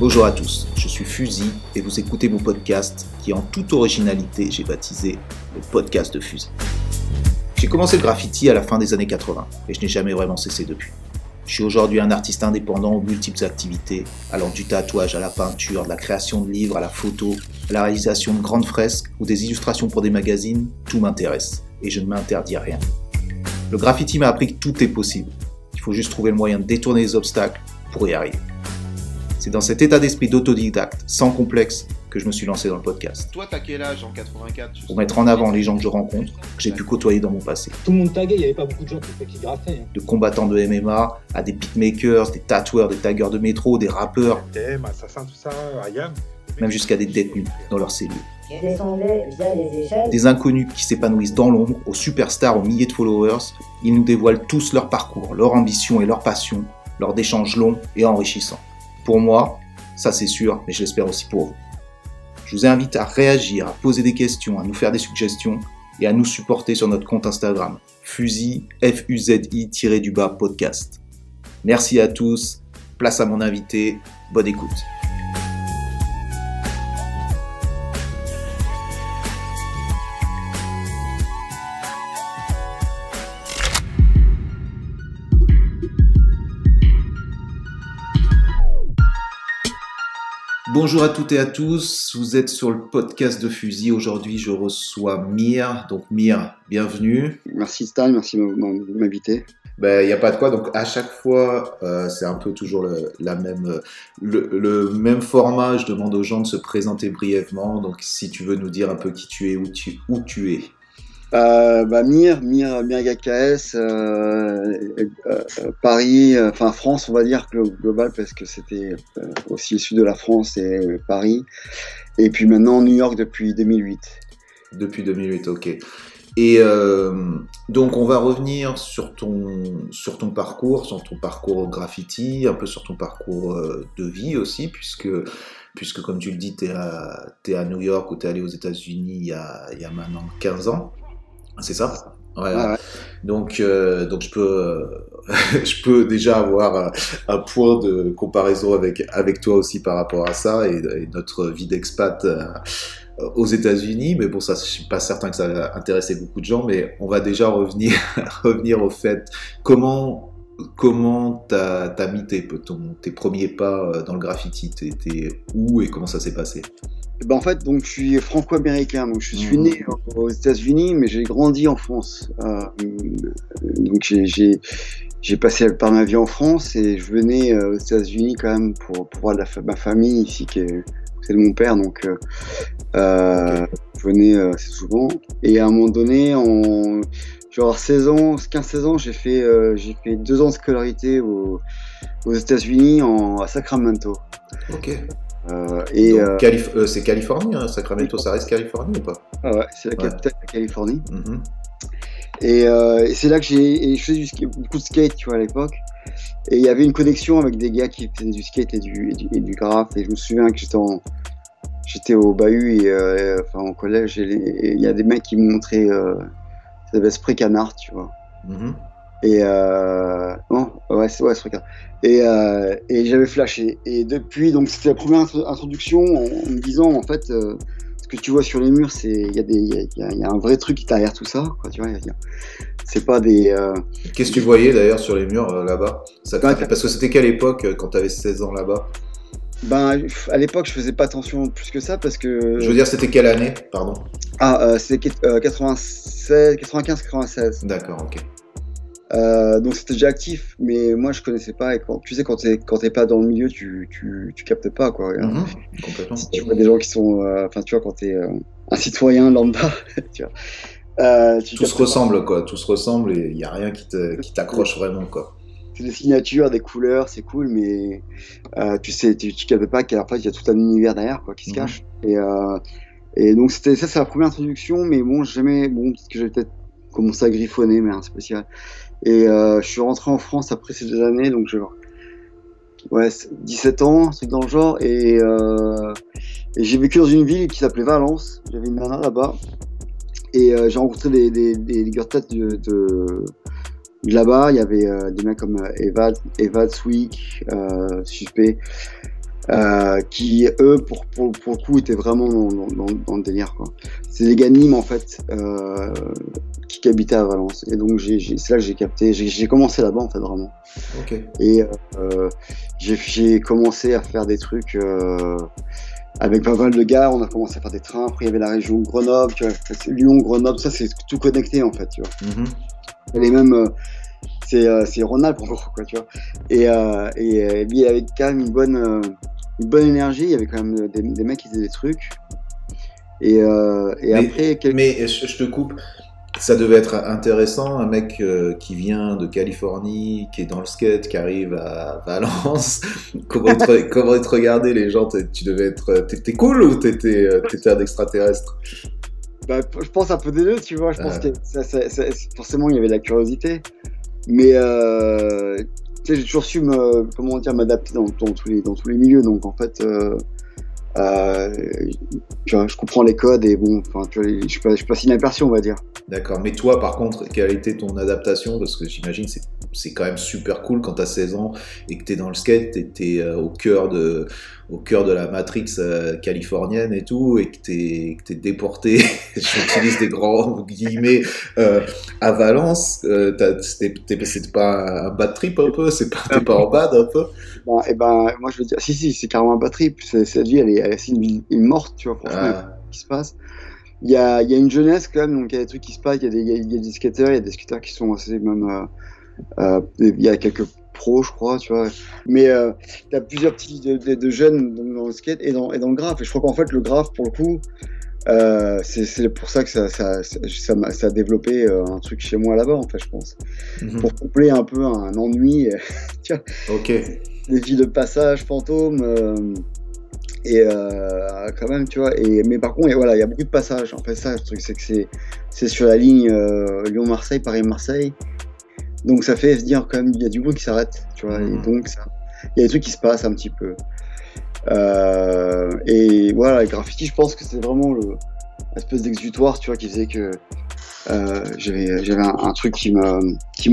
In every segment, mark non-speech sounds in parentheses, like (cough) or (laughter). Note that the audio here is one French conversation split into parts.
Bonjour à tous, je suis Fusil et vous écoutez mon podcast qui en toute originalité j'ai baptisé le podcast de Fusil. J'ai commencé le graffiti à la fin des années 80 et je n'ai jamais vraiment cessé depuis. Je suis aujourd'hui un artiste indépendant aux multiples activités, allant du tatouage à la peinture, de la création de livres à la photo, à la réalisation de grandes fresques ou des illustrations pour des magazines, tout m'intéresse et je ne m'interdis rien. Le graffiti m'a appris que tout est possible. Il faut juste trouver le moyen de détourner les obstacles pour y arriver. C'est dans cet état d'esprit d'autodidacte, sans complexe, que je me suis lancé dans le podcast. Toi, t'as quel âge en 84 Pour mettre en avant les gens que je rencontre, que j'ai pu côtoyer dans mon passé. Tout le monde taguait, il n'y avait pas beaucoup de gens qui, qui graffaient. hein. De combattants de MMA à des beatmakers, des tatoueurs, des taggeurs de métro, des rappeurs, TM, Assassin, tout ça, Ayam. même jusqu'à des détenus dans leurs cellules. Je descendais via les échelles. Des inconnus qui s'épanouissent dans l'ombre, aux superstars aux milliers de followers, ils nous dévoilent tous leur parcours, leur ambition et leur passion, lors d'échanges longs et enrichissants. Pour moi, ça c'est sûr, mais je l'espère aussi pour vous. Je vous invite à réagir, à poser des questions, à nous faire des suggestions et à nous supporter sur notre compte Instagram, fusil, F-U-Z-I, du bas podcast. Merci à tous, place à mon invité, bonne écoute. Bonjour à toutes et à tous, vous êtes sur le podcast de Fusil. Aujourd'hui, je reçois Mir. Donc, Mir, bienvenue. Merci Stan, merci de m'inviter. Ben, il n'y a pas de quoi. Donc, à chaque fois, euh, c'est un peu toujours le, la même, euh, le, le même format. Je demande aux gens de se présenter brièvement. Donc, si tu veux nous dire un peu qui tu es, où tu, où tu es. Euh, bah, Mir, Mir, Mir KS, euh, euh, Paris, euh, enfin France, on va dire glo- global parce que c'était euh, aussi le sud de la France et euh, Paris. Et puis maintenant New York depuis 2008. Depuis 2008, ok. Et euh, donc, on va revenir sur ton, sur ton parcours, sur ton parcours graffiti, un peu sur ton parcours euh, de vie aussi, puisque, puisque comme tu le dis, tu es, à New York ou tu es allé aux États-Unis il, il y a maintenant 15 ans. C'est ça Voilà. Ah ouais. Donc, euh, donc je peux, euh, (laughs) je peux déjà avoir un, un point de comparaison avec avec toi aussi par rapport à ça et, et notre vie d'expat euh, aux États-Unis. Mais bon, ça, je suis pas certain que ça va intéresser beaucoup de gens. Mais on va déjà revenir (laughs) revenir au fait comment comment t'as as mis tes, ton- tes premiers pas dans le graffiti. T'étais où et comment ça s'est passé? Ben, en fait, donc je suis franco-américain, donc je suis Mhm. né aux États-Unis, mais j'ai grandi en France. Euh, donc j'ai- passé par ma vie en France et je venais euh, aux États-Unis quand même pour, pour voir la ma famille ici, qui est c'est de mon père, donc euh, je venais assez souvent. Et à un moment donné, en genre 16 ans, 15-16 ans, j'ai fait euh, j'ai fait deux ans de scolarité au- aux États-Unis à Sacramento. Ok. Euh, et euh, Calif- euh, c'est Californie, hein, Sacramento, ça reste Californie ou pas? Ah ouais, c'est la Ouais. capitale de la Californie. Mhm. Et, euh, et c'est là que j'ai et je faisais du sk- beaucoup de skate, tu vois, à l'époque. Et il y avait une connexion avec des gars qui faisaient du skate et du, et du, et du graphe. Et je me souviens que j'étais en, j'étais au bahut et euh, enfin en collège. Et il y a des mecs qui me montraient, euh, spray canard, tu vois. Mhm. Et euh, non, ouais, c'est ouais. Et, euh, et j'avais flashé. Et depuis, donc c'était la première intro- introduction en, en me disant en fait. euh, ce que tu vois sur les murs, c'est il y a des il y a- y, a- un vrai truc derrière tout ça, quoi. Tu vois, c'est pas des euh, Qu'est-ce que tu voyais d'ailleurs sur les murs là-bas? Ça t'as- Parce que c'était quelle époque euh, quand tu avais 16 ans là-bas? Ben, à l'époque, je faisais pas attention plus que ça parce que. Je veux dire, c'était quelle année Pardon? Ah, euh, c'était euh, 96, 95, 96. D'accord, ok. Euh, donc c'était déjà actif, mais moi je connaissais pas. Et quand, tu sais, quand t'es quand t'es pas dans le milieu, tu, tu, tu captes pas quoi. Mhm, Complètement. Si tu vois des gens qui sont, euh, enfin, tu vois, quand t'es euh, un citoyen lambda, (laughs) tu vois. Tu Tout se pas. ressemble, quoi. Tout se ressemble et il n'y a rien qui te- qui t'accroche vraiment, quoi. C'est des signatures, des couleurs, c'est cool, mais tu sais, tu, tu captes pas qu'en fait il y a tout un univers derrière quoi qui se Mhm. cache. Et, et donc c'était ça, c'est la première introduction, mais bon, jamais, bon, peut-être que j'ai peut-être commencé à griffonner, mais un spécial. Et euh, je suis rentré en France après ces deux années, donc je, ouais, c'est 17 ans, un truc dans le genre, et, euh, et j'ai vécu dans une ville qui s'appelait Valence. J'avais une nana là-bas, et euh, j'ai rencontré des, des, des, des têtes de, là-bas. Il y avait des mecs comme Evad, Evad Swick, Suspect. Euh, qui eux pour, pour, pour, le coup étaient vraiment dans, dans, dans le délire quoi. C'est des gars Nîmes en fait euh, qui, qui, habitaient à Valence et donc c'est là que j'ai capté, j'ai commencé là-bas en fait vraiment. Okay. Et euh, j'ai commencé à faire des trucs euh, avec pas mal de gars, on a commencé à faire des trains, après il y avait la région Grenoble, tu vois, Lyon, Grenoble, ça c'est tout connecté en fait, tu vois. Mm -hmm. Les mêmes euh, c'est euh, Ronald gros, quoi, tu vois. Et, euh, et, et il y avait quand même une bonne, euh, une bonne énergie, il y avait quand même des, des mecs qui faisaient des trucs. Et, euh, et mais, après. Quelques... Mais je, te coupe. Ça devait être intéressant, un mec euh, qui vient de Californie, qui est dans le skate, qui arrive à Valence. (laughs) comment, te, comment te regarder les gens Tu devais être. T'étais cool ou t'étais étais un extraterrestre? Bah, Je pense un peu des deux, tu vois. Je pense que ça, ça, ça, forcément, il y avait de la curiosité. Mais euh, j'ai toujours su me, comment dire, m'adapter dans, tous les, dans tous les milieux. Donc en fait, euh, euh, je comprends les codes et bon, enfin, tu je, passe, je passe inaperçu, on va dire. D'accord. Mais toi, par contre, quelle a été ton adaptation? Parce que j'imagine c'est c'est quand même super cool quand tu as 16 ans et que tu es dans le skate, tu es, au cœur de au cœur de la matrix euh, californienne et tout, et que tu es, déporté, (laughs) j'utilise des grands guillemets, euh, à Valence, euh, c'est pas un bad trip un peu C'est pas, pas en bad un peu? Ben, Et eh ben, moi je veux dire, si, si, c'est carrément un bad trip. Cette vie, elle est, elle est, une vie morte, tu vois, franchement, ah. qui se passe. Il y, a, il y a une jeunesse quand même, donc il y a des trucs qui se passent, il y a des, il y a des skateurs, il y a des skateurs qui sont assez même. Euh, il y a quelques pros, je crois, tu vois. Mais euh, tu as plusieurs petits de, de, de, jeunes dans le skate et dans, et dans le graphe. Et je crois qu'en fait, le graphe, pour le coup, euh, c'est pour ça que ça, ça, ça, a développé euh, un truc chez moi là-bas, en fait, je pense. Mm -hmm. Pour coupler un peu un ennui, (laughs) tu vois. Ok. Des vies de passage, fantômes. Euh, et euh, quand même, tu vois. Et, mais par contre, et voilà, il y a beaucoup de passages. En fait, ça, le truc, c'est que c'est sur la ligne euh, Lyon-Marseille, Paris-Marseille. Donc ça fait se dire quand même, il y a du monde qui s'arrête, tu vois. Mmh. Et donc, il y a des trucs qui se passent un petit peu. Euh, et voilà, le graffiti, je pense que c'est vraiment le espèce d'exutoire, tu vois, qui faisait que euh, j'avais j'avais un, un, truc qui me qui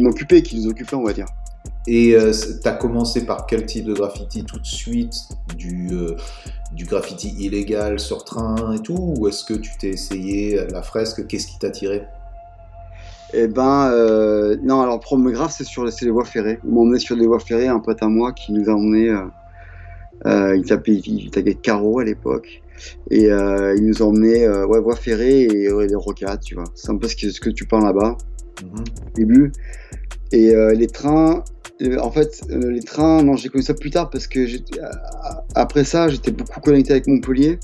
m'occupait, qui nous occupait, on va dire. Et euh, tu as commencé par quel type de graffiti? Tout de suite du, euh, du graffiti illégal sur train et tout Ou est-ce que tu t'es essayé la fresque? Qu'est-ce qui t'a tiré eh ben, euh, non, alors premier graphe, c'est sur les voies ferrées. On m'a emmené sur des voies ferrées, un pote à moi qui nous a emmené. Euh, euh, il s'appelait il, Caro à l'époque. Et euh, il nous a emmené ouais, voies ferrées et ouais, des rocades, tu vois. C'est un peu ce que, ce que tu parles là-bas, mm -hmm. au début. Et les trains, en fait, les trains, non, j'ai connu ça plus tard parce que après ça, j'étais beaucoup connecté avec Montpellier.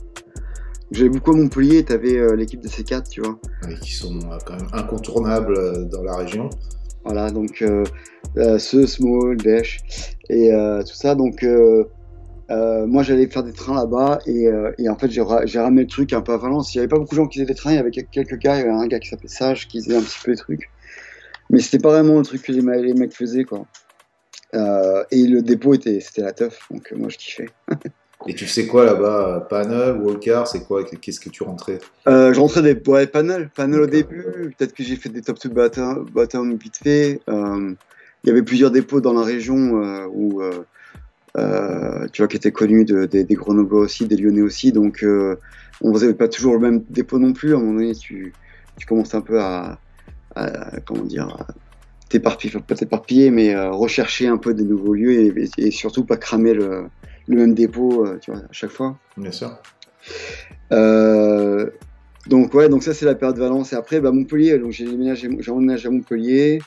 J'avais beaucoup à Montpellier, tu avais euh, l'équipe de C4, tu vois. Qui sont euh, quand même incontournables euh, dans la région. Voilà, donc euh, ce, Small, Dash et tout ça. Donc, moi, j'allais faire des trains là-bas et, et, en fait, j'ai ramené le truc un peu à Valence. Il n'y avait pas beaucoup de gens qui faisaient des trains, il y avait quelques gars. Il y avait un gars qui s'appelait Sage qui faisait un petit peu des trucs. Mais c'était pas vraiment le truc que les, les mecs faisaient, quoi. et le dépôt, était, c'était la teuf, donc moi, je kiffais. (laughs) Et tu sais quoi là-bas Panel, Walker, c'est quoi Qu'est-ce que tu rentrais? Euh, Je rentrais des ouais, Panel, Panel au début. Peut-être que j'ai fait des top to bottom, bottom vite fait. Euh, il y avait plusieurs dépôts dans la région euh, où, euh, euh, tu vois, qui étaient connus de, de, des Grenoblois aussi, des Lyonnais aussi. Donc, euh, on faisait pas toujours le même dépôt non plus. À un moment donné, tu, tu commences un peu à, à comment dire, t'éparpiller, pas t'éparpiller, mais rechercher un peu des nouveaux lieux et, et, et surtout pas cramer le le même dépôt, euh, tu vois, à chaque fois. Bien sûr. Euh, donc ouais, donc ça c'est la période de Valence. Et après, bah, Montpellier, donc j'ai emménagé, à Montpellier.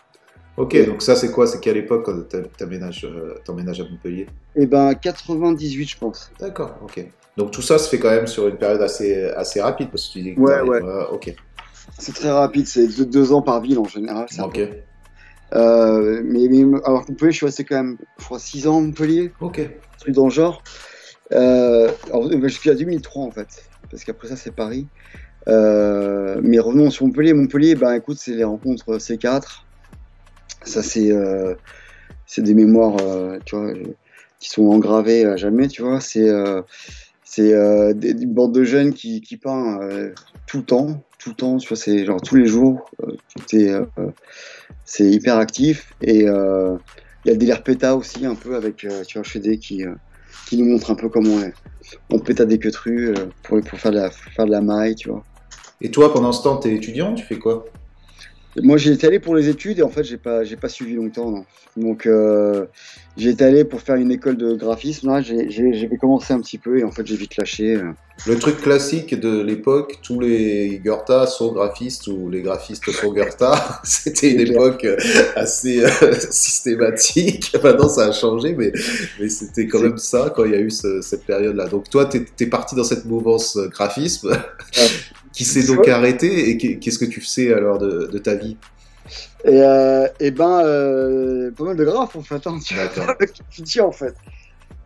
Ok, et donc ça c'est quoi? C'est quelle époque quand euh, à Montpellier? Eh ben 98 je pense. D'accord, ok. Donc tout ça se fait quand même sur une période assez, assez rapide parce que tu dis que Ouais, ouais. Euh, ok. C'est très rapide, c'est deux, deux, ans par ville en général. Ok. Euh, mais, mais, alors Montpellier, je suis resté quand même, je crois, 6 ans à Montpellier. Ok. Truc dans le genre. Je suis à 2003 en fait, parce qu'après ça c'est Paris. Euh, mais revenons sur Montpellier. Montpellier, ben écoute, c'est les rencontres C4. Ça c'est euh, c'est des mémoires, euh, tu vois, qui sont engravées à jamais, tu vois. C'est c'est des, des, bandes de jeunes qui, peint tout le temps, tout le temps, tu vois, c'est genre tous les jours. c'est c'est hyper actif et il y a le délire PETA aussi un peu avec tu vois qui qui nous montre un peu comment on, on pétade des queutrues euh, pour, pour faire, de la, faire de la maille, tu vois. Et toi, pendant ce temps, tu es étudiant, tu fais quoi? Moi, j'ai été allé pour les études et en fait, j'ai pas, j'ai pas suivi longtemps. Non. Donc, euh, été allé pour faire une école de graphisme. Là, j'ai, j'ai, j'ai commencé un petit peu et en fait, j'ai vite lâché. euh. Le truc classique de l'époque, tous les Goethe sont graphistes ou les graphistes sont Goethe, (laughs) c'était une époque euh, assez euh, systématique. (laughs) Maintenant, ça a changé, mais, mais c'était quand même ça quand il y a eu ce- cette période-là. Donc, toi, tu es, parti dans cette mouvance graphisme qui s'est donc Ouais. arrêtée. Et qu'est- qu'est-ce que tu faisais alors de, de ta vie? Et, euh, et ben, euh, pas mal de graphes en fait. Hein, tu vois, D'accord. (laughs) tu dis en fait?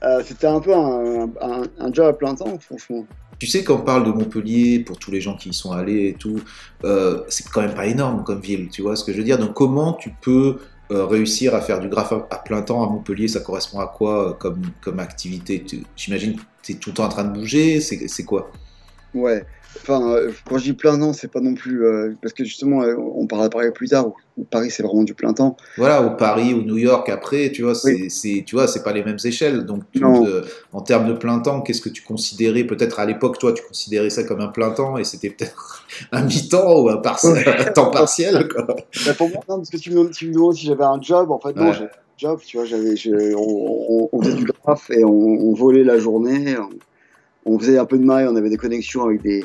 Euh, c'était un peu un, un, un job à plein temps, franchement. Tu sais, quand on parle de Montpellier, pour tous les gens qui y sont allés et tout, euh, c'est quand même pas énorme comme ville, tu vois ce que je veux dire? Donc comment tu peux réussir à faire du graphe à, à plein temps à Montpellier? Ça correspond à quoi comme, comme activité? J'imagine que tu es tout le temps en train de bouger, c'est quoi? Ouais. Enfin, euh, quand je dis plein temps, c'est pas non plus. euh, parce que justement, euh, on parlera de Paris plus tard, où, où Paris c'est vraiment du plein temps. Voilà, au Paris ou New York après, tu vois, c'est Oui. c'est- tu vois, c'est pas les mêmes échelles. Donc, tu en termes de plein temps, qu'est-ce que tu considérais Peut-être à l'époque, toi, tu considérais ça comme un plein temps et c'était peut-être (laughs) un mi-temps ou un, par- (laughs) temps partiel, quoi. Bah, pour moi, non, parce que tu me, demandes- tu me demandes si j'avais un job. En fait, non, Ouais. j'avais un job. Tu vois, j'avais, on, on- on faisait du graphe et on, on volait la journée. On, on faisait un peu de maille. On avait des connexions avec des,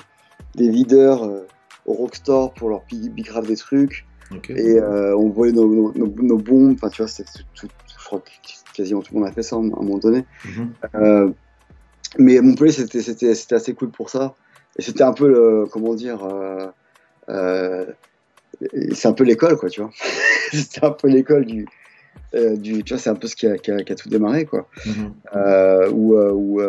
des leaders euh, au Rockstore pour leur pi- bicrave des trucs. Ok. Et euh, on volait nos, nos, nos- nos bombes. Enfin, tu vois, c'était tout, tout- je crois que quasiment tout le monde a fait ça à un moment donné. Mhm. Euh, mais Montpellier, c'était, c'était, c'était assez cool pour ça. Et c'était un peu, le, comment dire, c'est un peu l'école, quoi, tu vois. (laughs) c'était un peu l'école du, euh, du, tu vois, c'est un peu ce qui a, qui a, qui a tout démarré, quoi. Mhm. Euh, où, euh, où,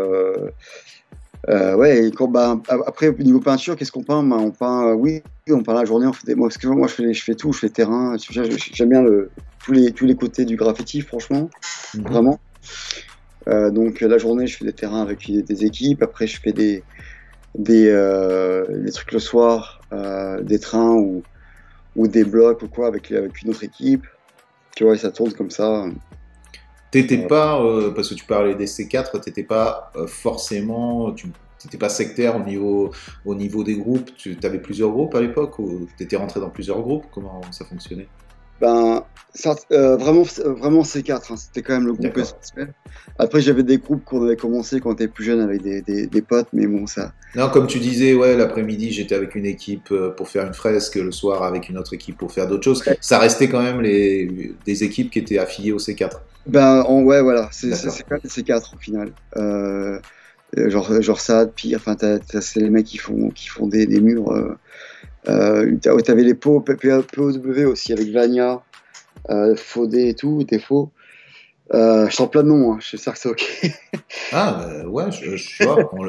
euh, ouais, et quand, bah, après, au niveau peinture, qu'est-ce qu'on peint? Bah, On peint, euh, oui, on peint la journée, on fait des, moi, que moi, je fais, je fais tout, je fais terrain, j'aime bien le, tous, les, tous les côtés du graffiti, franchement Mhm. vraiment. Euh, donc la journée, je fais des terrains avec des, des équipes. Après, je fais des, des, des trucs le soir, des trains ou, ou des blocs ou quoi avec, avec une autre équipe. Tu vois, ça tourne comme ça. T'étais pas, euh, parce que tu parlais des C4, t'étais pas euh, forcément, tu t'étais pas sectaire au niveau, au niveau des groupes. Tu avais plusieurs groupes à l'époque ou t'étais rentré dans plusieurs groupes? Comment ça fonctionnait? Ben, ça, euh, vraiment, vraiment C4, hein, c'était quand même le groupe essentiel. Après, j'avais des groupes qu'on avait commencé quand on était plus jeune avec des, des, des potes, mais bon, ça. Non, comme tu disais, ouais, l'après-midi j'étais avec une équipe euh, pour faire une fresque, le soir avec une autre équipe pour faire d'autres choses. Ouais. Ça restait quand même les, des équipes qui étaient affiliées au C4. Ben, en, ouais, voilà, c'est quand même C4 au final. Euh, genre, genre ça, pire, enfin, c'est les mecs qui font, qui font des, des murs. Euh, euh, ouais, T'avais les POW aussi avec Vania, euh, Faudé et tout, des faux. Euh, je sens plein de noms, hein, je suis sûr que c'est ok. Ah, bah, ouais,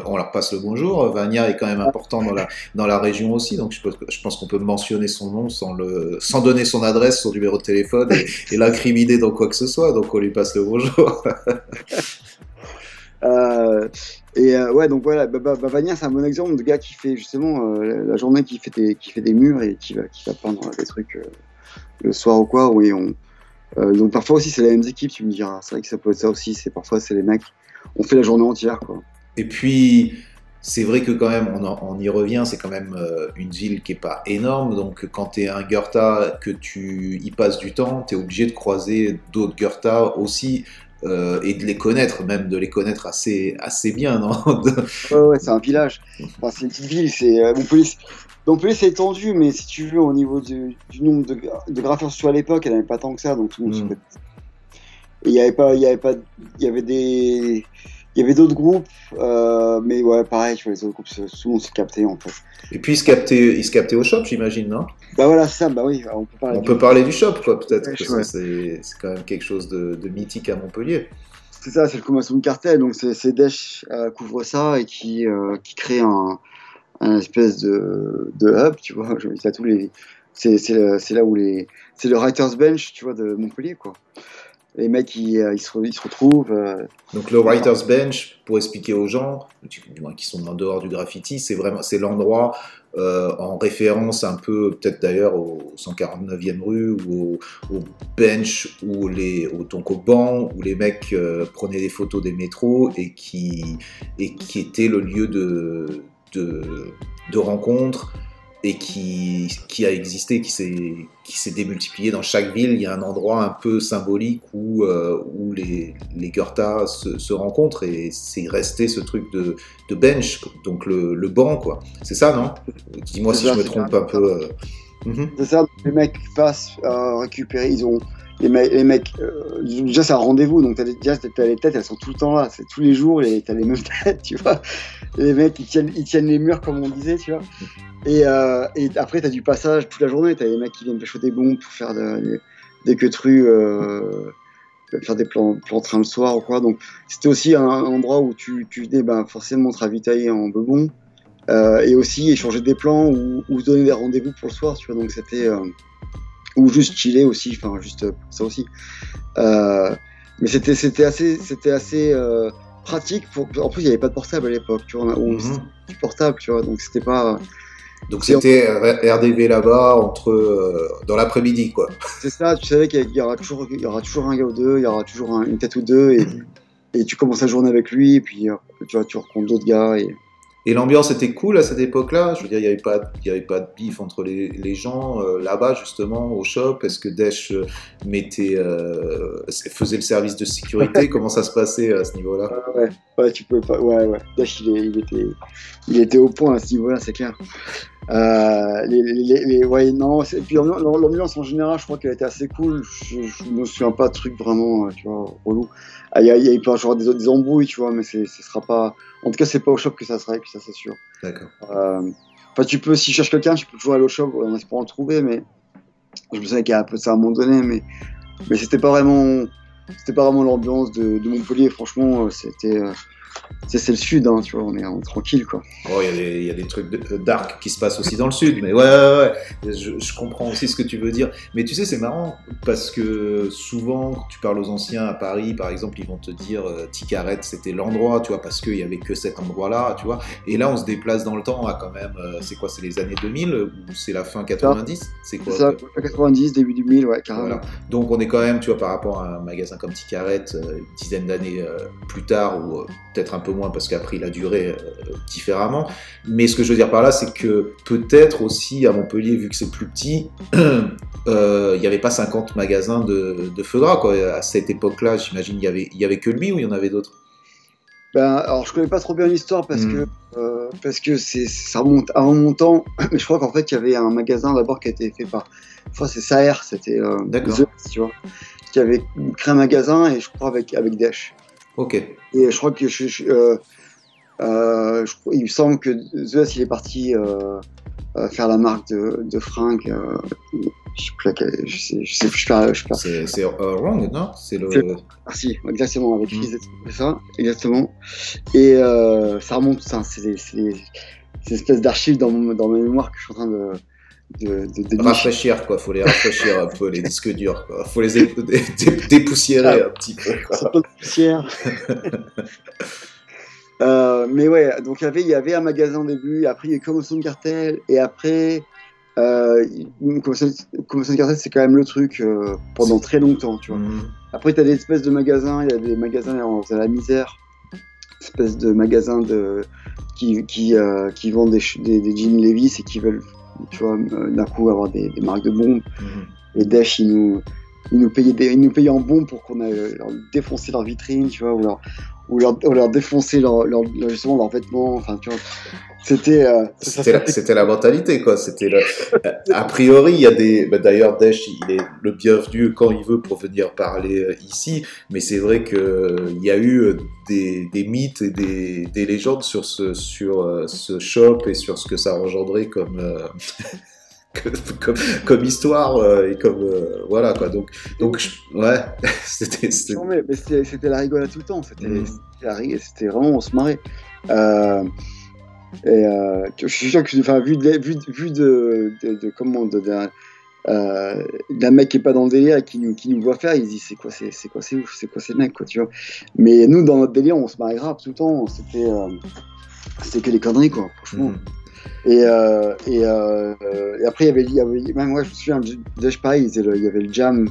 on, leur passe le bonjour. Vania est quand même important dans la, dans la région aussi, donc je pense qu'on peut mentionner son nom sans, le, sans donner son adresse, son numéro de téléphone et, et l'incriminer dans quoi que ce soit, donc on lui passe le bonjour. (laughs) Euh, et euh, ouais, donc voilà, bah, bah, bah, Vania, c'est un bon exemple de gars qui fait justement euh, la journée qui fait, des, qui fait des murs et qui va, qui va peindre des trucs le soir ou quoi. Oui, on, donc parfois aussi, c'est les mêmes équipes, tu me diras. C'est vrai que ça peut être ça aussi, c'est parfois c'est les mecs. On fait la journée entière, quoi. Et puis, c'est vrai que quand même, on, y revient, c'est quand même une ville qui est pas énorme, donc quand tu es un Goethe, que tu y passes du temps, tu es obligé de croiser d'autres Goethe aussi. Euh, et de les connaître, même de les connaître assez, assez bien, non (laughs) Ouais, ouais, c'est un village. Enfin, c'est une petite ville. C'est euh, Montpellier. c'est- Montpellier, c'est étendu, mais si tu veux, au niveau du, du nombre de, de graffeurs sur à l'époque, elle n'avait pas tant que ça, donc tout le monde se Mm. il y avait pas, il y avait pas, il y avait des, il y avait d'autres groupes, euh, mais ouais, pareil, vois, les autres groupes, le monde se captait en fait. Et puis, ils se captaient, ils se captaient au shop, j'imagine, non? Bah voilà, c'est ça, bah oui, on peut parler. On du- peut parler du shop, quoi, peut-être, Ouais, parce ouais. que c'est quand même quelque chose de, de mythique à Montpellier. C'est ça, c'est le convention de cartel, donc c'est Dash euh, couvre ça et qui, euh, qui crée un, un espèce de, de hub, tu vois. (laughs) Je à tous les, c'est c'est le- c'est là où les, c'est le writers bench, tu vois, de Montpellier, quoi. Les mecs ils, euh, se, retrouvent. euh, Donc le writer's bench, pour expliquer aux gens, du moins qui sont en dehors du graffiti, c'est vraiment c'est l'endroit euh, en référence un peu peut-être d'ailleurs au 149e rue ou au, bench ou les au, donc au banc où les mecs prenaient des photos des métros et qui et qui était le lieu de de, de rencontre et qui, qui a existé, qui s'est démultiplié dans chaque ville. Il y a un endroit un peu symbolique où, euh, où les, les Goethe se, se rencontrent et c'est resté ce truc de, de bench, donc le, le banc, quoi. C'est ça, non? Dis-moi si ça, je me trompe ça. un peu. euh. Mhm. C'est ça, les mecs passent à récupérer, ils ont. Les, me- les mecs, euh, déjà c'est un rendez-vous, donc t'as les, déjà t'as les têtes, elles sont tout le temps là, c'est tous les jours, t'as les mêmes (laughs) têtes, tu vois. Les mecs, ils tiennent, ils tiennent les murs comme on disait, tu vois. Et, euh, et après, t'as du passage toute la journée, t'as les mecs qui viennent pécho des bombes pour faire de- des, queutrues, euh, faire des plans, plans train le soir ou quoi. Donc c'était aussi un, endroit où tu, venais ben, forcément te ravitailler en bebon. Euh, et aussi échanger des plans ou, ou donner des rendez-vous pour le soir, tu vois. Donc c'était euh, ou juste chiller aussi, enfin juste euh, ça aussi. Euh, mais c'était c'était assez c'était assez euh, pratique. Pour, en plus, il n'y avait pas de portable à l'époque, tu vois. On, c'était du portable, tu vois. Donc c'était pas. Donc c'était RDV là-bas entre euh, dans l'après-midi, quoi. C'est ça. Tu savais qu'il y aura toujours il y aura toujours un gars ou deux, il y aura toujours un- une tête ou deux et et tu commences la journée avec lui, et puis tu vois, tu rencontres d'autres gars et Et l'ambiance était cool à cette époque-là. Je veux dire, il n'y avait pas, il y avait pas de bif entre les, les gens euh, là-bas justement au shop. Est-ce que Dash euh, mettait, euh, faisait le service de sécurité? (laughs) Comment ça se passait à ce niveau-là? Ouais, ouais, ouais, tu peux pas. Ouais, ouais. Dash, il, était, il était au point à ce niveau-là, c'est clair. Euh, les, les, les- les- ouais, non. Et puis l'ambiance en général, je crois qu'elle était assez cool. Je, je me souviens pas de trucs vraiment, tu vois, relou. Ah, Il y a, il y a- il peut y avoir des, des embrouilles, tu vois, mais ce sera pas. En tout cas, c'est pas au shop que ça sera, que ça c'est sûr. D'accord. Euh, Enfin, tu peux, si je cherche quelqu'un, je peux toujours aller au shop en espérant le trouver, mais je me souviens qu'il y a un peu de ça à un moment donné, mais, mais c'était pas vraiment, c'était pas vraiment l'ambiance de, de Montpellier. Franchement, euh, c'était, euh, c'est le sud, hein, tu vois, on est, est tranquille, quoi. Oh, il y, a des- il y a des trucs de- euh, dark qui se passent aussi dans le sud, mais ouais, ouais, ouais. Je, je comprends aussi ce que tu veux dire. Mais tu sais, c'est marrant parce que souvent, quand tu parles aux anciens à Paris, par exemple, ils vont te dire euh, Ticaret, c'était l'endroit, tu vois, parce qu'il y avait que cet endroit-là, tu vois. Et là, on se déplace dans le temps à quand même, euh, c'est quoi, c'est les années 2000 ou c'est la fin 90 C'est quoi ça, 90, début du 1000, ouais, carrément. Voilà. Donc on est quand même, tu vois, par rapport à un magasin comme Ticaret, euh, une dizaine d'années euh, plus tard, ou euh, peut-être un peu moins parce qu'après il a duré euh, différemment. Mais ce que je veux dire par là, c'est que peut-être aussi à Montpellier, vu que c'est plus petit, (clears throat) euh, il n'y avait pas 50 magasins de, de feu gras, quoi. À cette époque-là, j'imagine, il y avait, il y avait que lui ou il y en avait d'autres? Ben, alors je connais pas trop bien l'histoire parce Mm. que euh, parce que c'est ça remonte avant mon temps, mais je crois qu'en fait il y avait un magasin d'abord qui a été fait par, que c'est Saer, c'était euh, D'accord. The, tu vois, qui avait créé un magasin et je crois avec avec Dash. Ok. Et je crois que je, je- euh, euh, je il me semble que The il est parti euh, faire la marque de, de fringues. je sais plus laquelle, je sais, je sais, je sais pas, je. C'est c'est, Wrong, non? C'est le. C'est- Ah si, exactement, avec Mm. Chris, ça, exactement. Et ça remonte, ça, c'est des espèces d'archives dans, mon- dans ma mémoire que je suis en train de, de, de, de Rafraîchir, quoi. Faut les rafraîchir un peu, les disques durs, quoi. Faut les ép- dé- dé- dépoussiérer un petit peu, quoi. Poussière. (laughs) Euh, mais ouais, donc il y avait, il y avait un magasin au début, après il y a eu Commotion de Cartel, et après, euh, Commotion Commotion de Cartel, c'est quand même le truc euh, pendant très longtemps, tu vois. Mhm. Après, tu as des espèces de magasins, il y a des magasins on faisait la misère, espèces de magasins de, qui, qui, euh, qui vendent des, des, des jeans Levi's et qui veulent, tu vois, euh, d'un coup avoir des, des marques de bombes. Mhm. Et Dash, ils nous, ils nous payaient, des, ils nous payaient en bombes pour qu'on aille leur défoncer leur vitrine, tu vois, ou leur, ou leur, ou leur défoncer leur, leur, leur- justement leurs vêtements, enfin, tu vois. C'était. euh, C'était la, mentalité, quoi. C'était A priori, il y a des. bah, D'ailleurs, Dash, il est le bienvenu quand il veut pour venir parler euh, ici. Mais c'est vrai qu'il y a eu euh, des, des mythes et des, des légendes sur ce, sur euh, ce shop et sur ce que ça a engendré comme. euh, (laughs) que- comme, comme histoire euh, et comme euh, voilà quoi donc donc je- ouais (laughs) c'était mais, mais c'était la rigolade tout le temps. C'était c'était la c'était vraiment, on se marrait. Euh, et euh, je suis sûr que, enfin, vu de, vu, vu de, de, de- comment, euh, d'un mec qui est pas dans le délire et qui nous, qui nous voit faire, il se dit c'est quoi, c'est, c'est quoi, c'est ouf, c'est quoi ces mecs, quoi, tu vois. Mais nous, dans notre délire, on se marrait grave tout le temps. C'était, euh, c'était que des conneries, quoi, franchement. Mhm. Et, et, et après, il y avait, il y avait même moi, je me souviens, déjà pareil, il, faisait le- il y avait le jam,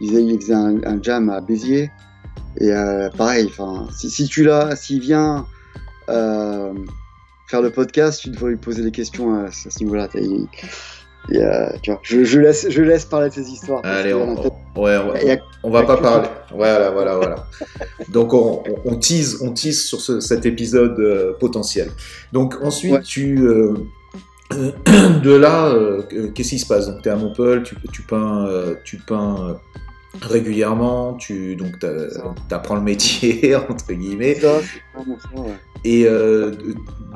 il faisait, il faisait un, un jam à Béziers. Et pareil, enfin, si, si tu l'as, s'il vient faire le podcast, tu devrais lui poser des questions à, à ce niveau-là. Vois, je, je laisse, je laisse parler de ces histoires. Allez, on, ouais, on va- a- on pas parler. Voilà, voilà, voilà. Donc on, tease, on tease sur ce- cet épisode euh, potentiel. Donc ensuite, Ouais. tu euh, euh, (clears throat) de là, euh, qu'est-ce qui se passe? Donc tu es à Montpellier, tu, tu peins, euh, tu peins euh, régulièrement, tu donc apprends le métier (laughs) entre guillemets. Ça, c'est vraiment ça, ouais. Et euh,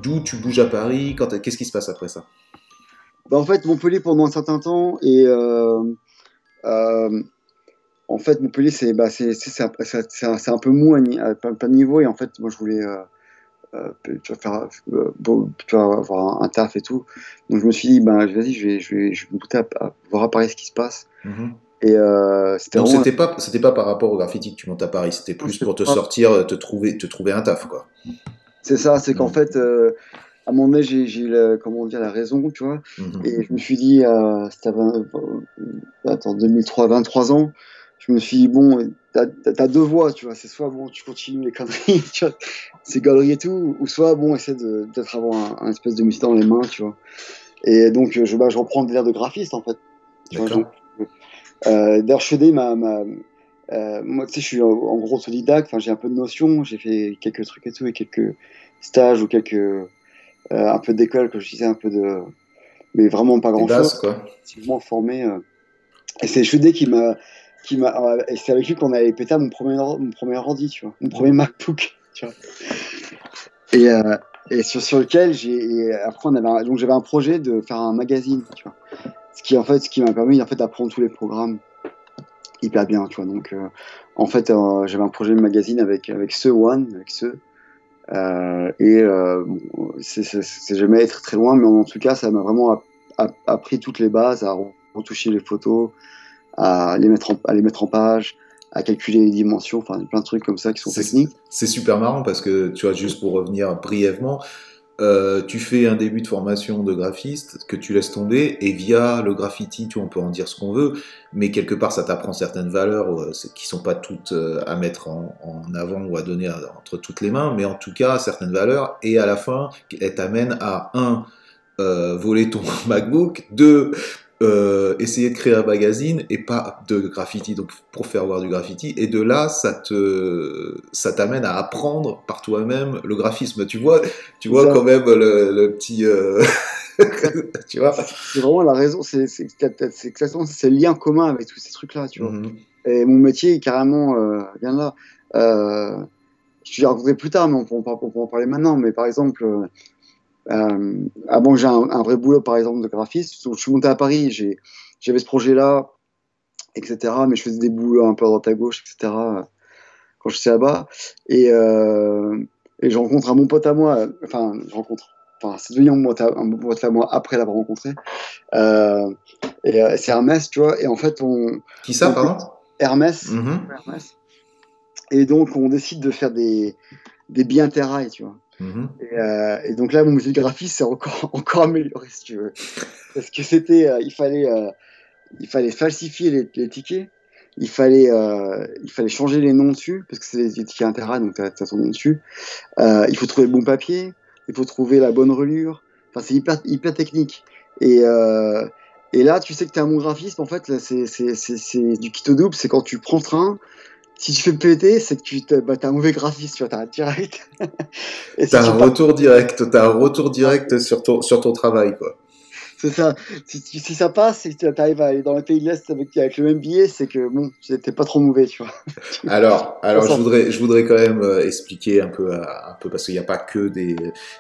d'où tu bouges à Paris Qu'est-ce qui se passe après ça? Bah, en fait, Montpellier pendant un certain temps et euh, euh, en fait Montpellier c'est bah, un, un- peu mou à, plein, de niveaux et en fait moi je voulais tu faire tu avoir un, taf et tout donc je me suis dit ben vas-y je vais je vais je vais me à, à voir à Paris ce qui se passe Mhm. Et euh, c'était Donc c'était pas c'était pas par rapport au graffiti que tu montes à Paris, c'était plus pour te pas- sortir, te trouver te trouver un taf quoi. c'est ça c'est qu'en Mhm. fait euh, à un moment j'ai j'ai le- comment dire la raison tu vois Mhm. Et je me suis dit, euh, c'était à 20 euh, attends, 2003, 23 ans, je me suis dit, bon, t'as as deux voies, tu vois, c'est soit, bon, tu continues les conneries, (laughs) tu vois, ces galeries et tout, ou soit, bon, essaie de- peut-être avoir un, un espèce de métier dans les mains, tu vois. Et donc, je, bah, je reprends l'air de graphiste, en fait. Tu vois, D'ailleurs, je faisais ma... euh, moi, tu sais, je suis en, en gros autodidacte, enfin, j'ai un peu de notions, j'ai fait quelques trucs et tout, et quelques stages ou quelques... euh, un peu d'école, que je disais, un peu de... Mais vraiment pas grand-chose quoi. effectivement formé. euh. Et c'est Chudé qui m'a. Qui m'a euh, et c'est avec lui qu'on avait pété mon premier, mon premier ordi, tu vois. Mon premier MacBook, (laughs) tu vois. Et, euh, et sur, sur lequel j'ai. Après, on avait un- donc j'avais un projet de faire un magazine, tu vois. Ce qui, en fait, ce qui m'a permis en fait, d'apprendre tous les programmes hyper bien, tu vois. Donc, euh, en fait, euh, j'avais un projet de magazine avec, avec ce One, avec ce. Euh, et euh, bon, c'est- jamais être très loin, mais en tout cas, ça m'a vraiment app- app- appris toutes les bases, à retoucher les photos, à les mettre en, à les mettre en page, à calculer les dimensions, enfin plein de trucs comme ça qui sont techniques. C'est super marrant parce que tu vois juste pour revenir brièvement, euh, tu fais un début de formation de graphiste que tu laisses tomber et via le graffiti, tu on peut en dire ce qu'on veut, mais quelque part ça t'apprend certaines valeurs euh, qui sont pas toutes euh, à mettre en, avant ou à donner à- entre toutes les mains, mais en tout cas certaines valeurs et à la fin elles t'amènent à un euh, voler ton (laughs) MacBook, deux euh, essayer de créer un magazine et pas de graffiti, donc pour faire voir du graffiti. Et de là, ça te, ça t'amène à apprendre par toi-même le graphisme. Tu vois, tu vois Ça. quand même le, le petit, euh, (laughs) tu vois. C'est vraiment la raison, c'est exactement ça, c'est le lien commun avec tous ces trucs-là, tu vois. Mhm. Et mon métier est carrément euh, vient de là. Euh, je te l'ai raconté plus tard, mais on peut, en, par- on peut en parler maintenant. Mais par exemple, euh, avant que j'ai un, un vrai boulot, par exemple, de graphiste, je suis monté à Paris, j'avais ce projet-là, etc. Mais je faisais des boulots un peu à droite à gauche, etc. euh, Quand j'étais là-bas. Et, euh, et je rencontre un bon pote à moi, euh, enfin, je rencontre. Enfin, c'est devenu un bon pote à, moi après l'avoir rencontré. Euh, et c'est Hermès, tu vois. Et en fait, on, Qui ça, pardon Hermès, Mhm. Hermès. Et donc, on décide de faire des, des biens terrailles, tu vois. Mhm. Et, euh, et donc là, mon métier de graphiste s'est encore, (laughs) encore amélioré, si tu veux. Parce que c'était, euh, il fallait, euh, il fallait falsifier les, les tickets. Il fallait, euh, il fallait changer les noms dessus, parce que c'est des tickets intérêts, donc tu as, ton nom dessus. Euh, il faut trouver le bon papier, il faut trouver la bonne relure. Enfin, c'est hyper, hyper technique. Et, euh, et là, tu sais que tu es un bon graphiste, en fait, c'est du au double, c'est quand tu prends le train, si tu fais péter, c'est que tu t'as bah, t'as un mauvais graphiste, tu vois, t'as un direct. (laughs) Si T'as un retour direct, t'as un retour direct sur ton, sur ton travail, quoi. C'est ça. Si, ça passe, si tu arrives à aller dans les pays de l'Est avec, avec le même billet, c'est que bon, t'es pas trop mauvais, tu vois. (laughs) Alors, alors Ça. je voudrais, je voudrais quand même euh, expliquer un peu, euh, un peu parce qu'il n'y a pas que des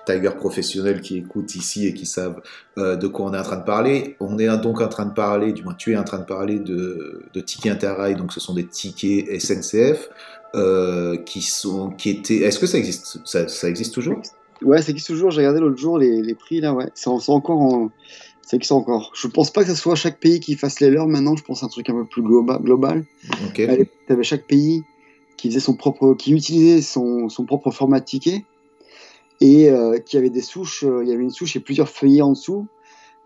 tigers professionnels qui écoutent ici et qui savent euh, de quoi on est en train de parler. On est donc en train de parler, du moins tu es en train de parler de, de tickets interrail, donc ce sont des tickets SNCF euh, qui sont, qui étaient. Est-ce que ça existe? Ça, ça existe toujours? Ouais, c'est qui toujours J'ai regardé l'autre jour les, les prix là, ouais. C'est encore en, C'est que ça encore. Je pense pas que ce soit chaque pays qui fasse les leurs maintenant. Je pense à un truc un peu plus globa- global. Tu avais chaque pays qui faisait son propre, qui utilisait son, son propre format de ticket et euh, qui avait des souches. euh, il y avait une souche et plusieurs feuillets en dessous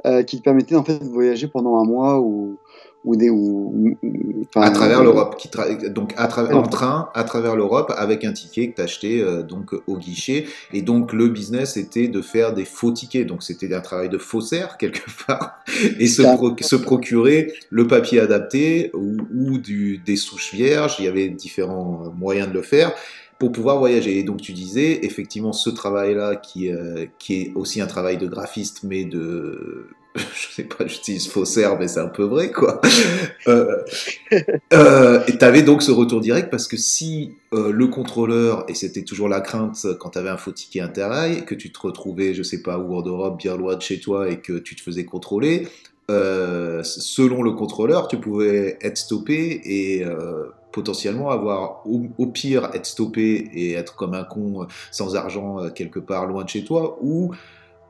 euh, qui te permettaient en fait de voyager pendant un mois ou ou des ou, ou- ou- enfin, à travers euh, l'Europe, qui tra- donc à en train, à travers l'Europe, avec un ticket que tu achetais donc au guichet. Et donc le business était de faire des faux tickets. Donc c'était un travail de faussaire (laughs) quelque part, et se, Ça. pro- se procurer le papier adapté ou, ou du, des souches vierges. Il y avait différents moyens de le faire pour pouvoir voyager. Et donc tu disais effectivement ce travail-là qui, euh, qui est aussi un travail de graphiste, mais de (laughs) je sais pas, j'utilise faussaire, mais c'est un peu vrai, quoi. (laughs) Euh, euh, et tu avais donc ce retour direct parce que si euh, le contrôleur, et c'était toujours la crainte quand tu avais un faux ticket Interrail, que tu te retrouvais, je sais pas où en Europe, bien loin de chez toi et que tu te faisais contrôler, selon le contrôleur, tu pouvais être stoppé et potentiellement avoir, au, pire, être stoppé et être comme un con sans argent quelque part loin de chez toi, ou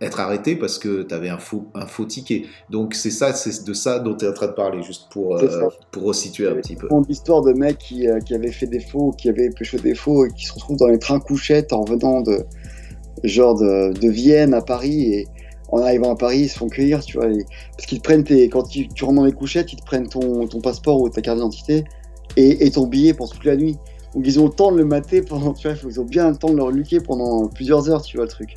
être arrêté parce que tu avais un faux, un faux ticket. Donc c'est ça, c'est de ça dont tu es en train de parler, juste pour, euh, pour resituer un petit peu. Une histoire de mecs qui, euh, qui avaient fait des faux, qui avaient pêché des faux et qui se retrouvent dans les trains couchettes en venant de genre de, de Vienne à Paris et en arrivant à Paris ils se font cueillir, tu vois, et- parce qu'ils te prennent tes, quand tu, tu rentres dans les couchettes, ils te prennent ton, ton passeport ou ta carte d'identité et, et ton billet pour toute la nuit. Donc ils ont le temps de le mater pendant, tu vois, ils ont bien le temps de le reluquer pendant plusieurs heures, tu vois le truc.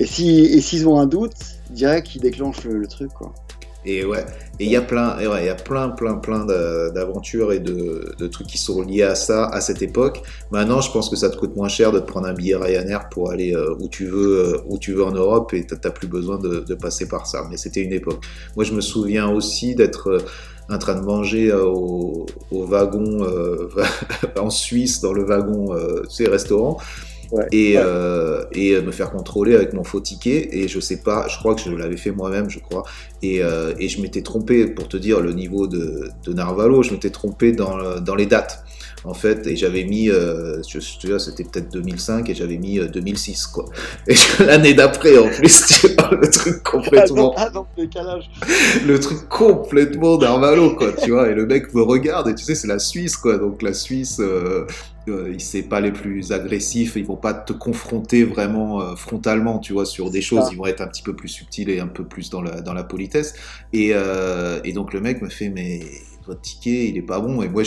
Et si et s'ils ont un doute, direct qu'ils déclenchent le, truc. Et ouais, et il y a plein, il y a plein, plein, plein d'a- d'aventures et de, trucs qui sont liés à ça à cette époque. Maintenant, je pense que ça te coûte moins cher de te prendre un billet Ryanair pour aller euh, où tu veux, euh, où tu veux en Europe, et t'as plus besoin de, passer par ça. Mais c'était une époque. Moi, je me souviens aussi d'être euh, en train de manger au, wagon (laughs) en Suisse, dans le wagon, euh, restaurant. Ouais. Et, Ouais. euh, et me faire contrôler avec mon faux ticket et je sais pas je crois que je l'avais fait moi-même je crois et, euh, et je m'étais trompé, pour te dire le niveau de, de Narvalo, je m'étais trompé dans, dans les dates. En fait, et j'avais mis, euh, je, je te dis, c'était peut-être 2005 et j'avais mis euh, 2006, quoi. (laughs) Et l'année d'après, en plus, (laughs) tu vois, le truc complètement, Ah non, décalage. (laughs) le truc complètement Narvalo, quoi, tu vois. Et le mec me regarde, et tu sais, c'est la Suisse, quoi. Donc la Suisse, euh, c'est pas les plus agressifs, ils vont pas te confronter vraiment euh, frontalement, tu vois, sur des choses. ça. Ils vont être un petit peu plus subtils et un peu plus dans la, dans la politesse. Et, euh, et donc le mec me fait, mais ticket, il est pas bon. Et moi,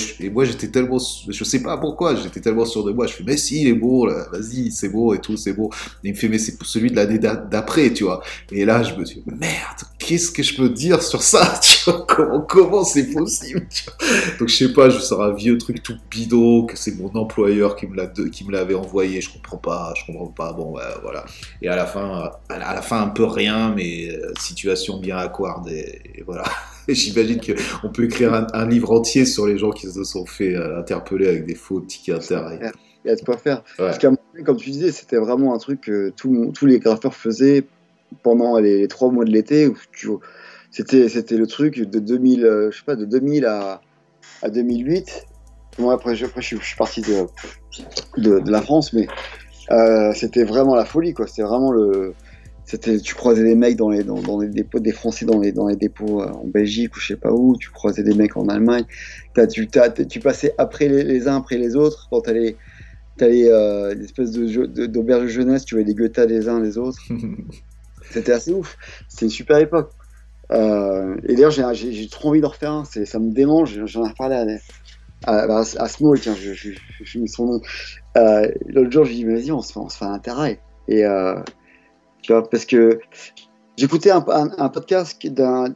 j'étais tellement, je sais pas pourquoi, j'étais tellement sûr de moi. Je fais, mais si, il est là, vas-y, c'est bon et tout, c'est bon. Et il me fait, mais c'est pour celui de l'année d'a- d'après, tu vois. Et là, je me dis, merde, qu'est-ce que je peux dire sur ça, (laughs) tu vois, comment, comment c'est possible, tu vois? Donc, je sais pas, je sors un vieux truc tout bidon, que c'est mon employeur qui me l'a, qui me l'avait envoyé, je comprends pas, je comprends pas, bon, voilà. Et à la fin, à la, à fin, un peu rien, mais euh, situation bien accorde, et, et voilà. J'imagine qu'on peut écrire un, un livre entier sur les gens qui se sont fait euh, interpeller avec des faux tickets interrail. Il y a de quoi faire. Ouais. Parce qu'à un moment comme tu disais, c'était vraiment un truc que tout tous les graffeurs faisaient pendant les, les trois mois de l'été. C'était, c'était le truc de 2000, euh, je sais pas, de 2000 à, à 2008. Moi, après, je, après, je, suis- je suis parti de, de, de la France, mais euh, c'était vraiment la folie, quoi. C'était vraiment le. C'était, tu croisais des mecs dans les, dans, dans les dépôts, des Français dans les, dans les dépôts euh, en Belgique ou je sais pas où, tu croisais des mecs en Allemagne. T'as- tu, t'as- tu passais après les, les uns après les autres quand t'allais T'avais euh, une espèce de d'auberge de jeunesse, tu voyais les Goethe les uns les autres. (laughs) C'était assez ouf. C'était une super époque. Euh, et d'ailleurs, j'ai- j'ai j'ai trop envie d'en refaire un. C'est- Ça me démange. J'en ai reparlé à, à, à, à Small, tiens, je, je, je, je mis son nom. Euh, L'autre jour, je lui ai dit, vas-y, on se fait, on se fait un terrail. Et tu vois, parce que j'écoutais un, un, un podcast d'un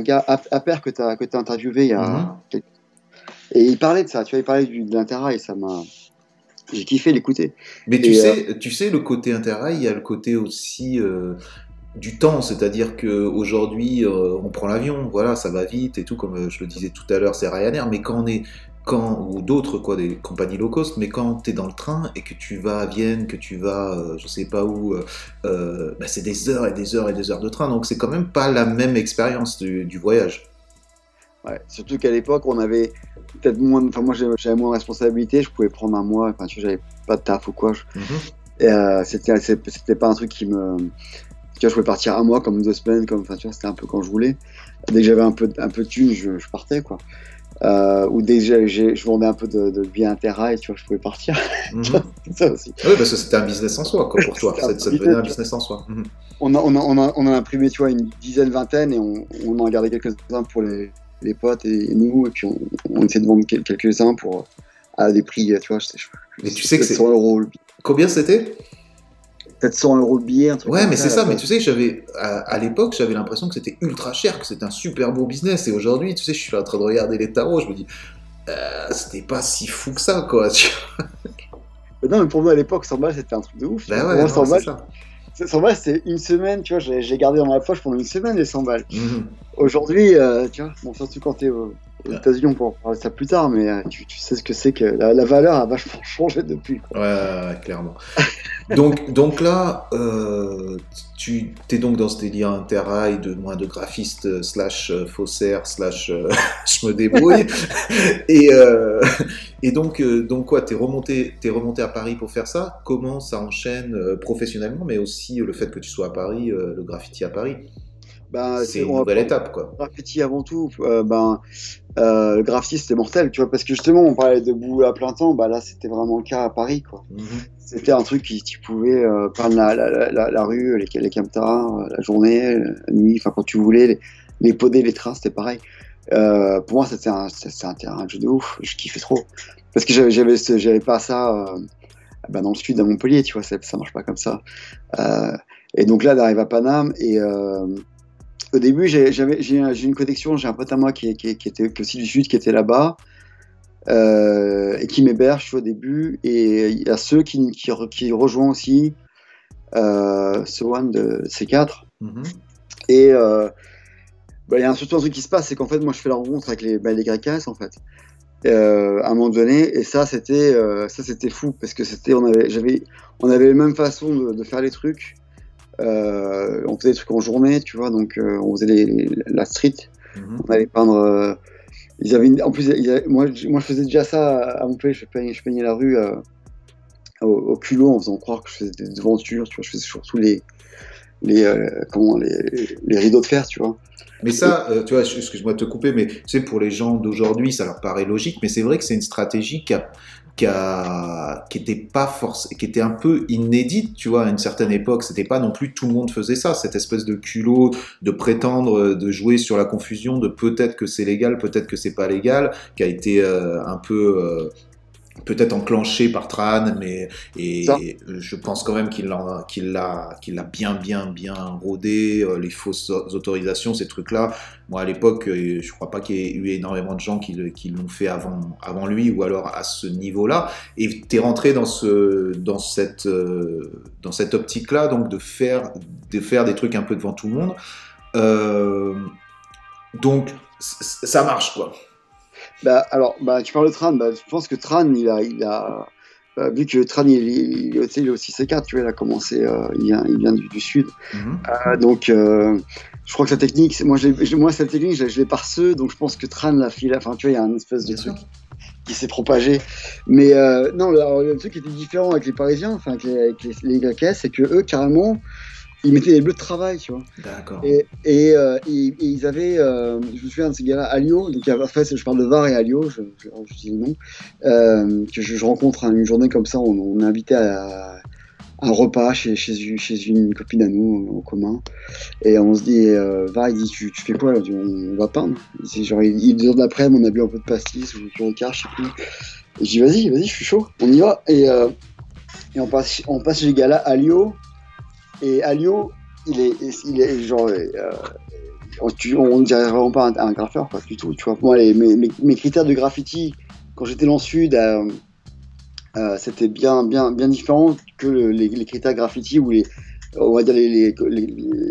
gars, Ap- Aper, que tu as, interviewé il y a. Mhm. quelques- Et il parlait de ça, tu vois, il parlait du, de l'intérêt et ça m'a. J'ai kiffé l'écouter. Mais tu Et, sais, tu sais, le côté interrail, il y a le côté aussi euh, du temps, c'est-à-dire que aujourd'hui, euh, on prend l'avion, voilà, ça va vite et tout, comme euh, je le disais tout à l'heure, c'est Ryanair, mais quand on est quand ou d'autres quoi, des compagnies low cost, mais quand tu es dans le train et que tu vas à Vienne, que tu vas, euh, je sais pas où, euh, euh, bah, c'est des heures et des heures et des heures de train, donc c'est quand même pas la même expérience du, du voyage. Ouais, surtout qu'à l'époque, on avait peut-être moins. Enfin, moi, j'avais moins de responsabilité. Je pouvais prendre un mois. Enfin, tu vois, j'avais pas de taf ou quoi. je-. Et, euh, c'était, pas un truc qui me, Tu vois, je pouvais partir un mois, comme deux semaines, comme, enfin, tu vois, c'était un peu quand je voulais. Dès que j'avais un peu, un peu de thunes, je, je partais, quoi. Euh, j'ai- j'ai- je vendais un peu de, de billets interrail, tu vois, je pouvais partir. Mhm. (laughs) ça aussi. Oui, parce que c'était un business en soi, quoi, pour (laughs) toi. Ça, ça devenait un business. en soi. Mhm. On a, on a, on a, on a imprimé, tu vois, une dizaine, vingtaine, et on, on en a gardé quelques-uns pour les, les potes et, et nous, et puis on, on essaie de vendre quel- quelques-uns pour à des prix, tu vois, je tu sais que c'est. 700 euros le billet. Combien c'était? 700 euros le billet, un truc Ouais, mais c'est ça. Mais tu sais, j'avais à, à l'époque, j'avais l'impression que c'était ultra cher, que c'était un super beau business. Et aujourd'hui, tu sais, je suis en train de regarder les tarots, je me dis, euh, c'était pas si fou que ça, quoi. Mais Non, mais pour nous à l'époque, 100 balles c'était un truc de ouf. Bah ouais, Pour moi, non, 100 c'est balles, ça. 100 balles, c'est une semaine, tu vois, j'ai gardé dans ma poche pendant une semaine les 100 balles. Mhm. Aujourd'hui, euh, tu vois, bon, surtout quand t'es aux. États-Unis, on pourra parler de ça plus tard, mais euh, tu, tu sais ce que c'est que la, la valeur a vachement (laughs) changé depuis. quoi. Ouais, clairement. donc, donc là, euh, tu es donc dans ce délire interrail de moins de graphiste euh, slash faussaire slash euh, (laughs) je me débrouille. (laughs) et, euh, et donc, donc quoi, t'es remonté, t'es remonté à Paris pour faire ça? Comment ça enchaîne professionnellement, mais aussi le fait que tu sois à Paris, le graffiti à Paris? Bah, C'est une nouvelle étape, quoi. le Graffiti avant tout, euh, ben, euh, le graffiti c'était mortel, tu vois, parce que justement on parlait de boulot à plein temps, bah là c'était vraiment le cas à Paris, quoi. Mhm. C'était un truc qui tu pouvais euh, prendre la, la, la, la, la rue, les, les camtars, euh, la journée, la nuit, enfin quand tu voulais, les, les podés, les trains, c'était pareil. Euh, pour moi, c'était un, c'était un terrain de jeu de ouf. Je kiffais trop. Parce que j'avais, pas ça bah, dans le sud, à Montpellier, tu vois, ça, ça marche pas comme ça. Et donc là, d'arriver à Paname, et au début, j'ai, une connexion, j'ai un pote à moi qui, qui, qui était qui aussi du sud, qui était là-bas. euh, et qui m'héberge au début, et il y a ceux qui, qui, re- qui rejoignent aussi euh, ce one de C4. Mhm. Et euh, bah, il y a un- surtout un truc qui se passe, c'est qu'en fait, moi, je fais la rencontre avec les, bah, les en fait, euh, à un moment donné, et ça, c'était, euh, ça, c'était fou parce que c'était, on avait, j'avais, on avait les mêmes façons de, de faire les trucs. Euh, on faisait des trucs en journée, tu vois, donc euh, on faisait les- la street, Mhm. on allait peindre. euh, ils avaient une- en plus, ils avaient- moi, je- moi, je faisais déjà ça à Montpellier, je peignais, je peignais la rue au, au culot en faisant croire que je faisais des devantures, tu vois, je faisais surtout les, les, comment, les, les rideaux de fer, tu vois. Mais ça, euh, tu vois, excuse-moi de te couper, mais tu sais, pour les gens d'aujourd'hui, ça leur paraît logique, mais c'est vrai que c'est une stratégie qui a, qui était pas force, qui était un peu inédite, tu vois, à une certaine époque. C'était pas non plus tout le monde faisait ça, cette espèce de culot, de prétendre, euh, de jouer sur la confusion, de peut-être que c'est légal, peut-être que c'est pas légal, qui a été euh, un peu euh, peut-être enclenché par Tran, mais et je pense quand même qu'il l'a qu'il qu'il bien bien bien rodé euh, les fausses autorisations ces trucs là moi à l'époque euh, je crois pas qu'il y ait eu énormément de gens qui, l'ont fait avant avant lui ou alors à ce niveau là et t'es rentré dans ce dans cette euh, dans cette optique là donc de faire de faire des trucs un peu devant tout le monde. Euh, donc ça marche quoi Bah, alors, bah, tu parles de Tran, bah, je pense que Tran, il a, il a bah, vu que Tran, il, il, il, il est aussi C4, tu vois, il a commencé, euh, il vient, il vient du, du sud. Mhm. Euh, donc, euh, je crois que sa technique, moi, moi, cette technique, je, je l'ai par ceux, donc je pense que Tran l'a filé, enfin, tu vois, il y a un espèce de truc qui s'est propagé. Mais non, alors, le truc qui était différent avec les Parisiens, enfin, avec les, avec les, les YS, c'est que eux, carrément, ils mettaient des bleus de travail, tu vois. d'accord Et, et, euh, et- et ils avaient, euh, je me souviens de ces gars-là, Alio, donc en fait je parle de Var et Alio, je, je, je dis le nom, euh, que je, je rencontre une journée comme ça, on, on est invité à, un repas chez, chez, une- chez une copine à nous en commun, et on se dit, Var il dit, tu, tu fais quoi là? On, on va peindre. C'est genre, il, il deux heures d'après-midi, on a bu un peu de pastis ou du ricard, je sais plus. Et je dis, vas-y, vas-y, je suis chaud, on y va. Et, et on, passe, on passe chez les gars-là, Alio, et Alio, il est, il est genre. euh, on, ne dirait vraiment pas un, un graffeur, quoi, du tout. Tu vois, moi, les- mes, critères de graffiti, quand j'étais dans le sud, euh, euh, c'était bien, bien, bien différent que le- les, les critères graffiti ou les, on va dire les, les, les,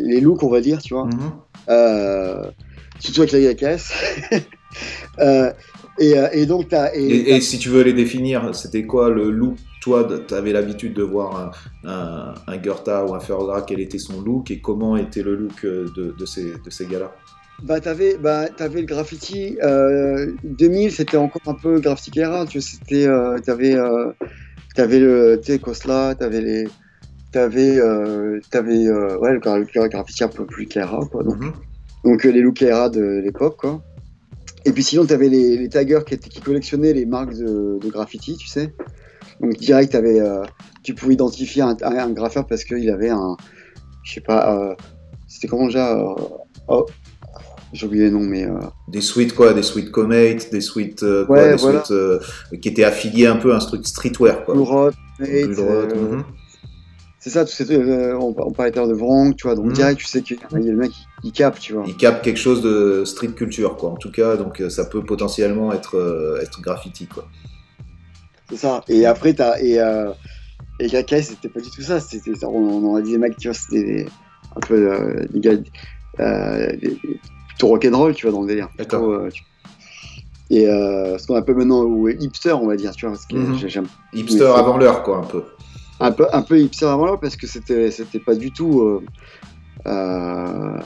les looks, on va dire, tu vois. Mhm. Surtout avec la (laughs) euh, et, et donc, et- Et, et si tu veux les définir, c'était quoi le look Toi, tu avais l'habitude de voir un, un, un Goethe ou un Ferrara, quel était son look et comment était le look euh, de, de ces, de ces gars-là? Bah, t'avais, bah, t'avais le graffiti. Euh, 2000, c'était encore un peu graffiti era. Tu c'était, euh, t'avais, euh, t'avais le, Kosla, t'avais les, t'avais, euh, t'avais, euh, ouais, le, le graffiti un peu plus Kaira, quoi. Donc, Mhm. donc les looks Kaira de l'époque, quoi. Et puis sinon, t'avais les, les taggers qui, étaient, qui collectionnaient les marques de, de graffiti, tu sais. Donc direct, euh, tu pouvais identifier un, graffeur parce qu'il avait un, je sais pas, euh, c'était comment déjà, euh, oh, j'ai oublié le nom, mais euh, Des suites quoi, des suites Comet, des suites euh, quoi, Ouais, des voilà. suites euh, qui étaient affiliées un peu à un truc streetwear quoi. Blue mhm. c'est ça, on, on parlait de Vrank, tu vois, donc Mhm. direct, tu sais qu'il y a le mec, il, il capte, tu vois. Ils captent quelque chose de street culture quoi. En tout cas, donc ça peut potentiellement être être graffiti quoi. C'est ça. Et après, t'as. Et, euh, et c'était pas du tout ça. C'était, on, on a dit des mecs, tu vois, c'était un peu euh, des gars euh, des- plutôt rock'n'roll, tu vois, dans le délire. Plutôt, euh, tu- Et euh, ce qu'on appelle maintenant ou hipster, on va dire, tu vois, parce que Mhm. j'ai- j'aime Hipster avant l'heure quoi un peu. un peu, un peu hipster avant là, parce que c'était, c'était pas du tout. Euh, euh,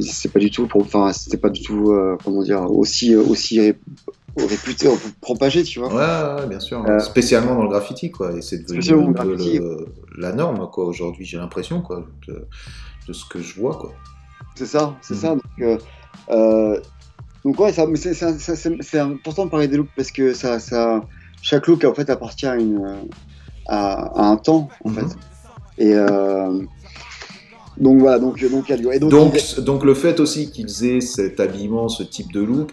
c'est pas du tout, pour- enfin, c'était pas du tout, comment dire, aussi, aussi ré- réputé, propagé, tu vois. Ouais, ouais, bien sûr. Euh, Spécialement dans le graffiti quoi. Et c'est devenu un peu le- la norme quoi aujourd'hui. J'ai l'impression quoi de, de ce que je vois quoi. C'est ça, c'est Mhm. ça. Donc, euh, euh, donc ouais, ça, mais c'est, important de parler des looks parce que ça, ça, chaque look en fait appartient à, une, à, à un temps en Mhm. fait. Et euh, donc voilà, donc donc et il- donc le fait aussi qu'ils aient cet habillement, ce type de look,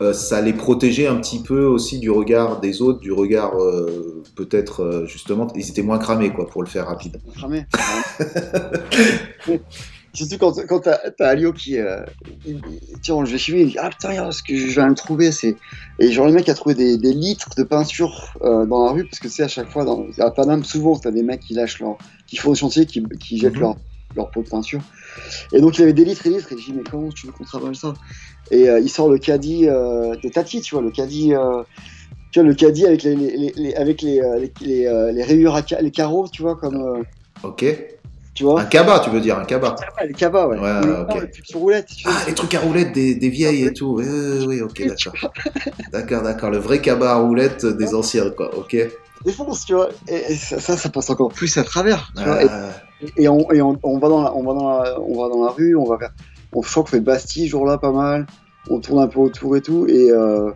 euh, ça les protégeait un petit peu aussi du regard des autres, du regard euh, peut-être euh, justement, ils étaient moins cramés quoi pour le faire rapide. cramé. (laughs) Surtout quand, quand t'as, Alio qui. Il- tiens, je vais chez lui, il dit Ah putain, regarde ce que je viens de trouver. C'est... Et genre, le mec a trouvé des, des litres de peinture dans la rue, parce que tu sais, à chaque fois, dans, à Paname, souvent, t'as des mecs qui lâchent leur. qui font des chantiers, qui, qui jettent Mhm. leur, leur pot de peinture. Et donc, il avait des litres et litres, et je dis Mais comment tu veux qu'on travaille ça? Et euh, il sort le caddie euh, de Tati, tu vois, le caddie. euh, tu vois, le caddie avec les, les, les- les- avec les, euh, les, rayures, à ca- les carreaux, tu vois, comme. Ok. tu vois Un cabas, tu veux dire un cabas. Les cabas, ouais. Non, sur roulette. tu Ah, les trucs à roulettes des, des vieilles et tout. Euh, oui, ok, (laughs) d'accord. D'accord, d'accord. Le vrai cabas à roulettes des anciens, quoi. Ok. Défonce, tu vois. Et, et ça, ça, ça passe encore plus à travers. Tu vois. Et, Euh, et on, et on, on va dans la, on va dans la, on va dans la rue, on va faire, on je crois qu'on fait Bastille jour-là pas mal. On tourne un peu autour et tout, et euh,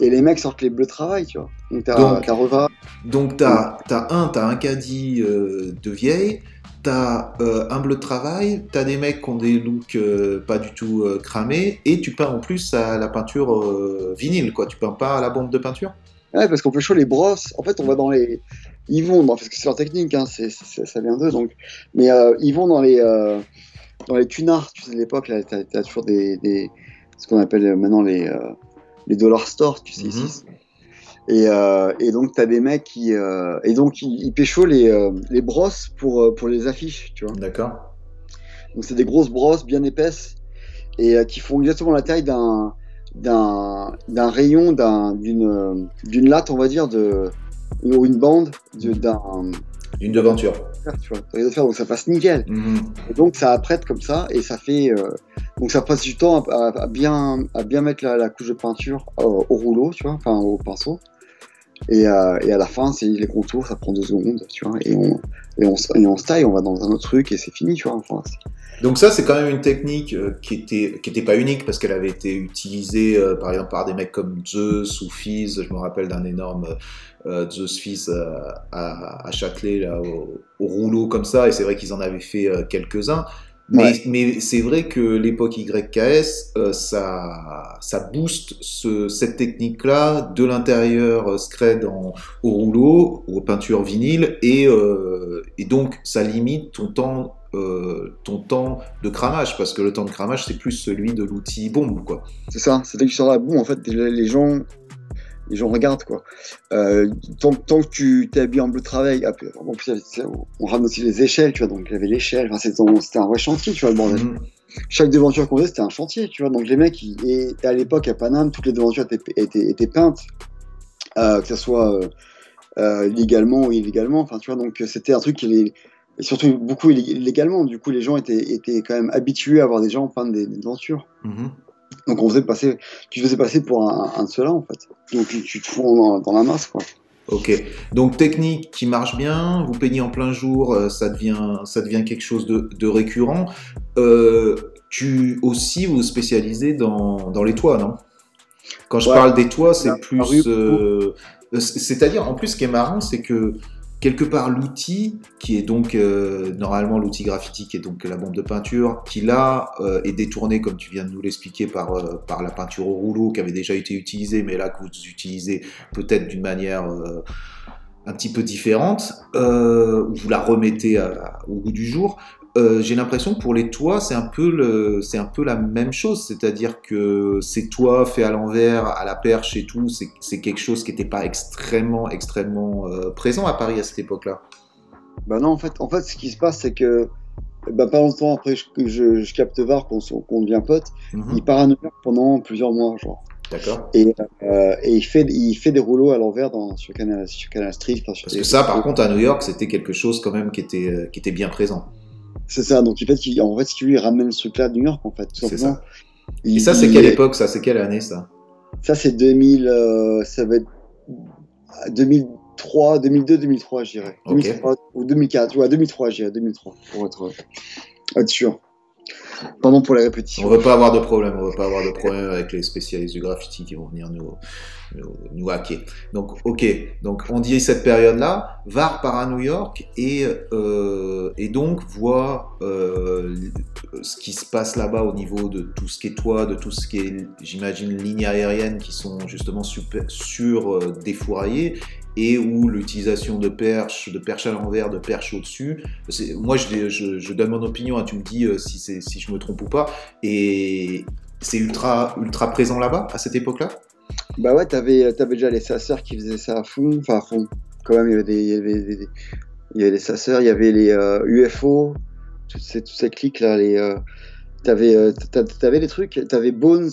et les mecs sortent les bleus de travail, tu vois. Donc t'as, Reva, Donc, t'as as un, t'as un caddie euh, de vieille, t'as euh, un bleu de travail, t'as des mecs qui ont des looks euh, pas du tout cramés, et tu peins en plus à la peinture vinyle, quoi. Tu peins pas à la bombe de peinture? Ouais, parce qu'on peut chaud les brosses. En fait, on va dans les. Ils vont, dans... parce que c'est leur technique, hein, ça vient d'eux, donc. Mais euh, ils vont dans les, euh, dans les tunards, tu sais, de l'époque, là, t'as, t'as toujours des, des. ce qu'on appelle maintenant les, euh, les dollar stores, tu sais, Mhm. ici. Et, euh, et donc, t'as des mecs qui. euh, et donc, ils, ils pécho les, euh, les brosses pour, euh, pour les affiches, tu vois. D'accord. Donc c'est des grosses brosses bien épaisses et euh, qui font exactement la taille d'un d'un rayon d'un d'une euh, d'une latte on va dire de ou une bande de- d'un Une devanture. tu vois de faire donc ça passe nickel Mhm. et donc ça apprête comme ça et ça fait euh, donc ça passe du temps à, à- à bien à bien mettre la, la couche de peinture au, au rouleau tu vois enfin au pinceau et, euh, et à la fin c'est les contours ça prend deux secondes tu vois et on et on, se- et on se taille on va dans un autre truc et c'est fini tu vois enfin, Donc ça, c'est quand même une technique euh, qui était qui était pas unique parce qu'elle avait été utilisée euh, par exemple par des mecs comme Zeus ou Fizz. Je me rappelle d'un énorme euh, Zeus Fizz euh, à, à Châtelet là, au, au rouleau comme ça. Et c'est vrai qu'ils en avaient fait quelques-uns. Mais, Ouais. mais c'est vrai que l'époque YKS, ça, ça booste ce- cette technique-là de l'intérieur scred en, au rouleau, aux peintures vinyle, et, et donc ça limite ton temps, euh, ton temps de cramage, parce que le temps de cramage, c'est plus celui de l'outil bombe, quoi. C'est ça, c'est dès que tu sors bon, en fait, les, gens, les gens regardent, quoi. Euh, tant, tant que tu t'es habillé en bleu de travail, ah, puis, on ramène aussi les échelles, tu vois, donc il y avait l'échelle, enfin, c'était un vrai chantier, tu vois, le bordel. Mhm. Chaque devanture qu'on faisait, c'était un chantier, tu vois, donc les mecs, ils- et, à l'époque, à Paname, toutes les devantures étaient, étaient, étaient peintes, euh, que ce soit légalement ou illégalement, enfin, tu vois, donc c'était un truc qui les. Et surtout beaucoup illé- illégalement, du coup les gens étaient, étaient quand même habitués à voir des gens peindre des, des devantures. Mhm. Donc on faisait passer, tu faisais passer pour un, un de ceux-là en fait. Donc tu, tu te fous dans, dans la masse quoi. Ok. Donc technique qui marche bien, vous peignez en plein jour, euh, ça devient, ça devient quelque chose de, de récurrent. Euh, tu aussi vous spécialisez dans, dans les toits, non? Quand je Ouais. parle des toits, c'est plus... euh, c'est- C'est-à-dire, en plus, ce qui est marrant, c'est que quelque part l'outil, qui est donc euh, normalement l'outil graffiti, qui est donc la bombe de peinture, qui là euh, est détourné, comme tu viens de nous l'expliquer, par, euh, par la peinture au rouleau, qui avait déjà été utilisée, mais là que vous utilisez peut-être d'une manière un petit peu différente, ou vous la remettez au goût du jour. Euh, J'ai l'impression que pour les toits, c'est un peu le, c'est un peu la même chose, c'est-à-dire que ces toits faits à l'envers, à la perche et tout, c'est quelque chose qui n'était pas extrêmement, extrêmement euh, présent à Paris à cette époque-là. Bah non, en fait, en fait, ce qui se passe, c'est que bah, pas longtemps après que je, je capte Var, qu'on qu'on devient pote, Mhm. il part à New York pendant plusieurs mois, genre. D'accord. Et, euh, et il, fait, il fait des rouleaux à l'envers sur Canal, sur Canal Street. sur Parce des- que ça, par contre, à New York, c'était quelque chose quand même qui était, qui était bien présent. C'est ça, donc en fait, il, en fait, si tu veux, il ramène ce truc-là à New York, en fait, tout simplement. ça. Et ça, c'est il- quelle époque Ça, c'est quelle année ça? Ça, c'est 2000, euh, ça va être 2003, 2002, 2003, je dirais. Ok. 2003 ou 2004, ouais, 2003, je dirais, 2003, pour être, euh, être sûr. Pardon pour les répétitions. On veut pas avoir de problème, on veut pas avoir de problème avec les spécialistes du graffiti qui vont venir nous, nous, hacker. Donc, ok, donc on dit cette période-là, Var part à New York et, euh, et donc voit euh, ce qui se passe là-bas au niveau de tout ce qui est toit, de tout ce qui est, j'imagine, lignes aériennes qui sont justement sur euh, et où l'utilisation de perches, de perches à l'envers, de perches au-dessus, moi je, donne mon opinion, hein, tu me dis euh, si, si me trompe ou pas, et c'est ultra, ultra présent là-bas, à cette époque-là? Bah ouais, t'avais, avais déjà les sasseurs qui faisaient ça à fond, enfin à fond. Quand même, il y avait des, il y avait des, des- il y avait les sasseurs, il y avait les euh, UFO, toutes ces, toutes ces clics là, les. Euh, t'avais, euh, t'a- t'avais les trucs, t'avais Bones,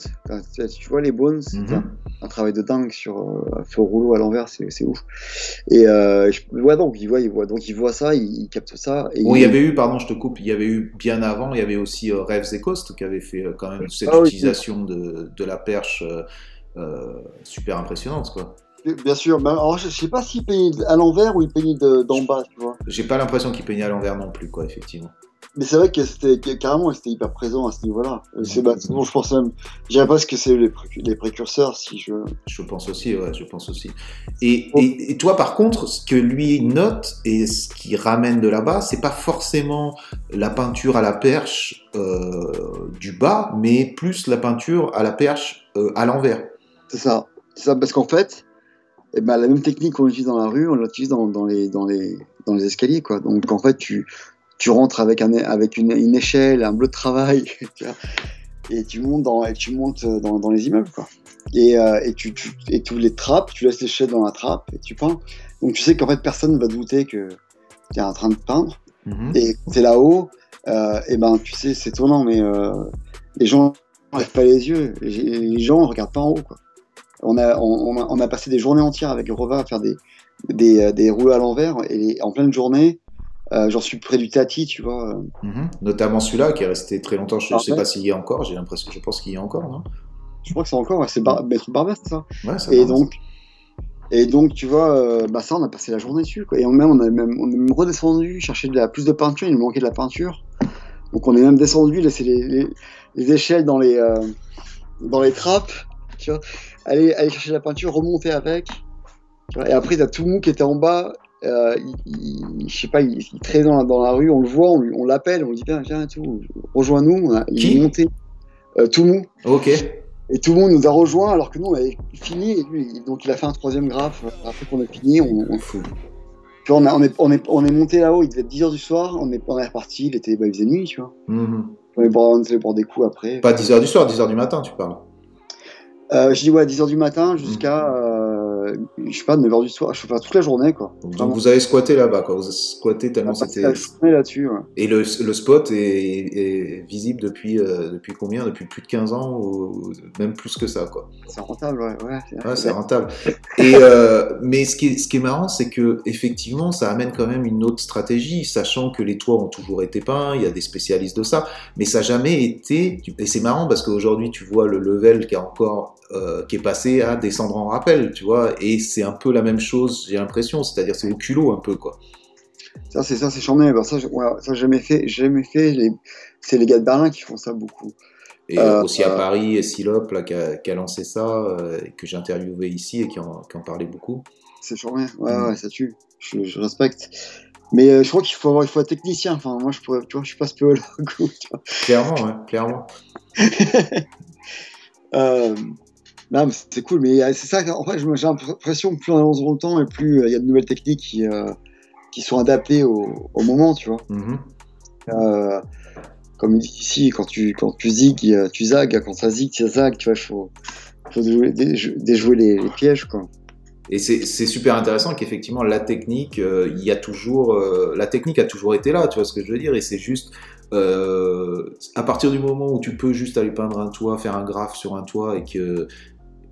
tu vois les Bones, Mhm. Un, travail de dingue sur, euh, sur rouleau à l'envers, c'est, c'est ouf. Et euh, je, ouais, donc il voit, il voit, donc il voit ça, il, il capte ça. Et Bon, il y avait eu, pardon, je te coupe, il y avait eu bien avant, il y avait aussi euh, Rêves et Coast qui avait fait euh, quand même cette Ah oui. utilisation de, de la perche euh, euh, super impressionnante, quoi. Bien sûr, mais alors je, je sais pas s'il peignait à l'envers ou il peignait de- d'en bas, tu vois. J'ai pas l'impression qu'il peignait à l'envers non plus, quoi, effectivement. Mais c'est vrai que c'était carrément, c'était hyper présent à ce niveau-là. Euh, C'est bah, c'est bon, je pense même. Je dirais pas ce que c'est les, précu- les précurseurs, si je. Je pense aussi, ouais, je pense aussi. Et, et, et toi, par contre, ce que lui note et ce qui ramène de là-bas, c'est pas forcément la peinture à la perche euh, du bas, mais plus la peinture à la perche euh, à l'envers. C'est ça. C'est ça, parce qu'en fait, eh ben, la même technique qu'on utilise dans la rue, on l'utilise dans, dans, les, dans, les, dans les escaliers, quoi. Donc en fait, tu, tu rentres avec, un, avec une, une échelle, un bleu de travail, (laughs) tu et tu montes dans, et tu montes dans, dans les immeubles, quoi. Et, euh, et tu, tu, et tu les trappes, tu laisses l'échelle dans la trappe et tu peins. Donc tu sais qu'en fait, personne ne va douter que tu es en train de peindre. Mhm. Et quand t'es là-haut, euh, et ben tu sais, c'est tournant, mais euh, les gens ne lèvent pas les yeux. Les, gens ne regardent pas en haut. Quoi. On, a, on, on a, passé des journées entières avec Rova à faire des, des, des rouleaux à l'envers. Et les- en pleine journée, euh, j'en suis près du Tati, tu vois. euh, Mhm. Notamment celui-là qui est resté très longtemps. Je ne Ah sais pas s'il y est encore. J'ai l'impression, je pense qu'il y est encore, non? Je crois que c'est encore, ouais, c'est Bar Maître Barbas, ça. Ouais, ça Et donc, et donc, tu vois, euh, bah ça, on a passé la journée dessus. Quoi. Et on, même, on, a même, on est même redescendu, chercher de la, plus de peinture, il nous manquait de la peinture. Donc, on est même descendu, laisser les, les, les échelles dans les, euh, dans les trappes, tu vois. Aller, aller chercher la peinture, remonter avec. Et après, t'as tout le monde qui était en bas. Euh, il, il- je sais pas, il, il traînait dans la, dans la rue, on le voit, on, l'appelle, on lui dit viens, viens et tout, rejoins-nous. Il Qui est monté. Euh, tout le monde. Ok. Et tout le monde nous a rejoints alors que nous on avait fini. Et lui, donc il a fait un troisième graphe. euh, Après qu'on a fini, on, on, Fou. puis on, a- on est, on, est, on est monté là-haut, il devait être 10h du soir. On est, on est reparti, il, était, bah, il faisait nuit, tu vois. Mhm. On est boire, on est allé boire des coups après. Pas 10h du soir, 10h du matin, tu parles. Euh, je dis ouais, 10h du matin jusqu'à, euh, je sais pas, 9h du soir. Je sais pas, toute la journée quoi. Donc Vraiment. vous avez squatté là-bas, quoi. Vous avez squatté tellement c'était. là-dessus. ouais. Et le, le spot est, est visible depuis, euh, depuis combien? Depuis plus de 15 ans ou même plus que ça, quoi? C'est rentable, ouais. Ouais, c'est rentable. Et, euh, mais ce qui est, ce qui est marrant, c'est que effectivement, ça amène quand même une autre stratégie, sachant que les toits ont toujours été peints, il y a des spécialistes de ça, mais ça n'a jamais été. Et c'est marrant parce qu'aujourd'hui, tu vois le level qui a encore euh, qui est passé à descendre en rappel, tu vois. Et c'est un peu la même chose, j'ai l'impression, c'est-à-dire c'est au culot un peu, quoi. Ça, c'est ça, c'est charmé. Bah, ça, ouais, ça, jamais fait. jamais fait. Les... C'est les gars de Berlin qui font ça beaucoup. Et Euh, aussi à euh, Paris, et Silop, là, qui a, qui a lancé ça, que j'ai interviewé ici et qui en, qui en parlait beaucoup. C'est charmé. Ouais, Mm. ouais, ça tue. Je, je respecte. Mais euh, je crois qu'il faut avoir, il faut être technicien. Enfin, moi, je pourrais, tu vois, je suis pas spéologue. Clairement, ouais, clairement. (laughs) Euh, non, c'est cool. Mais euh, c'est ça. En fait, j'ai l'impression que plus on avance dans le temps et plus euh, il y a de nouvelles techniques qui, euh, qui sont adaptées au, au moment, tu vois. Mhm. Euh, comme ici, quand tu, quand tu zigues, euh, tu zagues, quand ça zigue, tu zagues, tu vois, il faut, faut déjouer, les, les pièges, quoi. Et c'est super intéressant qu'effectivement la technique, il y a toujours, la technique a toujours été là, tu vois ce que je veux dire, et c'est juste euh, à partir du moment où tu peux juste aller peindre un toit, faire un graphe sur un toit et que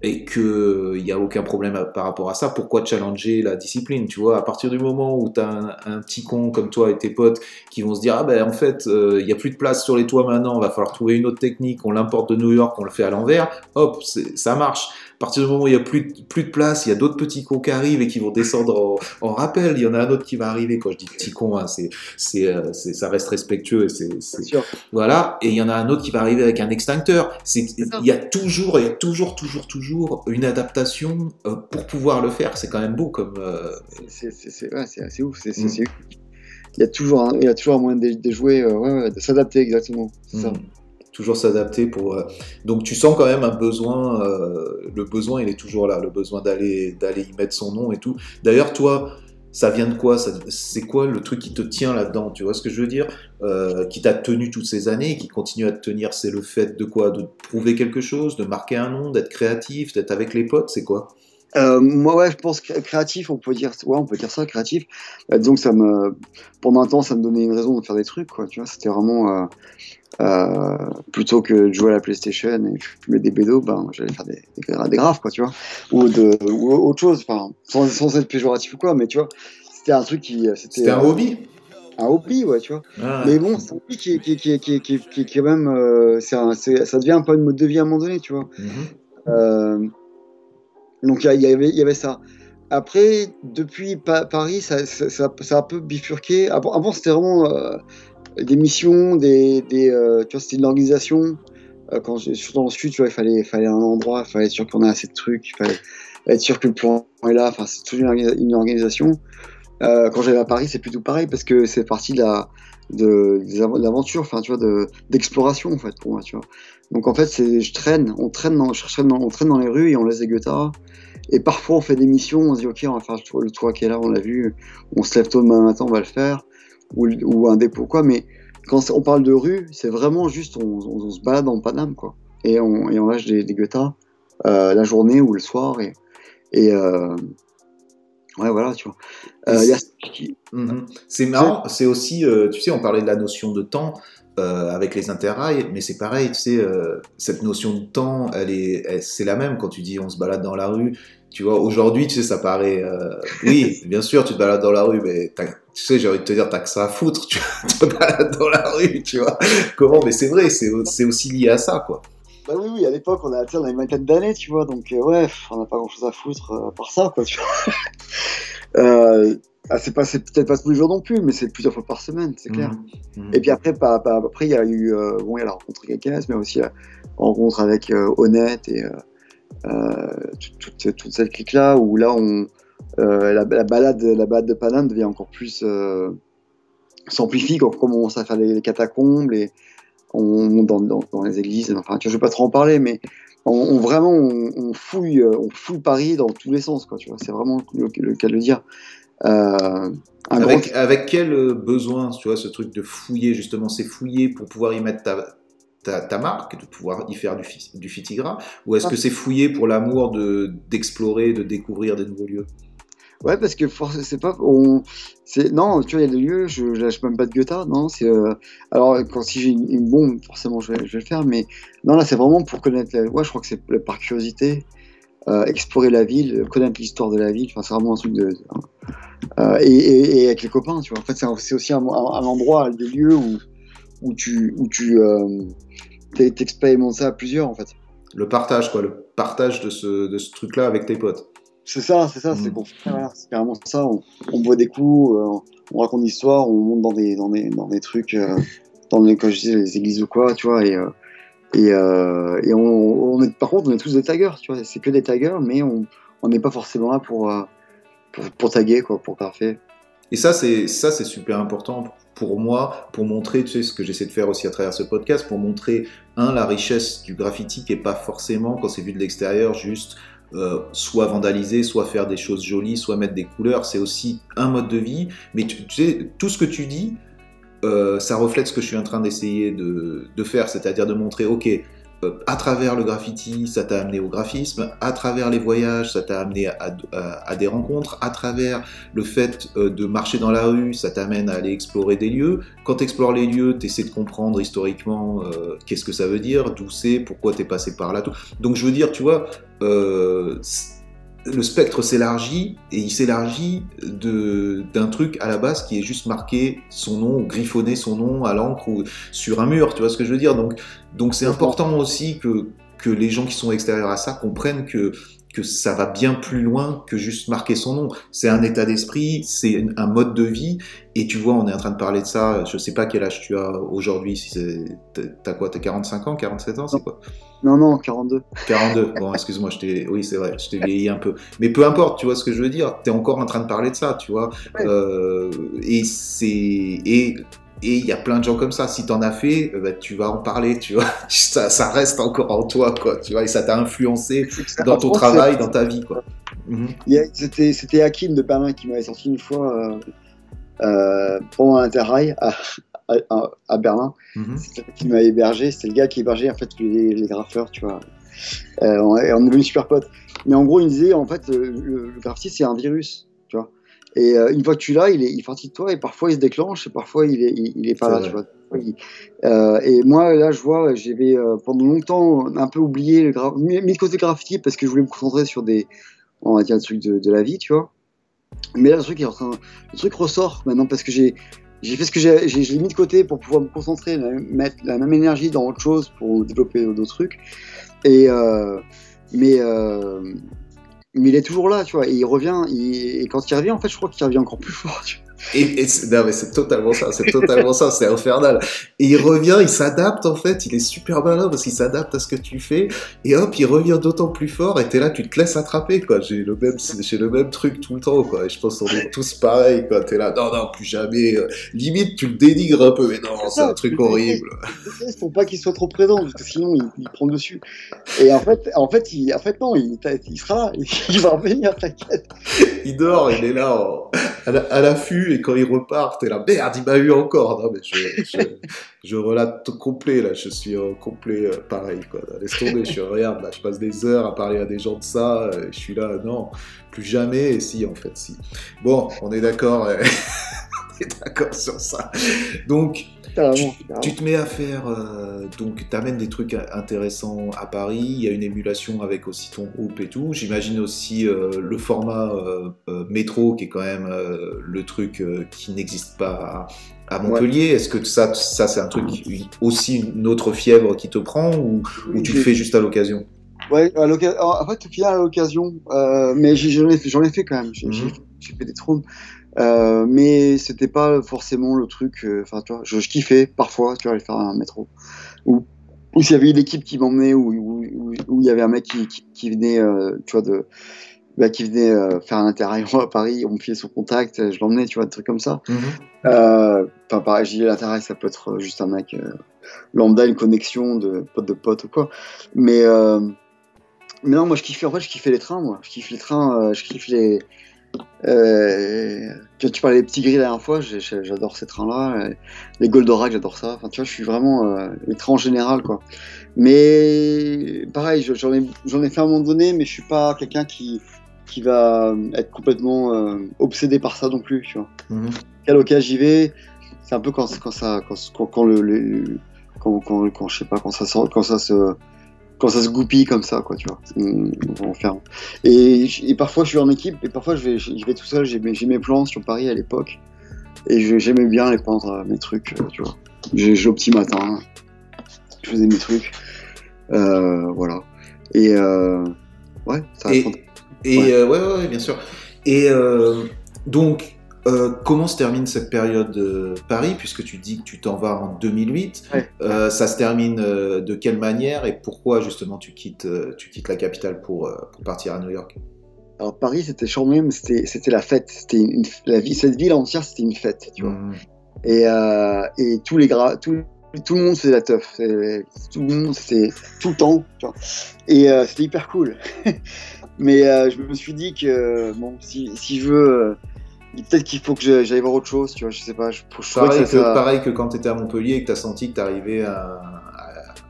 et que il y a aucun problème par rapport à ça, pourquoi challenger la discipline, tu vois? À partir du moment où tu as un, petit con comme toi et tes potes qui vont se dire ah ben en fait euh, il y a plus de place sur les toits maintenant, va falloir trouver une autre technique, on l'importe de New York, on le fait à l'envers, hop, ça marche. À partir du moment où il y a plus de, plus de place, il y a d'autres petits cons qui arrivent et qui vont descendre en, en rappel. Il y en a un autre qui va arriver. Quand je dis petit con, hein, c'est, c'est, euh, c'est- ça reste respectueux. et C'est, voilà. Et il y en a un autre qui va arriver avec un extincteur. C'est, il y a toujours, il y a toujours, toujours, toujours une adaptation euh, pour pouvoir le faire. C'est quand même beau comme. euh, C'est c'est- ouais, ouf. c'est Mm. c'est- Il y a toujours un, il y a toujours un moyen de euh, ouais, ouais, de s'adapter exactement. C'est ça. Toujours s'adapter pour. euh, Donc tu sens quand même un besoin. euh, Le besoin, il est toujours là. Le besoin d'aller d'aller y mettre son nom et tout. D'ailleurs, toi, ça vient de quoi? C'est quoi le truc qui te tient là-dedans? Tu vois ce que je veux dire? Euh, Qui t'a tenu toutes ces années, qui continue à te tenir, c'est le fait de quoi? De prouver quelque chose, de marquer un nom, d'être créatif, d'être avec les potes. C'est quoi? Euh, moi, ouais, je pense créatif, on peut dire, ouais, on peut dire ça, créatif. Euh, disons que ça me, pendant un temps, ça me donnait une raison de faire des trucs, quoi. Tu vois, c'était vraiment euh, euh, plutôt que de jouer à la PlayStation et fumer des bédos, ben, j'allais faire des, des, des graphes, quoi, tu vois, ou de, ou autre chose, enfin, sans, sans être péjoratif ou quoi, mais tu vois, c'était un truc qui, c'était un hobby un hobby, ouais, tu vois. Ah, Mais bon, c'est un hobby qui, qui, qui, qui, qui, qui, qui est quand même, un- ça devient un peu une mode de vie à un moment donné, tu vois. Euh, donc il y, avait, ça. Après, depuis Pa- Paris, ça, ça, ça- a un peu bifurqué. Avant, c'était vraiment euh, des missions, des, des, euh, tu vois, c'était une organisation. Euh, suis dans le sud, tu vois, il fallait, fallait un endroit, il fallait être sûr qu'on a assez de trucs, il fallait être sûr que le plan est là. Enfin, c'est toujours une, organisa- une organisation. Quand j'allais à Paris, c'est plutôt pareil parce que c'est partie de de, de l'aventure, enfin, tu vois, de d'exploration en fait pour moi, tu vois. Donc en fait, c'est je traîne, on traîne dans, je traîne dans, on traîne dans les rues et on laisse des guitares. Et parfois, on fait des missions, on se dit, ok, on va faire le toit, qui est là, on l'a vu, on se lève tôt demain matin, on va le faire, ou, un dépôt, quoi. Mais quand on parle de rue, c'est vraiment juste, on, on- on se balade en Paname, quoi. Et on, et on lâche des, des guitares euh, la journée ou le soir. Et, et euh, ouais, voilà, tu vois. Euh, a- Mhm. C'est marrant, c'est aussi, euh, tu sais, on parlait de la notion de temps euh, avec les interrails, mais c'est pareil, tu sais, euh, cette notion de temps, elle est, c'est la même quand tu dis on se balade dans la rue. Tu vois, aujourd'hui, tu sais, ça paraît, euh, oui, (laughs) bien sûr, tu te balades dans la rue, mais tu sais, j'ai envie de te dire, t'as que ça à foutre, tu, tu (laughs) te balades dans la rue, tu vois. Comment Mais c'est vrai, c'est, aussi lié à ça, quoi. Bah oui, oui, à l'époque, on, a, on avait une vingtaine d'années, tu vois, donc ouais, on n'a pas grand chose à foutre part ça, quoi, tu vois. (laughs) euh, ah, c'est pas, peut-être pas tous les jours non plus, mais c'est plusieurs fois par semaine, c'est clair. Mhm. Mhm. Et puis après, pas, pas- après, il y a eu, euh, bon, il y a la rencontre avec Games, mais aussi la rencontre avec euh, Honnête et euh, euh, toute, toute, toute cette clique-là, où là, on, euh, la, la balade, la balade de Paname devient encore plus euh, s'amplifie quand on commence à faire les, les catacombes, et on monte dans, dans, dans les églises. Enfin, tu vois, je vais pas trop en parler, mais on, on- vraiment, on, on fouille, euh, on fouille Paris dans tous les sens, quoi. Tu vois, c'est vraiment le, le cas de le dire. Euh, grand Avec, quel euh, besoin, tu vois, ce truc de fouiller, justement, c'est fouiller pour pouvoir y mettre ta, ta, ta marque, de pouvoir y faire du, du fitigra Ou est-ce que c'est fouiller pour l'amour de, d'explorer, de découvrir des nouveaux lieux? Ouais, parce que force- c'est pas. On, non, tu vois, il y a des lieux, je, je lâche même pas de Goethe, non, c'est. euh, alors, quand si j'ai une, une bombe, forcément, je vais, je vais le faire, mais non, là, c'est vraiment pour connaître. La, ouais, je crois que c'est par curiosité, euh, explorer la ville, connaître l'histoire de la ville, enfin, c'est vraiment un truc de. Euh, et, et, et avec les copains, tu vois. En fait, c'est, aussi un, un, un endroit, des lieux où, où tu, où tu euh, t'es- t'expérimentes ça à plusieurs, en fait. Le partage, quoi, le partage de ce, de ce truc-là avec tes potes. C'est ça, c'est ça, c'est Mm. bon. Voilà, c'est carrément ça. On, on boit des coups, euh, on raconte des histoires, on monte dans des, dans des, dans des trucs, dans les, comme je disais, les églises ou quoi, tu vois, et, et, et on, on est, par contre, on est tous des taggers, tu vois, c'est que des taggers, mais on on n'est pas forcément là pour, pour, taguer, quoi, pour graffer. Et ça, c'est ça, c'est super important pour moi, pour montrer, tu sais, ce que j'essaie de faire aussi à travers ce podcast, pour montrer un la richesse du graffiti qui est pas forcément quand c'est vu de l'extérieur juste euh, soit vandaliser, soit faire des choses jolies, soit mettre des couleurs. C'est aussi un mode de vie. Mais tu, sais, tout ce que tu dis, euh, ça reflète ce que je suis en train d'essayer de, de faire, c'est-à-dire de montrer, ok, à travers le graffiti, ça t'a amené au graphisme, à travers les voyages, ça t'a amené à, des rencontres, à travers le fait euh, de marcher dans la rue, ça t'amène à aller explorer des lieux. Quand tu explores les lieux, tu essaies de comprendre historiquement euh, qu'est-ce que ça veut dire, d'où c'est, pourquoi tu es passé par là. Tout. Donc je veux dire, tu vois, euh, le spectre s'élargit et il s'élargit de- d'un truc à la base qui est juste marqué son nom ou griffonner son nom à l'encre ou sur un mur, tu vois ce que je veux dire? Donc donc c'est important aussi que, que les gens qui sont extérieurs à ça comprennent que que ça va bien plus loin que juste marquer son nom. C'est un état d'esprit, c'est un mode de vie. Et tu vois, on est en train de parler de ça. Je sais pas quel âge tu as aujourd'hui. Si t'as quoi T'as 45 ans, 47 ans, c'est quoi? Non, non, 42. 42. Bon, excuse-moi, je t'ai, oui, c'est vrai, je t'ai vieilli un peu. Mais peu importe, tu vois ce que je veux dire. T'es encore en train de parler de ça, tu vois. Ouais. Euh, et c'est, et, et il y a plein de gens comme ça. Si t'en as fait, euh, bah, tu vas en parler, tu vois. (laughs) Ça, ça reste encore en toi, quoi. Tu vois, et ça t'a influencé dans ton travail, dans ta vie, quoi. Mhm. C'était c'était Hakim de Berlin qui m'avait sorti une fois euh, euh, pendant l'interrail à, à, à Berlin. Mhm. C'était qui m'avait hébergé. C'était le gars qui hébergeait en fait les, les graffeurs, tu vois. Euh, on, est devenus super potes. Mais en gros, il me disait en fait le, le, graffiti c'est un virus, tu vois. Et euh, une fois que tu l'as, il est, il partie de toi et parfois il se déclenche et parfois il est, il, il est pas là, vrai. tu vois. Euh, et moi là, je vois, j'avais euh, pendant longtemps un peu oublié le gra- mis, mis de graffiti parce que je voulais me concentrer sur des, on va dire, des trucs de, de la vie, tu vois. Mais là, le truc est en train, le truc ressort maintenant parce que j'ai j'ai fait ce que j'ai, je l'ai mis de côté pour pouvoir me concentrer, mettre la même énergie dans autre chose pour développer d'autres trucs. Et euh, mais euh, mais il est toujours là, tu vois. Et il revient. et quand il revient, en fait, je crois qu'il revient encore plus fort. tu vois. Et, non, mais c'est totalement ça, c'est totalement ça, c'est infernal. Et il revient, il s'adapte en fait, il est super malin parce qu'il s'adapte à ce que tu fais, et hop, il revient d'autant plus fort, et t'es là, tu te laisses attraper, quoi. J'ai le même, j'ai le même truc tout le temps, quoi. Et je pense qu'on est tous pareils, quoi. T'es là, non, non, plus jamais. Limite, tu le dénigres un peu, mais non, c'est un truc horrible. Il faut pas qu'il soit trop présent parce que sinon il, il prend dessus. Et en fait, en fait, il, en fait non, il, il sera là, (laughs) il va revenir, t'inquiète. Il dort, il est là, en- à la- et quand il repart, t'es là, merde, il m'a eu encore. Non, mais je, je, je relate complet, là, je suis en complet euh, pareil. Laisse tomber, je suis, regarde, là, je passe des heures à parler à des gens de ça, euh, je suis là, non, plus jamais, et si, en fait, si. Bon, on est d'accord, euh, (laughs) on est d'accord sur ça. Donc, tu, tu te mets à faire, euh, donc tu amènes des trucs intéressants à Paris, il y a une émulation avec aussi ton groupe et tout. J'imagine aussi euh, le format euh, métro qui est quand même le truc qui n'existe pas à, à Montpellier. Est-ce que ça, ça c'est un truc, une- aussi une autre fièvre qui te prend ou, ou tu le fais juste à l'occasion? Ouais, à l'occasion. En fait, au final, à l'occasion, mais j'en ai, fait- j'en ai fait quand même. J'ai Mhm. fait des trônes. Euh, mais c'était pas forcément le truc. euh, Enfin, tu vois, je, je kiffais parfois, tu vois, aller faire un métro. Ou, ou s'il y avait une équipe qui m'emmenait, ou il y avait un mec qui, qui, qui venait, euh, tu vois, de. Bah, qui venait faire un intérieur à Paris, on me filait son contact, je l'emmenais, tu vois, des trucs comme ça. Euh, Enfin, pareil, j'ai dit l'intérêt, ça peut être juste un mec lambda, une connexion de pote de pote ou quoi. Mais, mais non, moi je kiffe, en fait, je kiffais les trains, moi. Je kiffe les trains, je kiffe les. Euh, tu, parlais des petits gris la dernière fois, j'adore ces trains-là. euh, Les Goldorak, j'adore ça. Enfin, tu vois, je suis vraiment. euh, les trains en général, quoi. Mais pareil, je- j'en ai, ai fait à un moment donné, mais je suis pas quelqu'un qui, qui va être complètement euh, obsédé par ça non plus, tu vois quel occasion j'y vais. C'est un peu quand, quand ça, quand, quand, quand le, le- quand, quand, quand, je sais pas, quand ça, quand ça se, quand ça se goupille comme ça, quoi, tu vois. On, faire. Et, parfois je suis en équipe, et parfois je vais, je vais tout seul. J'ai mes, plans sur Paris à l'époque, et j'aimais bien les peindre euh, mes trucs, euh, tu vois. J'ai au petit matin, je faisais mes trucs, euh, voilà. Et euh, ouais, ça Et, et Ouais. euh, ouais, ouais, ouais, bien sûr. Et donc, euh, comment se termine cette période de Paris, puisque tu dis que tu t'en vas en 2008 Ouais. Euh, Ça se termine euh, de quelle manière et pourquoi justement tu quittes, euh, tu quittes la capitale pour, euh, pour partir à New York? Alors Paris, c'était charmé, mais c'était c'était la fête. C'était une, la vie, cette ville entière, c'était une fête, tu vois. Mhm. Et, euh, et tous les gras, tout, tout le monde faisait la teuf. C'est- Tout le monde, c'était tout le temps. tu vois. Et euh, c'était hyper cool. (laughs) Mais euh, je me suis dit que bon, si, si je veux, euh, peut-être qu'il faut que j'aille voir autre chose. Tu vois, je sais pas. Je, je Pareil, que que, ça- pareil que quand tu étais à Montpellier et que tu as senti que tu arrivais à,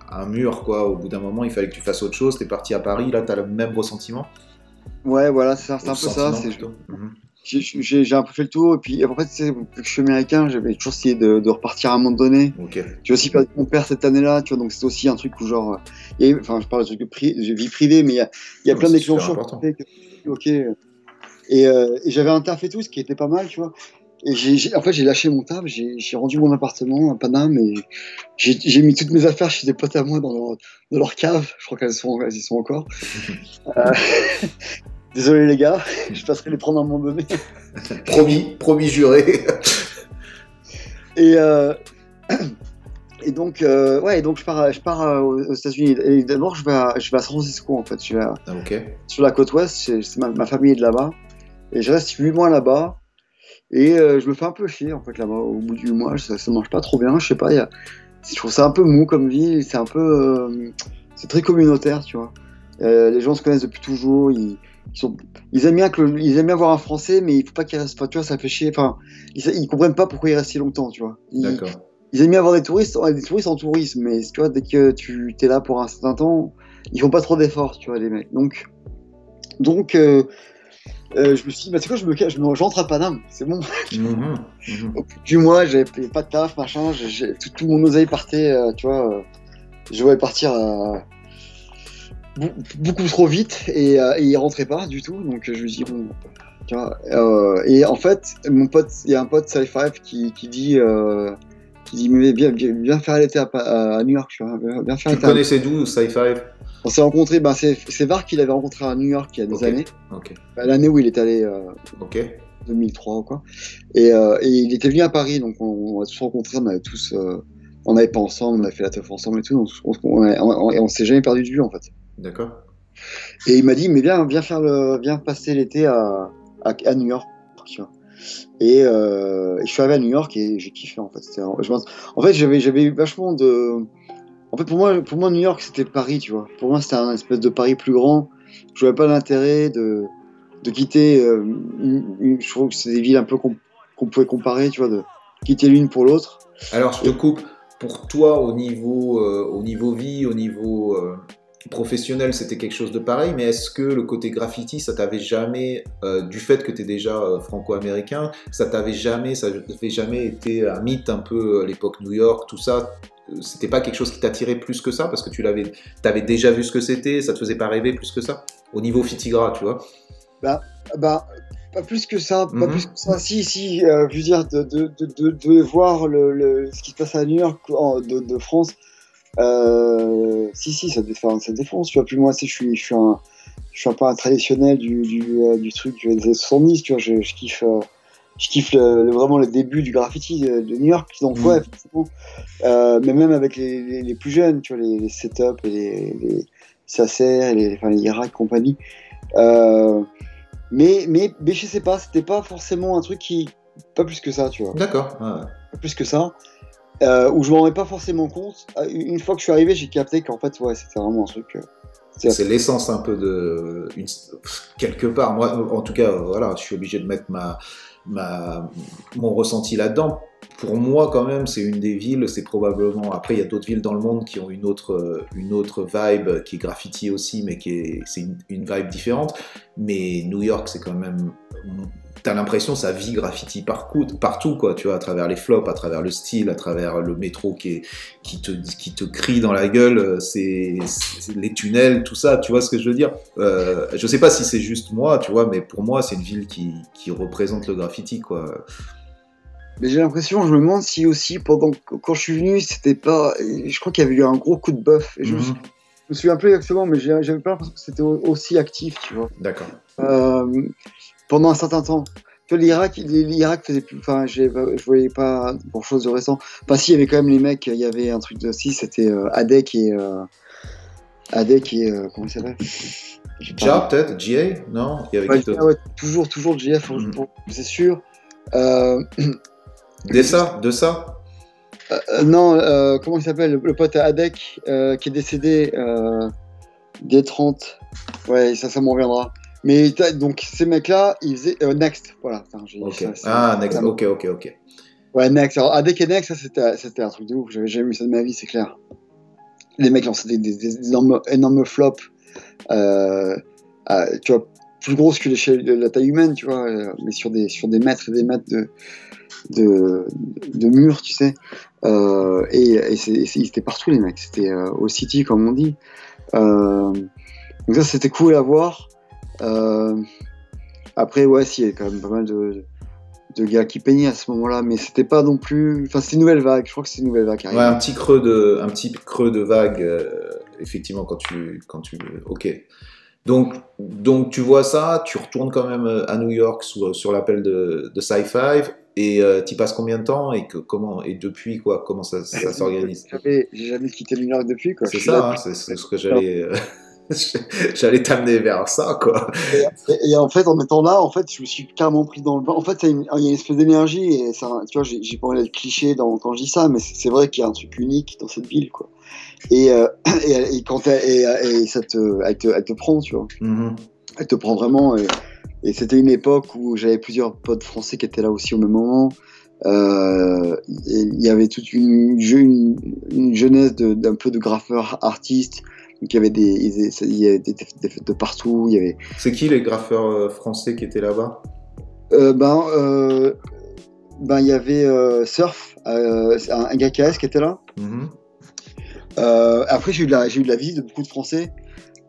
à un mur, quoi. Au bout d'un moment, il fallait que tu fasses autre chose. Tu es parti à Paris, là, tu as le même ressentiment Ouais, voilà, c'est un, peu ça. Mhm. J'ai un peu fait le tour. Et puis en fait, tu sais, vu que je suis américain, j'avais toujours essayé de, de repartir à un moment donné. Ok. J'ai aussi perdu mon père cette année-là, tu vois, donc c'est aussi un truc où genre, euh, enfin, je parle de trucs de, pri- de vie privée, mais il y a, y a Ouais, plein qui que- Ok. Et, euh, et j'avais un taf et tout, ce qui était pas mal, tu vois. Et en fait, j'ai lâché mon taf, j'ai, rendu mon appartement à Paname et j'ai, mis toutes mes affaires chez des potes à moi dans leur, dans leur cave. Je crois qu'elles sont, elles y sont encore. (laughs) Euh, (laughs) Désolé les gars, (laughs) je passerai les prendre à un moment donné. Promis, promis juré. Et, euh, (clears throat) et donc, euh, ouais, et donc je pars, je pars aux États-Unis. Et d'abord, je vais, à, je vais à San Francisco, en fait. Je vais à- Ah, ok. sur la côte ouest, ma, ma famille est de là-bas. Et je reste 8 mois là-bas. Et euh, je me fais un peu chier, en fait, là-bas. Au bout du mois, ça, ça mange pas trop bien. Je sais pas, il y a, je trouve ça un peu mou comme ville. C'est un peu. euh, c'est très communautaire, tu vois. Euh, les gens se connaissent depuis toujours. Ils, ils, sont, ils, aiment bien que le- ils aiment bien voir un Français, mais il faut pas qu'ils restent. Enfin, tu vois, ça fait chier. Enfin, ils, ils comprennent pas pourquoi ils restent si longtemps, tu vois. Ils- D'accord. ils aiment bien avoir des touristes, des touristes en tourisme, mais tu vois, dès que tu es là pour un certain temps, ils font pas trop d'efforts, tu vois, les mecs. Donc, donc euh, euh, je me suis dit, bah, tu sais quoi, je me cache, je me j'entre à Paname, c'est bon. Mhm. (laughs) Mhm. Au bout du mois, j'avais pas de taf, machin, tout, tout mon oseille partait, euh, tu vois, euh, je voulais partir beaucoup trop vite et, et il rentrait pas du tout, donc je me suis dit, bon, tu vois, et en fait, mon pote, il y a un pote Sci-Fi qui, qui dit, qui dit, mais viens, viens, faire l'été à, New York, tu vois, viens, faire Tu connaissais d'où, Sci-Fi? On s'est rencontrés, ben c'est c'est Var qui l'avait rencontré à New York il y a des années, Ok. Ben, l'année où il est allé. euh, Ok. 2003 ou quoi. Et, euh, et il était venu à Paris, donc on, on a tous rencontré, on avait tous, euh, on n'avait pas ensemble, on a fait la teuf ensemble et tout, donc on, on, on, et on s'est jamais perdu de vue en fait. D'accord. Et il m'a dit, mais viens, viens faire le, viens passer l'été à, à, à New York, tu vois. Et, euh, et je suis arrivé à New York et j'ai kiffé en fait. Je en fait, j'avais, j'avais eu vachement de, en fait pour moi, pour moi New York c'était Paris, tu vois. Pour moi c'était un espèce de Paris plus grand. Je voyais pas l'intérêt de, de quitter. euh, une- une- je trouve que c'est des villes un peu qu'on qu'on pouvait comparer, tu vois, de quitter l'une pour l'autre. Alors, je te coupe. Pour toi, au niveau, euh, au niveau vie, au niveau professionnel, c'était quelque chose de pareil, mais est-ce que le côté graffiti, ça t'avait jamais, euh, du fait que tu es déjà euh, franco-américain, ça t'avait jamais, ça t'avait jamais été un mythe un peu à l'époque New York, tout ça euh, c'était pas quelque chose qui t'attirait plus que ça parce que tu l'avais, t'avais déjà vu ce que c'était, ça te faisait pas rêver plus que ça au niveau Fitigra, tu vois? Bah, pas plus que ça, pas Mhm. plus que ça. Si, si, euh, je veux dire, de, de, de, de, voir le, le, ce qui se passe à New York en- de France, euh, si, si, ça défonce, ça défonce. Tu vois, plus moi, c'est, je suis, je suis un, je suis un peu un traditionnel du, du, euh, du truc des années 70, tu vois, je, je kiffe, euh, je kiffe le, le- vraiment le début du graffiti de, de New York. Donc, Mhm. ouais, mais même avec les, les, les plus jeunes, tu vois, les, les setups et les, les Sacer, les, enfin, les Irak et compagnie. Mais, mais, mais je sais pas, c'était pas forcément un truc qui. Pas plus que ça, tu vois. D'accord. ouais. Pas plus que ça. Euh, où je m'en rendais pas forcément compte. Euh, Une fois que je suis arrivé, j'ai capté qu'en fait, c'était vraiment un truc. euh, c'est- l'essence un peu de quelque part. Moi, en tout cas, voilà, je suis obligé de mettre mon ressenti là-dedans. Pour moi, quand même, c'est une des villes. C'est probablement. Après, il y a d'autres villes dans le monde qui ont une autre une autre vibe, qui est graffiti aussi, mais qui est c'est une vibe différente. Mais New York, c'est quand même. T'as l'impression ça vit graffiti partout, partout quoi, tu vois, à travers les flops, à travers le style, à travers le métro qui est qui te, qui te crie dans la gueule, c'est c'est les tunnels, tout ça, tu vois ce que je veux dire? Euh, Je sais pas si c'est juste moi, tu vois, mais pour moi, c'est une ville qui, qui représente le graffiti, quoi. Mais j'ai l'impression, je me demande si aussi, pendant quand je suis venu, c'était pas. Je crois qu'il y avait eu un gros coup de bœuf. Mhm. je me souviens plus exactement, mais j'avais pas l'impression que c'était au- aussi actif, tu vois. D'accord. Euh, pendant un certain temps. L'Irak, l'Irak faisait plus. Enfin, je voyais pas grand chose de récent. Enfin, si, il y avait quand même les mecs, il y avait un truc de. Si, c'était euh, Adek et. Euh, Adek et. euh, comment il s'appelle? Ja, peut-être GA Non? Il y avait Ouais, ouais, toujours, toujours GF, Mhm. pour- c'est sûr. Euh, Dessa De ça? Euh, non, euh, comment il s'appelle? Le, le pote Adek euh, qui est décédé euh, D30. Ouais, ça, ça m'en reviendra. Mais donc, ces mecs-là, ils faisaient. euh, Next, voilà. Ça, Ah, next. Ok, ok, ok. Ouais, Next. Alors, Adek et Next, ça, c'était c'était un truc de ouf. J'avais jamais vu ça de ma vie, c'est clair. Les mecs lançaient des, des- des énormes, énormes flops. Euh, tu vois, plus grosses que l'échelle de la taille humaine, tu vois, euh, mais sur des, sur des mètres et des mètres de, de, de murs, tu sais. Et et ils étaient partout, les mecs. C'était au City, comme on dit. Donc, ça, c'était cool à voir. Euh, après, ouais, si, il y avait quand même pas mal de, de gars qui peignaient à ce moment-là, mais c'était pas non plus. Enfin, c'était une nouvelle vague. Je crois que c'est une nouvelle vague Ouais, un petit creux de, un petit creux de vague, euh, effectivement, quand tu, quand tu, ok. Donc, donc tu vois ça, tu retournes quand même euh, à New York sur, sur l'appel de, de Sci-Fi et euh, tu passes combien de temps et que comment et depuis quoi, comment ça, ça s'organise? J'ai jamais quitté New York depuis, quoi. C'est ça, hein, c'est c'est ce que j'allais, (laughs) j'allais t'amener vers ça quoi. Et, et en fait, en étant là, en fait, je me suis carrément pris dans le bain. En fait, il y a une, il y a une espèce d'énergie, et ça, tu vois, j'ai pas envie d'être cliché dans, quand je dis ça, mais c'est vrai qu'il y a un truc unique dans cette ville, quoi. Et, euh, et, et quand elle, et, et ça te, elle te, elle te prend, tu vois. Mhm. Elle te prend vraiment. Et, c'était une époque où j'avais plusieurs potes français qui étaient là aussi au même moment. Euh, il y avait toute une, une, une jeunesse d'un peu de graffeurs artistes. Donc il y avait des, il y avait des, fêtes de partout. Il y avait C'est qui les graffeurs euh, français qui étaient là-bas? Euh, ben, euh, ben, il y avait euh, Surf, un, un gars KS qui était là. Mhm. Après, j'ai eu, de la- j'ai eu de la visite de beaucoup de Français.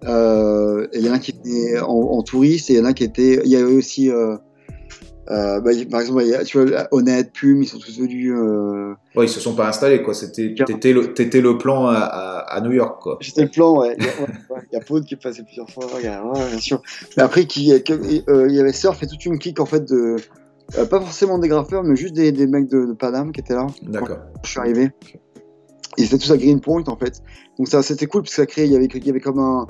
Il y en a qui étaient en, en touriste et il y en a qui étaient. Il y avait aussi. Euh, euh, bah, il- par exemple, il y a- tu vois, Honnête, Plume, ils sont tous venus. Euh... Ouais, ils se sont pas installés quoi. C'était, t'étais le, t'étais le plan à, New York quoi. J'étais le plan, ouais. Il y a, ouais, ouais. Il y a Paul qui est passé plusieurs fois. ouais, ouais, bien sûr. Mais après, qui, que- euh, il y avait Surf et toute une clique en fait de. euh, pas forcément des graffeurs, mais juste des, des mecs de, de Paname qui étaient là. D'accord. je suis arrivé. Ils étaient tous à Greenpoint en fait. Donc ça c'était cool parce que ça créait, il y avait, il y avait comme un,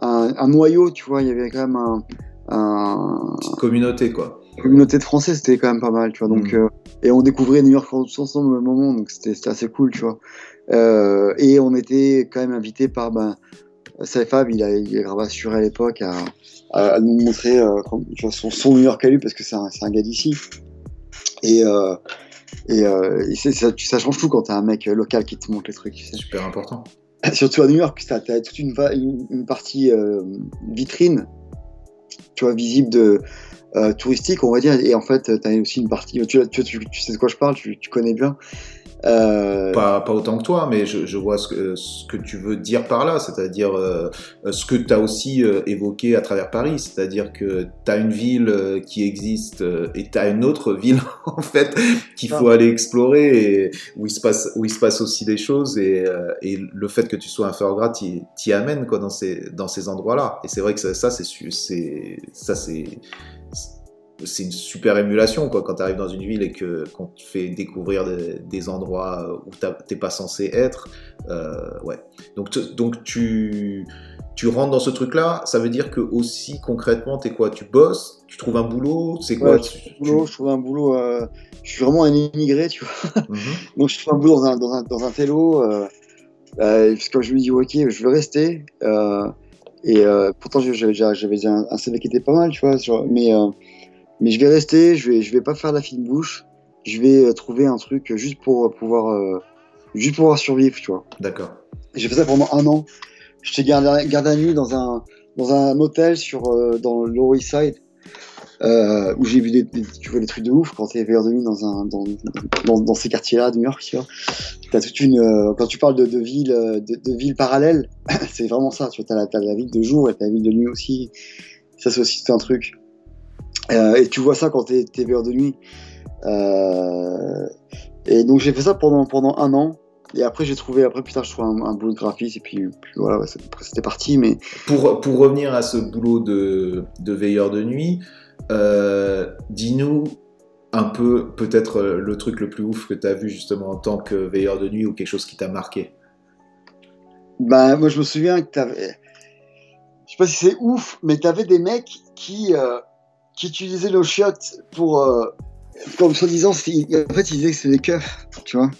un, un noyau, tu vois, il y avait quand même un, un- Petite communauté quoi. Communauté de français, c'était quand même pas mal, tu vois. Donc, Mhm. euh, et on découvrait New York tous ensemble au même moment, donc c'était assez cool, tu vois. Euh, et on était quand même invité par ben, Saifab, il a, il a grave assuré à l'époque à, à, à nous montrer euh, comme- tu vois, son, son New York à lui parce que c'est un, c'est un gars d'ici. Et, et, euh, et c'est- ça, ça change tout quand t'as un mec local qui te montre les trucs. sais. Super important. (laughs) Surtout à New York, t'as as toute une, va- une, une partie euh, vitrine, tu vois, visible de touristique, on va dire, et en fait, t'as aussi une partie. Tu, tu, tu, tu sais de quoi je parle, tu, tu connais bien. Euh, Pas, pas autant que toi, mais je, je vois ce que, ce que tu veux dire par là, c'est-à-dire euh, ce que tu as aussi euh, évoqué à travers Paris, c'est-à-dire que tu as une ville qui existe et tu as une autre ville (laughs) en fait qu'il faut aller explorer et où il se passe, où il se passe aussi des choses et, et le fait que tu sois un Feurgras t'y amène quoi, dans ces, dans ces endroits-là. Et c'est vrai que ça, ça c'est su- c'est ça c'est c'est une super émulation quoi quand tu arrives dans une ville et que qu'on te fait découvrir des, des endroits où t'es pas censé être euh, ouais donc tu- donc tu tu rentres dans ce truc là ça veut dire que aussi concrètement t'es quoi? Tu bosses tu trouves un boulot c'est quoi? Ouais, tu- je, trouve un boulot, je trouve un boulot. euh, je suis vraiment un immigré, tu vois. Mhm. (laughs) Donc je trouve un boulot dans un, dans un, dans un télo. Euh, parce que je me dis, ok, je veux rester. Et pourtant, j'avais un, un CV qui était pas mal, tu vois. sur- mais, mais je vais rester, je vais, je vais pas faire la fine bouche. Je vais euh, trouver un truc juste pour pouvoir, euh, juste pour pouvoir survivre, tu vois. d'accord J'ai fait ça pendant un an. J'étais garde, garde à nuit dans un, dans un hôtel sur, euh, dans Lower East Side. Euh, où j'ai vu des, des- tu vois, des trucs de ouf quand t'es veilleur de nuit dans, un, dans, dans, dans ces quartiers-là de New York, tu vois. T'as toute une, euh, quand tu parles de, de villes euh, de, de villes parallèles, (clears throat) c'est vraiment ça. Tu vois, t'as la, t'as la ville de jour et t'as la ville de nuit aussi. Ça, c'est aussi tout un truc. Euh, et tu vois ça quand t'es es veilleur de nuit. Euh, et donc j'ai fait ça pendant, pendant un an. et après, j'ai trouvé, après, plus tard, je trouvais un, un boulot de graphiste, et puis, puis voilà, ouais, c'était parti, mais Pour, pour revenir à ce boulot de, de veilleur de nuit, euh, dis-nous un peu peut-être le truc le plus ouf que tu as vu justement en tant que veilleur de nuit ou quelque chose qui t'a marqué. bah, moi, je me souviens que t'avais. Je sais pas si c'est ouf, mais t'avais des mecs qui, euh, qui utilisaient nos chiots pour. euh, comme soi-disant, en fait, ils disaient que c'était des keufs, tu vois.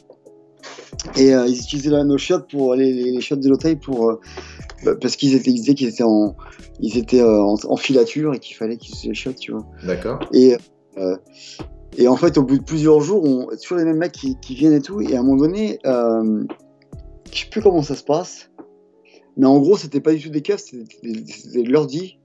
Et euh, ils utilisaient nos chiots pour les, les, chiots de l'hôtel pour. euh, bah, parce qu'ils étaient, ils disaient qu'ils étaient en. Ils étaient euh, en, en filature et qu'il fallait qu'ils utilisent les chiots, tu vois. D'accord Et, et en fait, au bout de plusieurs jours, on, toujours les mêmes mecs qui, qui viennent et tout. Et à un moment donné, je sais plus comment ça se passe. Mais en gros, c'était pas du tout des keufs, c'était de l'ordi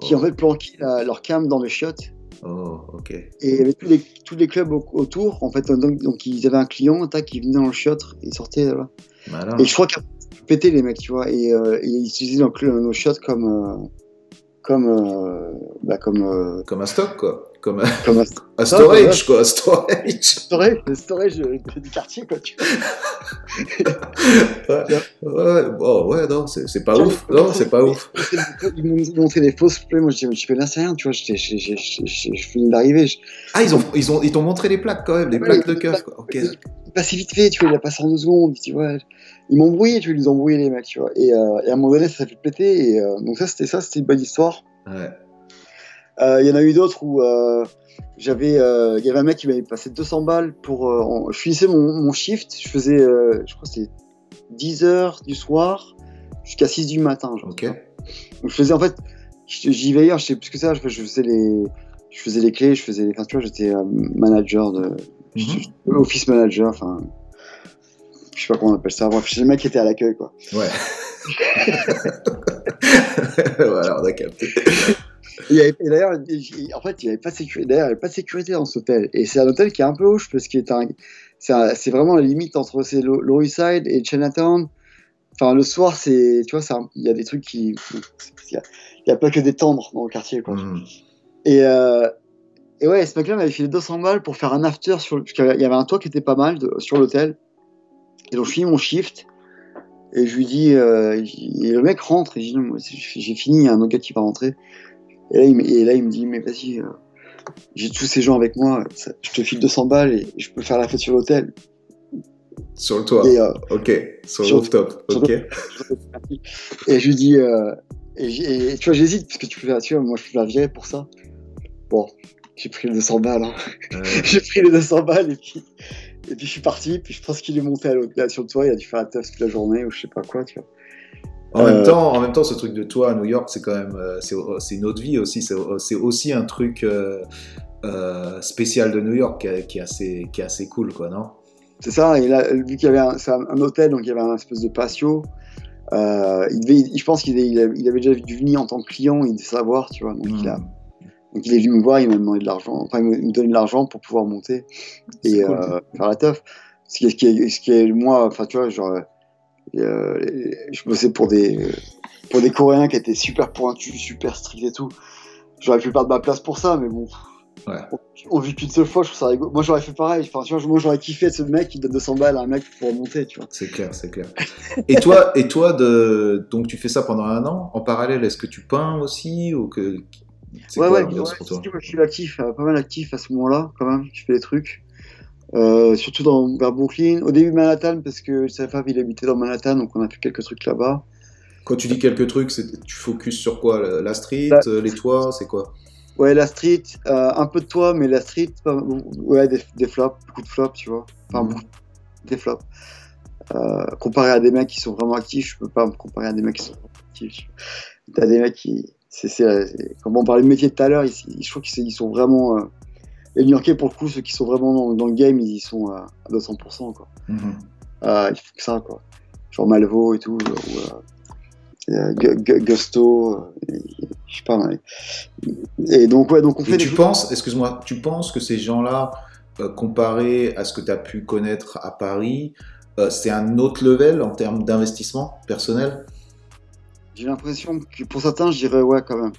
qui Oh. en fait planquaient la- leur cam dans le chiottes. Oh, ok. Et il y avait tous les, tous les clubs au- autour. En fait, donc, donc ils avaient un client, tac, qui venait dans le chiotte, et sortait là. Malin. Et je crois qu'ils pétaient les mecs, tu vois. Et, euh, et ils utilisaient donc le- nos chiottes comme. euh, comme. euh, bah, comme. euh, Comme un stock, quoi. Comme un (laughs) storage, quoi. Un storage. (laughs) storage, le storage du quartier, quoi, tu vois. (laughs) ouais, ouais, bon, ouais, non, c'est pas ouf. Non, c'est pas ouf. Ils m'ont montré des fausses plaques. Moi, je dis, je fais rien, tu vois. Je venais d'arriver. Ah, ils ont, ils ont, ils t'ont montré les plaques quand même, les Ouais, plaques de plaques. quoi. Ok. Il passait vite fait, tu vois. Il a passé en deux secondes. Tu vois. Ils tu vois. Ils ont embrouillé les mecs, tu vois. Et, euh, et à un moment donné, ça s'est fait péter. Et euh, donc, ça, c'était ça. C'était une bonne histoire. Ouais. Euh, Il y en a eu d'autres où euh, j'avais, euh, il y avait un mec qui m'avait passé 200 balles pour. en- je finissais mon, mon shift, je faisais, je crois que c'était 10 heures du soir jusqu'à 6 du matin. genre. Donc je faisais en fait, j'y veillais, je sais plus que ça, je, je faisais les, je faisais les clés, je faisais les, enfin tu vois, j'étais manager de, Mhm. office manager, enfin, je sais pas comment on appelle ça. Bref, j'étais le mec qui était à l'accueil quoi. Ouais. (laughs) voilà, on a capté. Et, il y avait- et d'ailleurs, il- en fait, il n'y avait pas de sécurité. D'ailleurs, il y avait pas de sécurité dans cet hôtel. Et c'est un hôtel qui est un peu hoche parce un, c'est vraiment la limite entre Lower East Side et Chinatown. Enfin, le soir, c'est, tu vois, il y a des trucs qui, il y a, pas que des tendres dans le quartier, quoi. Mhm. Et, euh, et ouais, ce mec-là m'avait filé 200 balles pour faire un after sur, parce qu'il y avait un toit qui était pas mal de- sur l'hôtel. Et donc, je finis mon shift. Et je lui dis, euh, et le mec rentre, et j'ai j'ai fini, il y a un autre gars qui va rentrer. Et là, il me, et là, il me dit, mais vas-y, euh, j'ai tous ces gens avec moi, ça- je te file 200 balles et je peux faire la fête sur l'hôtel. Sur le toit. Et, euh, Ok. Sur le rooftop. sur Ok. et je lui dis, euh, et, tu vois, j'hésite, parce que tu peux faire, tu vois, moi, je peux la virer pour ça. Bon, j'ai pris les 200 balles, hein. Euh, (laughs) j'ai pris les 200 balles et puis, et puis je suis parti. Puis je pense qu'il est monté à l'hôtel sur le toit, il a dû faire la teuf toute la journée ou je sais pas quoi, tu vois. En, même Euh, temps, en même temps, ce truc de toi à New York, c'est quand même, euh, c'est c'est une autre vie aussi. C'est aussi un truc euh, euh, spécial de New York qui est, assez, qui est assez cool, quoi, non? C'est ça, et là, vu qu'il y avait un, un, hôtel, donc il y avait un espèce de patio. Euh, il devait, il- je pense qu'il il avait, il avait déjà dû venir en tant que client, il devait savoir, tu vois. Donc, il, a, donc il est venu me voir, il m'a demandé de l'argent, enfin il me, donnait de l'argent pour pouvoir monter et cool. euh, faire la teuf. Ce qui est, ce qui est, ce qui est moi, enfin tu vois, genre, euh, je bossais pour des, pour des Coréens qui étaient super pointus, super stricts et tout. J'aurais pu perdre ma place pour ça, mais bon. Ouais. On, on vit qu'une seule fois, je trouve ça rigolo. Moi j'aurais fait pareil, enfin, tu vois, moi j'aurais kiffé ce mec qui donne 200 balles à un mec pour monter, tu vois. C'est clair, c'est clair. Et toi, et toi de, donc tu fais ça pendant un an. En parallèle, est-ce que tu peins aussi ou que Ouais, quoi ouais, ouais, pour toi? je suis actif, euh, pas mal actif à ce moment-là, quand même, je fais des trucs. Euh, surtout dans, vers Brooklyn. Au début, Manhattan, parce que sa femme, il habitait dans Manhattan, donc on a fait quelques trucs là-bas. Quand tu dis quelques trucs, tu focuses sur quoi La, la street, La- euh, les toits, c'est quoi? Ouais, la street, euh, un peu de toi, mais la street, pas- ouais, des, des flops, beaucoup de flops, tu vois. Enfin, Mhm. des flops. Euh, comparé à des mecs qui sont vraiment actifs, je peux pas me comparer à des mecs qui sont actifs. T'as des mecs qui. c'est Comme on parlait de métier tout à l'heure, je trouve qu'ils ils sont vraiment. Les New Yorkais, pour le coup, ceux qui sont vraiment dans, dans le game, ils y sont à 200%, quoi. Mhm. Euh, il faut que ça, quoi. Genre Malvo et tout, ou, euh, euh, Gu- Gu- Gusto, euh, je sais pas. mais- Et donc, ouais, donc on fait Et des tu penses, excuse-moi, tu penses que ces gens-là, euh, comparé à ce que tu as pu connaître à Paris, c'est un autre level en termes d'investissement personnel? J'ai l'impression que pour certains, je dirais ouais quand même.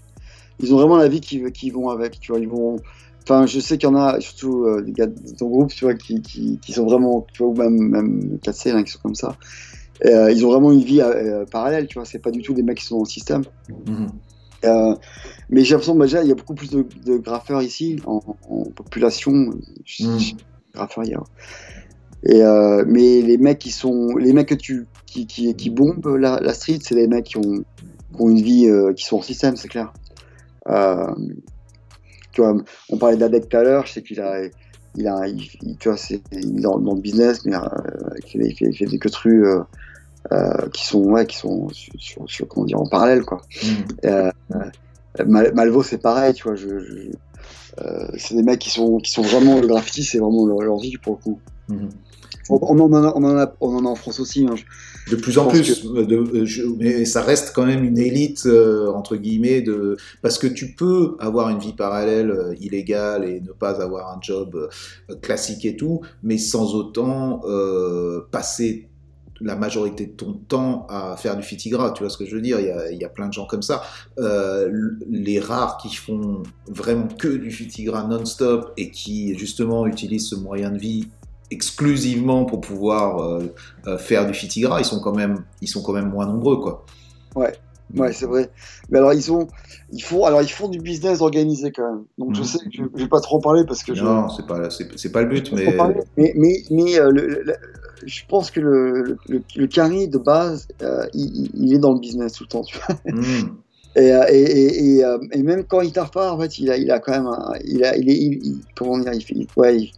Ils ont vraiment la vie qui, qui vont avec, tu vois. Ils vont, Enfin, je sais qu'il y en a, surtout euh, des gars de ton groupe, tu vois, qui, qui, qui sont vraiment, tu vois, ou même, même cassés, hein, qui sont comme ça. Et, euh, ils ont vraiment une vie euh, parallèle, tu vois. C'est pas du tout des mecs qui sont dans le système. Mhm. Euh, mais j'ai l'impression, bah, déjà, il y a beaucoup plus de, de graffeurs ici, en, en population. Je- Mm. je- graffeurs, il y a. Et euh, mais les mecs qui sont, les mecs que tu, qui, qui, qui bombent la, la street, c'est les mecs qui ont, qui ont une vie, euh, qui sont en système, c'est clair. Euh, tu vois, on parlait d'Adek tout à l'heure, je sais qu'il a, il a, il- tu vois, c'est, il est dans, dans le business, mais euh, il, fait, il des queutrues euh, qui sont, ouais, qui sont sur, sur- sur- comment dire, en parallèle, quoi. Mhm. Euh, euh, Mal- Malvo, c'est pareil, tu vois. Je, je- c'est des mecs qui sont, qui sont vraiment le graffiti, c'est vraiment leur, leur vie pour le coup. Mhm. On, on en a, on en a, on en a en France aussi. hein. Je- De plus en Je plus, euh, de, je- mais ça reste quand même une élite euh, entre guillemets de parce que tu peux avoir une vie parallèle euh, illégale et ne pas avoir un job euh, classique et tout, mais sans autant passer la majorité de ton temps à faire du fitigra, tu vois ce que je veux dire? Il y, a, il y a plein de gens comme ça. Euh, les rares qui font vraiment que du fitigra non-stop et qui justement utilisent ce moyen de vie exclusivement pour pouvoir euh, euh, faire du fitigra, ils sont quand même, ils sont quand même moins nombreux, quoi. Ouais, ouais, c'est vrai. Mais alors ils ont, ils font, alors ils font du business organisé quand même. Donc je Mhm. sais je, je vais pas trop en parler parce que je. Non, c'est pas, c'est, pas le but, mais parler. mais mais, mais, euh, le- le- je pense que le, le, le carry de base, euh, il, est dans le business tout le temps. Tu vois. (laughs) Hmm. Et, et, et, même quand il taffe pas, en fait, il a, il a quand même, un- il a, il est, il- comment dire, il- ouais,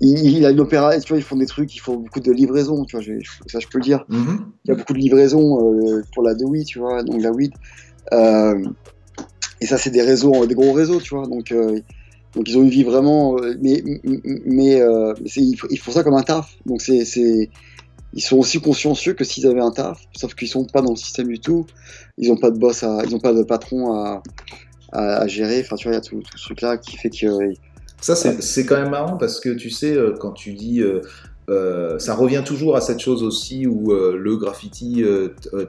il, il, a une opéra, tu vois, ils font des trucs, ils font beaucoup de livraisons, tu vois, je- ça je peux le dire. Mhm. Il y a beaucoup de livraisons euh, pour la Dewey, tu vois, donc la weed. Euh, et ça, c'est des réseaux, des gros réseaux, tu vois. Donc, euh, donc ils ont une vie vraiment, mais ils, font- ils font ça comme un taf. Donc c'est, ils sont aussi consciencieux que s'ils avaient un taf, sauf qu'ils sont pas dans le système du tout. Ils ont pas de boss, à, ils ont pas de patron à, à, à gérer. Enfin, tu vois, il y a tout, tout ce truc-là qui fait que Ça, c'est, quand même marrant parce que tu sais, euh, quand tu dis. euh, euh, ça revient toujours à cette chose aussi où le graffiti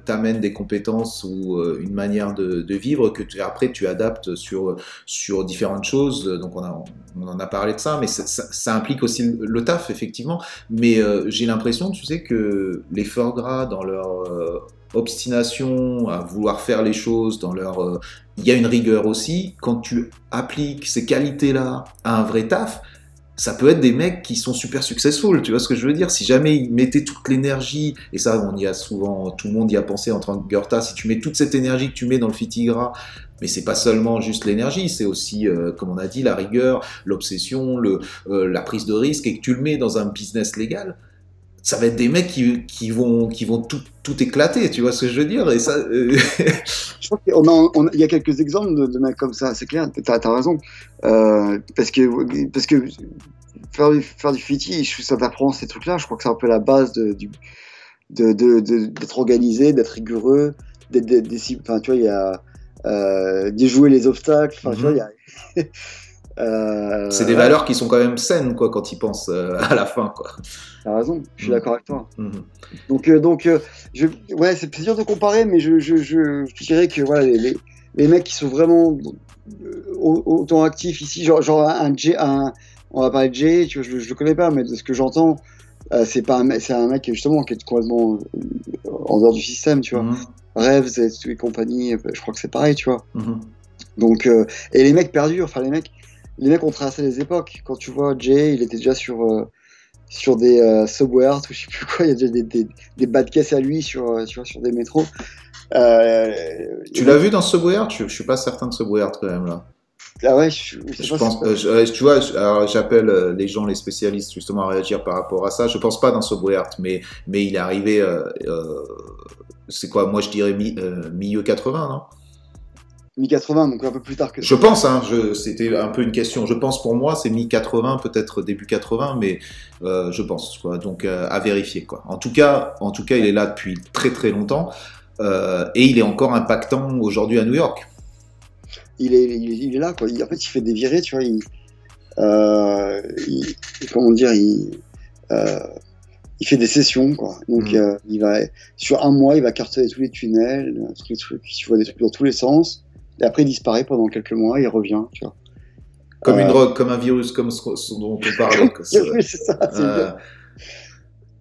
t'amène des compétences ou une manière de, vivre que après tu adaptes sur, sur différentes choses. Donc on, a, on en a parlé de ça, mais ça, implique aussi le, taf, effectivement. Mais j'ai l'impression, tu sais, que les fort gras, dans leur obstination à vouloir faire les choses, dans leur... euh, il y a une rigueur aussi. Quand tu appliques ces qualités-là à un vrai taf, ça peut être des mecs qui sont super successful, tu vois ce que je veux dire? Si jamais ils mettaient toute l'énergie, et ça on y a souvent, tout le monde y a pensé en tant que Goethe, si tu mets toute cette énergie que tu mets dans le fitigra, mais c'est pas seulement juste l'énergie, c'est aussi, euh, comme on a dit, la rigueur, l'obsession, euh, la prise de risque, et que tu le mets dans un business légal, ça va être des mecs qui, qui vont, qui vont tout, tout éclater, tu vois ce que je veux dire Et ça, euh, (laughs) Je crois qu'on a, on- il y a quelques exemples de, de mecs comme ça, c'est clair, t'as as raison. Euh, parce, que, parce que faire du, faire du fiti, ça t'apprend ces trucs-là, je crois que c'est un peu la base de, du, de, de, d'être organisé, d'être rigoureux, d'être, d'être discipliné. Enfin, tu vois, il y a euh, déjouer les obstacles, enfin, tu vois, il y a. (laughs) Euh, c'est des valeurs qui sont quand même saines, quoi, quand ils pensent euh, à la fin, quoi. T'as raison, je suis Mm. d'accord avec toi. Mhm. Donc, euh, donc je, ouais, c'est dur de comparer, mais je, je, je, je dirais que voilà, les, les, les mecs qui sont vraiment au- autant actifs ici, genre, genre un J, un, on va parler de Jay, tu vois, je, je le connais pas, mais de ce que j'entends, c'est pas un, mec- c'est un mec qui, justement qui est complètement en dehors du système, tu vois. Rêves et, et compagnie, je crois que c'est pareil, tu vois. Mhm. Donc, et les mecs perdurent, enfin les mecs, les mecs ont traversé les époques. Quand tu vois Jay, il était déjà sur, euh, sur des euh, Subway Art ou je sais plus quoi, il y a déjà des, des, des bas de caisse à lui sur, euh, tu vois, sur des métros. Euh, Tu l'as vu dans Subway Art? Je, je suis pas certain de Subway Art quand même là. Ah ouais, je, je pense, je- tu vois, j'appelle les gens, les spécialistes justement à réagir par rapport à ça. Je pense pas dans Subway Art, mais mais il est arrivé. c'est quoi? Moi je dirais mi- milieu 80, non? Mi-80, donc un peu plus tard que Je pense, hein, c'était un peu une question. Je pense pour moi, c'est mi-80, peut-être début 80, mais euh, je pense, quoi. Donc euh, à vérifier, quoi. En tout cas, en tout cas, il est là depuis très très longtemps euh, et il est encore impactant aujourd'hui à New York. il est, il, est- il est là, quoi. Il- en fait, il fait des virées, tu vois. Il, il- comment dire, il, il fait des sessions, quoi. Donc, euh, il va, sur un mois, il va cartonner tous les tunnels, tous les trucs, tu vois des trucs dans tous les sens. Et après, il disparaît pendant quelques mois, il revient, tu vois. Comme une Euh, drogue, comme un virus, comme ce, ce dont on parlait. (laughs) C'est- Oui, c'est ça. Euh, bien.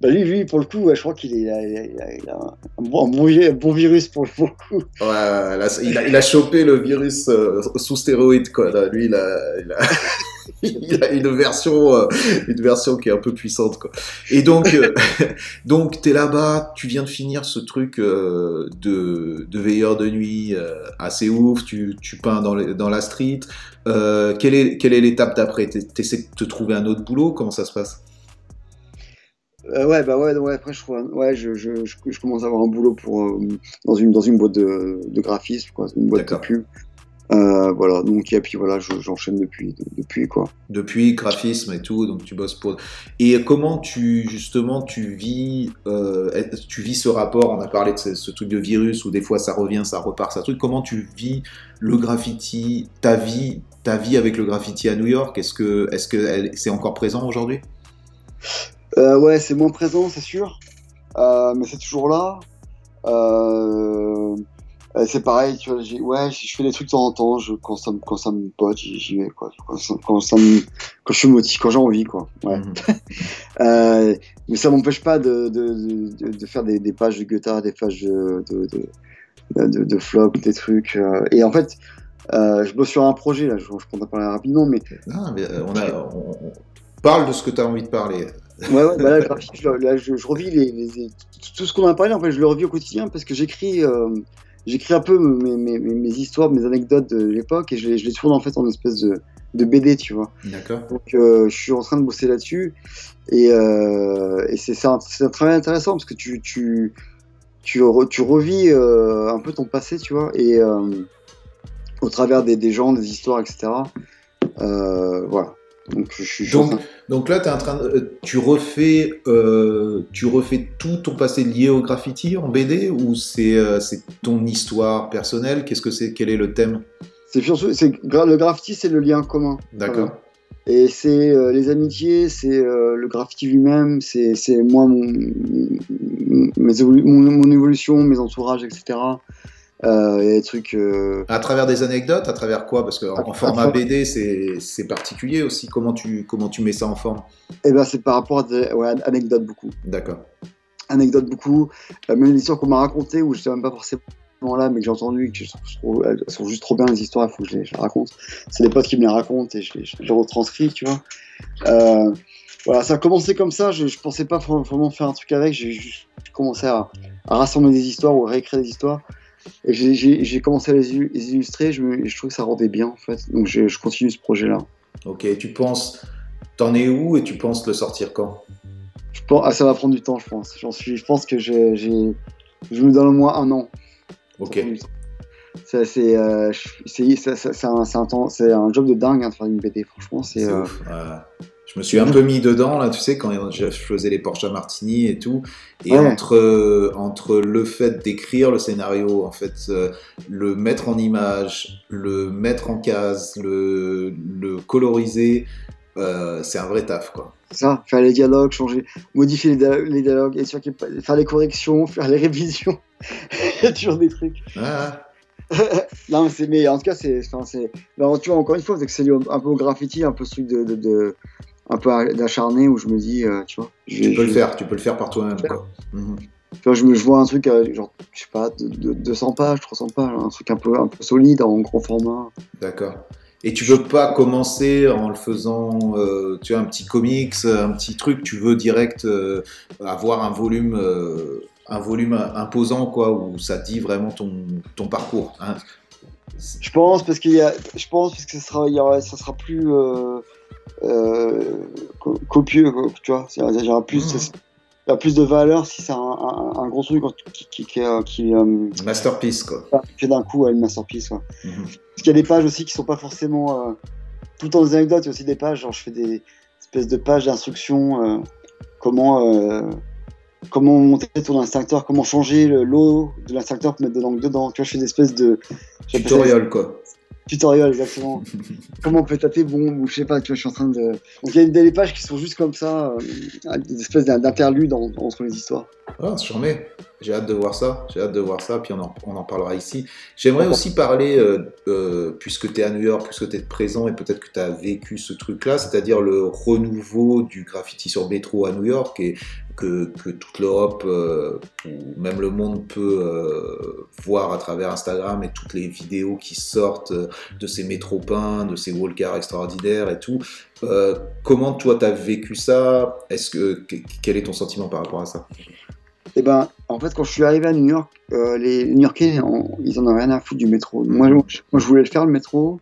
Bah, lui, lui, pour le coup, je crois qu'il est, il a, il a- il a- il a un, bon, un bon vi- un bon virus pour, le coup. Ouais, là, il, a, il a chopé le virus euh, sous stéroïde, quoi. Là, lui, il a, (laughs) (laughs) il a, il a une version, euh, une version qui est un peu puissante, quoi. Et donc, euh, (laughs) donc, t'es là-bas, tu viens de finir ce truc euh, de, de veilleur de nuit euh, assez ouf. Tu, tu peins dans, les- dans la street. Quelle est, quelle est l'étape d'après? T'es- T'essaies de te trouver un autre boulot? Comment ça se passe? Euh, ouais, bah ouais, ouais, après, je, ouais, je, je, commence à avoir un boulot pour, euh, dans, une, dans une boîte de, de graphisme, quoi, une boîte de pub. Euh, voilà, donc, et puis voilà, je- j'enchaîne depuis, depuis, quoi. depuis graphisme et tout, donc tu bosses pour. Et comment tu justement tu vis, euh, tu vis ce rapport? On a parlé de ce, ce truc de virus où des fois ça revient, ça repart, ça truc. Comment tu vis le graffiti, ta vie, ta vie avec le graffiti à New York? Est-ce que est-ce que c'est encore présent aujourd'hui? Euh, ouais, c'est moins présent, c'est sûr, euh, mais c'est toujours là. Euh, c'est pareil, tu vois, j'ai- ouais, je fais des trucs de temps en temps, je, quand, ça, me- quand ça me pote, j'y vais, quoi. Quand, ça, quand, ça me, quand je suis motivé, quand j'ai envie, quoi. Ouais. Mhm. (laughs) Euh, mais ça m'empêche pas de, de, de, de faire des, des pages de guitare, des pages de, de, de, flop, des trucs. euh, et en fait, euh, je bosse sur un projet, là, je, je compte en parler rapidement, mais Ah, mais, euh, on a, on- on parle de ce que tu as envie de parler. Ouais, ouais, bah là, (laughs) je, là, je, je revis les, les- les- tout ce qu'on a parlé, en fait, je le revis au quotidien parce que j'écris, euh, j'écris un peu mes, mes, mes, mes histoires, mes anecdotes de l'époque et je les, je les tourne en fait en espèce de, de BD, tu vois. D'accord. Donc, euh, je suis en train de bosser là-dessus et, euh, et c'est un, travail intéressant parce que tu, tu, tu, re- tu revis euh, un peu ton passé, tu vois, et au travers des, des gens, des histoires, etc. Voilà. Donc, je suis. là, es en train de, euh, tu refais, euh, tu refais tout ton passé lié au graffiti en BD ou c'est euh, c'est ton histoire personnelle? Qu'est-ce que c'est Quel est le thème? C'est le graffiti, c'est le lien commun. D'accord. Voilà. Et c'est euh, les amitiés, c'est le graffiti lui-même, c'est moi, mon, mes évolu- mon, mon évolution, mes entourages, etc. Euh, Il y a des trucs. euh, À travers des anecdotes, à travers quoi? Parce qu'en en format BD, c'est particulier aussi. Comment tu, comment tu mets ça en forme? Eh ben, c'est par rapport à des ouais, anecdotes beaucoup. D'accord. Anecdotes beaucoup. Euh, même des histoires qu'on m'a racontées où je n'étais même pas forcément là, mais que j'ai entendu, que je trouve, elles sont juste trop bien les histoires, il faut que je les, je les raconte. C'est des potes qui me les racontent et je les, je les retranscris, tu vois. Euh, voilà, ça a commencé comme ça, je, je pensais pas vra- vraiment faire un truc avec, j'ai juste commencé à, à rassembler des histoires ou à réécrire des histoires. J'ai- commencé à les, illu- les illustrer, je, me, je trouve que ça rendait bien en fait. Donc je, je continue ce projet-là. Ok, tu penses, t'en es où et tu penses le sortir quand? Je pense, ah, ça va prendre du temps, je pense. J'en suis, je pense que j'ai, je me donne au moins un an. Ok. Ça, C'est euh, c'est- un, un temps- c'est un job de dingue hein, de faire une BD, franchement. C'est C'est euh, ouf. Ouais. Je me suis un peu mis dedans, là, tu sais, quand je faisais les Porsche à Martini et tout. Et Ouais. entre, entre le fait d'écrire le scénario, en fait, euh, le mettre en image, le mettre en case, le, le coloriser, euh, c'est un vrai taf, quoi. c'est ça, faire les dialogues, changer, modifier les, dia- les dialogues, et sûr qu'il y ait pas- faire les corrections, (laughs) faire les révisions. Il y a toujours des trucs. Ah, (laughs) non, mais c'est, mais en tout cas, c'est, enfin, c'est, alors, tu vois, encore une fois, c'est que c'est lié un peu au graffiti, un peu ce truc de, de, de- un peu d'acharné où je me dis, euh, tu vois, je, tu peux le faire, tu peux le faire par toi-même. Tu vois, je, me, je vois un truc, euh, genre, je sais pas, de, de- 200 pages, 300 pages, un truc un peu, un peu solide, en grand format. D'accord. Et tu veux pas commencer en le faisant, euh, tu vois, un petit comics, un petit truc. Tu veux direct euh, avoir un volume, un volume imposant, quoi, où ça dit vraiment ton, ton parcours. hein? Je pense parce qu'il y a, je pense parce que ça sera, il y aura, ça sera plus euh, copieux, quoi, tu vois. Y aura plus, il y a plus de valeur si c'est un, un, un gros truc qui, qui, qui, euh, qui, euh, Masterpiece, quoi. fait d'un coup à une masterpiece. quoi. Mhm. Parce qu'il y a des pages aussi qui sont pas forcément euh, tout temps des anecdotes. Il y a aussi des pages, genre je fais des espèces de pages d'instruction, euh, comment euh, comment monter ton instincteur, comment changer le- l'eau de l'instincteur pour mettre dedans dedans. Tu vois, je fais des espèces de Tutorial, quoi. Tutoriel exactement. (laughs) comment on peut taper bon ou je sais pas. Tu vois, je suis en train de. Donc il y a des pages qui sont juste comme ça, euh, des espèces d'interludes en- entre les histoires. Ah, c'est charmé. J'ai hâte de voir ça. J'ai hâte de voir ça. Puis on en, on en parlera ici. J'aimerais aussi parler, euh, euh, puisque tu es à New York, puisque tu es présent et peut-être que tu as vécu ce truc-là, c'est-à-dire le renouveau du graffiti sur métro à New York et que, toute l'Europe euh, ou même le monde peut euh, voir à travers Instagram et toutes les vidéos qui sortent euh, de ces métros peints, de ces walkers extraordinaires et tout. Comment toi tu as vécu ça? Est-ce que que- quel est ton sentiment par rapport à ça? Et ben, en fait, quand je suis arrivé à New York, les New-Yorkais, ils en ont rien à foutre du métro. Moi, je, moi, je voulais le faire le métro.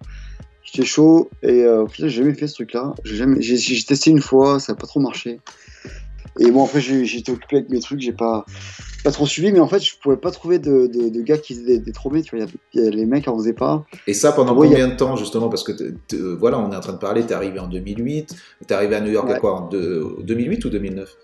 J'étais chaud et euh, j'ai jamais fait ce truc-là. J'ai jamais, testé une fois, ça n'a pas trop marché. Et bon, après, j'ai été occupé avec mes trucs, j'ai pas, pas trop suivi, mais en fait, je pouvais pas trouver de, de, de gars qui faisaient des, des tu vois. Il y a- y a les mecs en faisaient pas. Et ça pendant combien de temps justement? Parce que t- t- voilà, on est en train de parler, t'es arrivé en 2008, t'es arrivé à New York à quoi en deux- 2008 ou 2009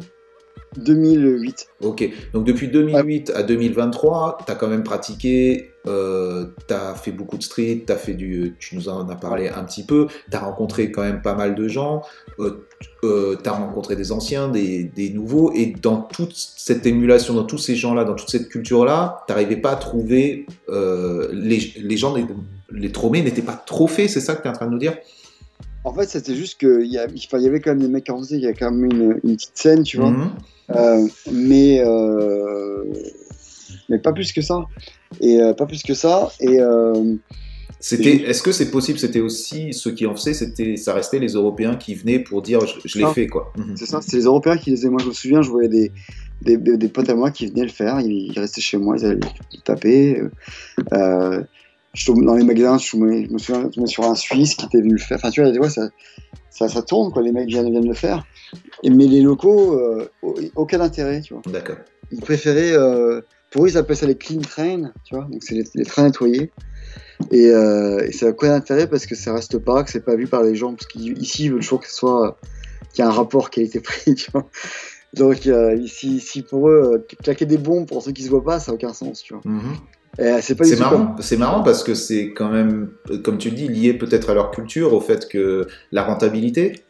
2008. Ok, donc depuis 2008 à 2023, tu as quand même pratiqué, euh, tu as fait beaucoup de street, t'as fait du, tu nous en as parlé un petit peu, tu as rencontré quand même pas mal de gens, euh, tu as rencontré des anciens, des, des nouveaux, et dans toute cette émulation, dans tous ces gens-là, dans toute cette culture-là, tu n'arrivais pas à trouver, euh, les, les gens, les, les n'étaient pas trop faits, c'est ça que tu es en train de nous dire? En fait, c'était juste qu'il y, a- enfin, il y avait quand même des mecs qui en faisaient, il y a quand même une, une petite scène, tu vois. Mhm. Euh, mais euh, mais pas plus que ça et euh, pas plus que ça et C'était, est-ce que c'est possible C'était aussi ceux qui en faisaient, c'était, ça restait les Européens qui venaient pour dire je, je l'ai fait quoi. Mhm. c'est ça c'est les Européens qui les faisaient moi je me souviens je voyais des des, potes à moi qui venaient le faire ils, ils restaient chez moi ils allaient taper euh, je tombe dans les magasins je, tombais- je me souviens je sur un Suisse qui était venu le faire enfin tu vois ça, ça ça tourne quoi les mecs viennent viennent le faire et, mais les locaux euh, au- aucun intérêt tu vois D'accord. ils préféraient, euh, pour eux, ils appellent ça les clean trains, tu vois, donc c'est les, les trains nettoyés. Et, euh, et ça a quoi d'intérêt parce que ça reste pas, que c'est pas vu par les gens, parce qu'ici, ils veulent toujours que ce soit, qu'il y ait un rapport qualité-prix, (laughs) tu vois. Donc ici, ici, pour eux, claquer des bombes pour ceux qui se voient pas, ça a aucun sens, tu vois. Mhm. C'est pas du C'est marrant, c'est marrant parce que c'est quand même, comme tu le dis, lié peut-être à leur culture, au fait que la rentabilité.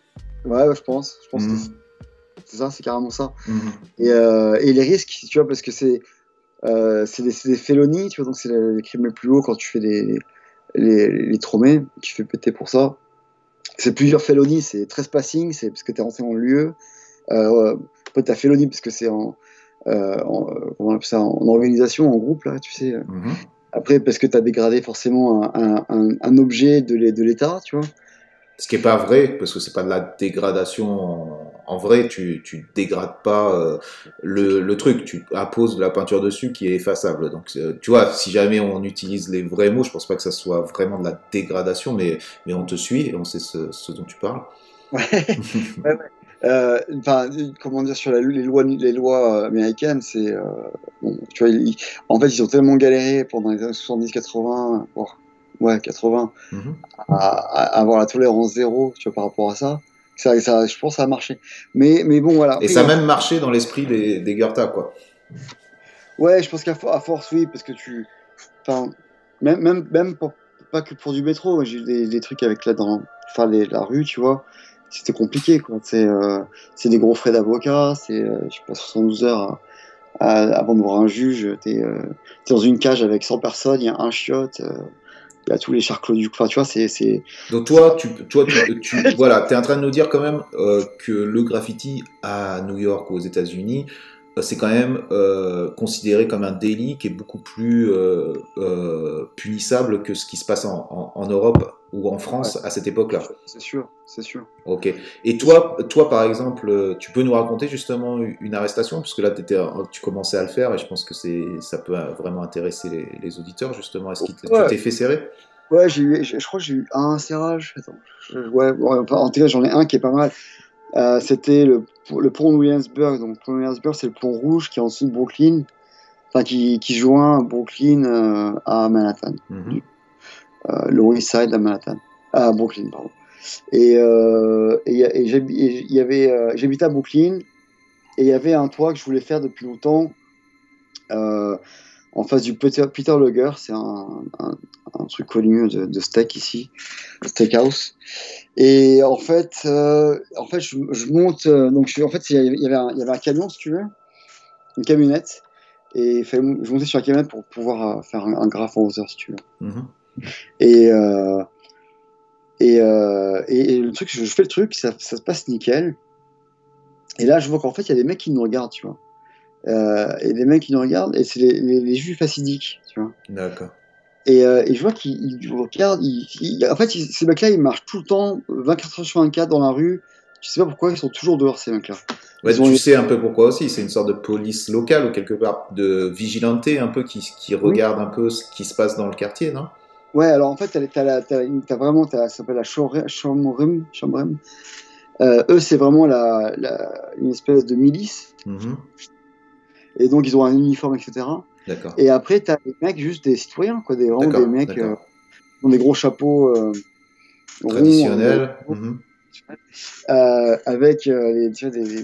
Ouais, je pense. Je pense Mhm. que c'est- ça, c'est carrément ça. Mhm. Et, euh, et les risques, tu vois, parce que c'est euh, c'est des, des félonies, tu vois, donc c'est les, crimes les plus hauts quand tu fais les, les, les tu fais péter pour ça. C'est plusieurs félonies, c'est 13 passing, c'est parce que tu es rentré en lieu. Euh, après, tu as félonie parce que c'est en, en, euh, comment on appelle ça, en organisation, en groupe, là, tu sais. Mhm. Après, parce que tu as dégradé forcément un, un, un, un objet de l'É- de l'État, tu vois. Ce qui est pas vrai, parce que c'est pas de la dégradation en, en vrai, tu, tu dégrades pas euh, le, le truc, tu apposes de la peinture dessus qui est effaçable. Donc, euh, tu vois, si jamais on utilise les vrais mots, je pense pas que ça soit vraiment de la dégradation, mais, mais on te suit et on sait ce, ce dont tu parles. Ouais. (laughs) Ouais, ouais. Euh, Enfin, comment dire sur la- les lois, les lois euh, américaines, c'est euh, bon, tu vois, ils- en fait, ils ont tellement galéré pendant les années 70, 80, voire ouais, 80, Mhm. à, à avoir la tolérance zéro, tu vois, par rapport à ça. Ça, ça, je pense, que ça a marché. Mais, mais bon, voilà. Et ça a même marché dans l'esprit des, des Goethe, quoi. Ouais, je pense qu'à force, oui, parce que tu, enfin, même, même, même pour- pas que pour du métro. J'ai eu des, des trucs avec là dans, enfin, les- la rue, tu vois. C'était compliqué, euh, c'est des gros frais d'avocat. C'est, euh, pas, 72 heures avant de voir un juge. T'es, euh, t'es dans une cage avec 100 personnes. Il y a un chiotte. euh, Il y a tous les charclos du. Enfin, tu vois, c'est. Donc toi, tu, toi, tu, tu voilà, es en train de nous dire quand même euh, que le graffiti à New York aux États-Unis, euh, c'est quand même euh, considéré comme un délit qui est beaucoup plus euh, euh, punissable que ce qui se passe en, en- en Europe ou en France à cette époque-là. C'est sûr, c'est sûr. Ok. Et toi, toi, par exemple, euh, tu peux nous raconter justement une arrestation, parce que là, tu commençais à le faire, et je pense que ça peut euh, vraiment intéresser les, les auditeurs justement. Est-ce que tu Ouais. t'es fait serrer? Ouais, j'ai eu, je, je crois que j'ai eu un serrage. Attends, je- ouais, en tout cas, j'en ai un qui est pas mal. Euh, C'était le, le pont de Williamsburg. Donc, le pont de Williamsburg, c'est le pont rouge qui est en dessous de Brooklyn, enfin, qui, qui joint Brooklyn euh, à Manhattan, Mhm. euh, le West Side à Manhattan, à Brooklyn, pardon. Et, euh, et, a- et y avait, euh, j'habitais à Brooklyn, et il y avait un toit que je voulais faire depuis longtemps. En face du Peter, Peter Luger, c'est un, un, un truc connu de, de steak ici, steakhouse. Et en fait, euh, en fait, je, je monte. euh, donc, je, en fait, il y avait, un, il y avait un camion, si tu veux, une camionnette. Et je montais sur la camionnette pour pouvoir euh, faire un, un graphe en hauteur, si tu veux. Mhm. Et, euh, et, et, et le truc, je, je fais le truc, ça, ça se passe nickel. Et là, je vois qu'en fait, il y a des mecs qui nous regardent, tu vois. Euh, et des mecs qui nous regardent, et c'est les, les, les juifs tu vois. D'accord. Et, euh, et je vois qu'ils ils regardent, ils, ils- en fait, ils- ces mecs-là, ils marchent tout le temps, 24 heures sur 24 dans la rue. Je sais pas pourquoi, ils sont toujours dehors, ces mecs-là. Ouais, Ils tu sais un peu pourquoi aussi, c'est une sorte de police locale ou quelque part de vigilanté un peu qui, qui regarde un peu ce qui se passe dans le quartier, non? Ouais, alors en fait, t'as, t'as, une- t'as vraiment, t'as, ça s'appelle la Shomrim. Euh, eux, c'est vraiment la, la, une espèce de milice. Mhm. Et donc, ils ont un uniforme, etc. D'accord. Et après, t'as des mecs, juste des citoyens, quoi, des, vraiment des mecs euh, qui ont des gros chapeaux euh, ronds, Traditionnel. euh, avec les, tu vois, des, des,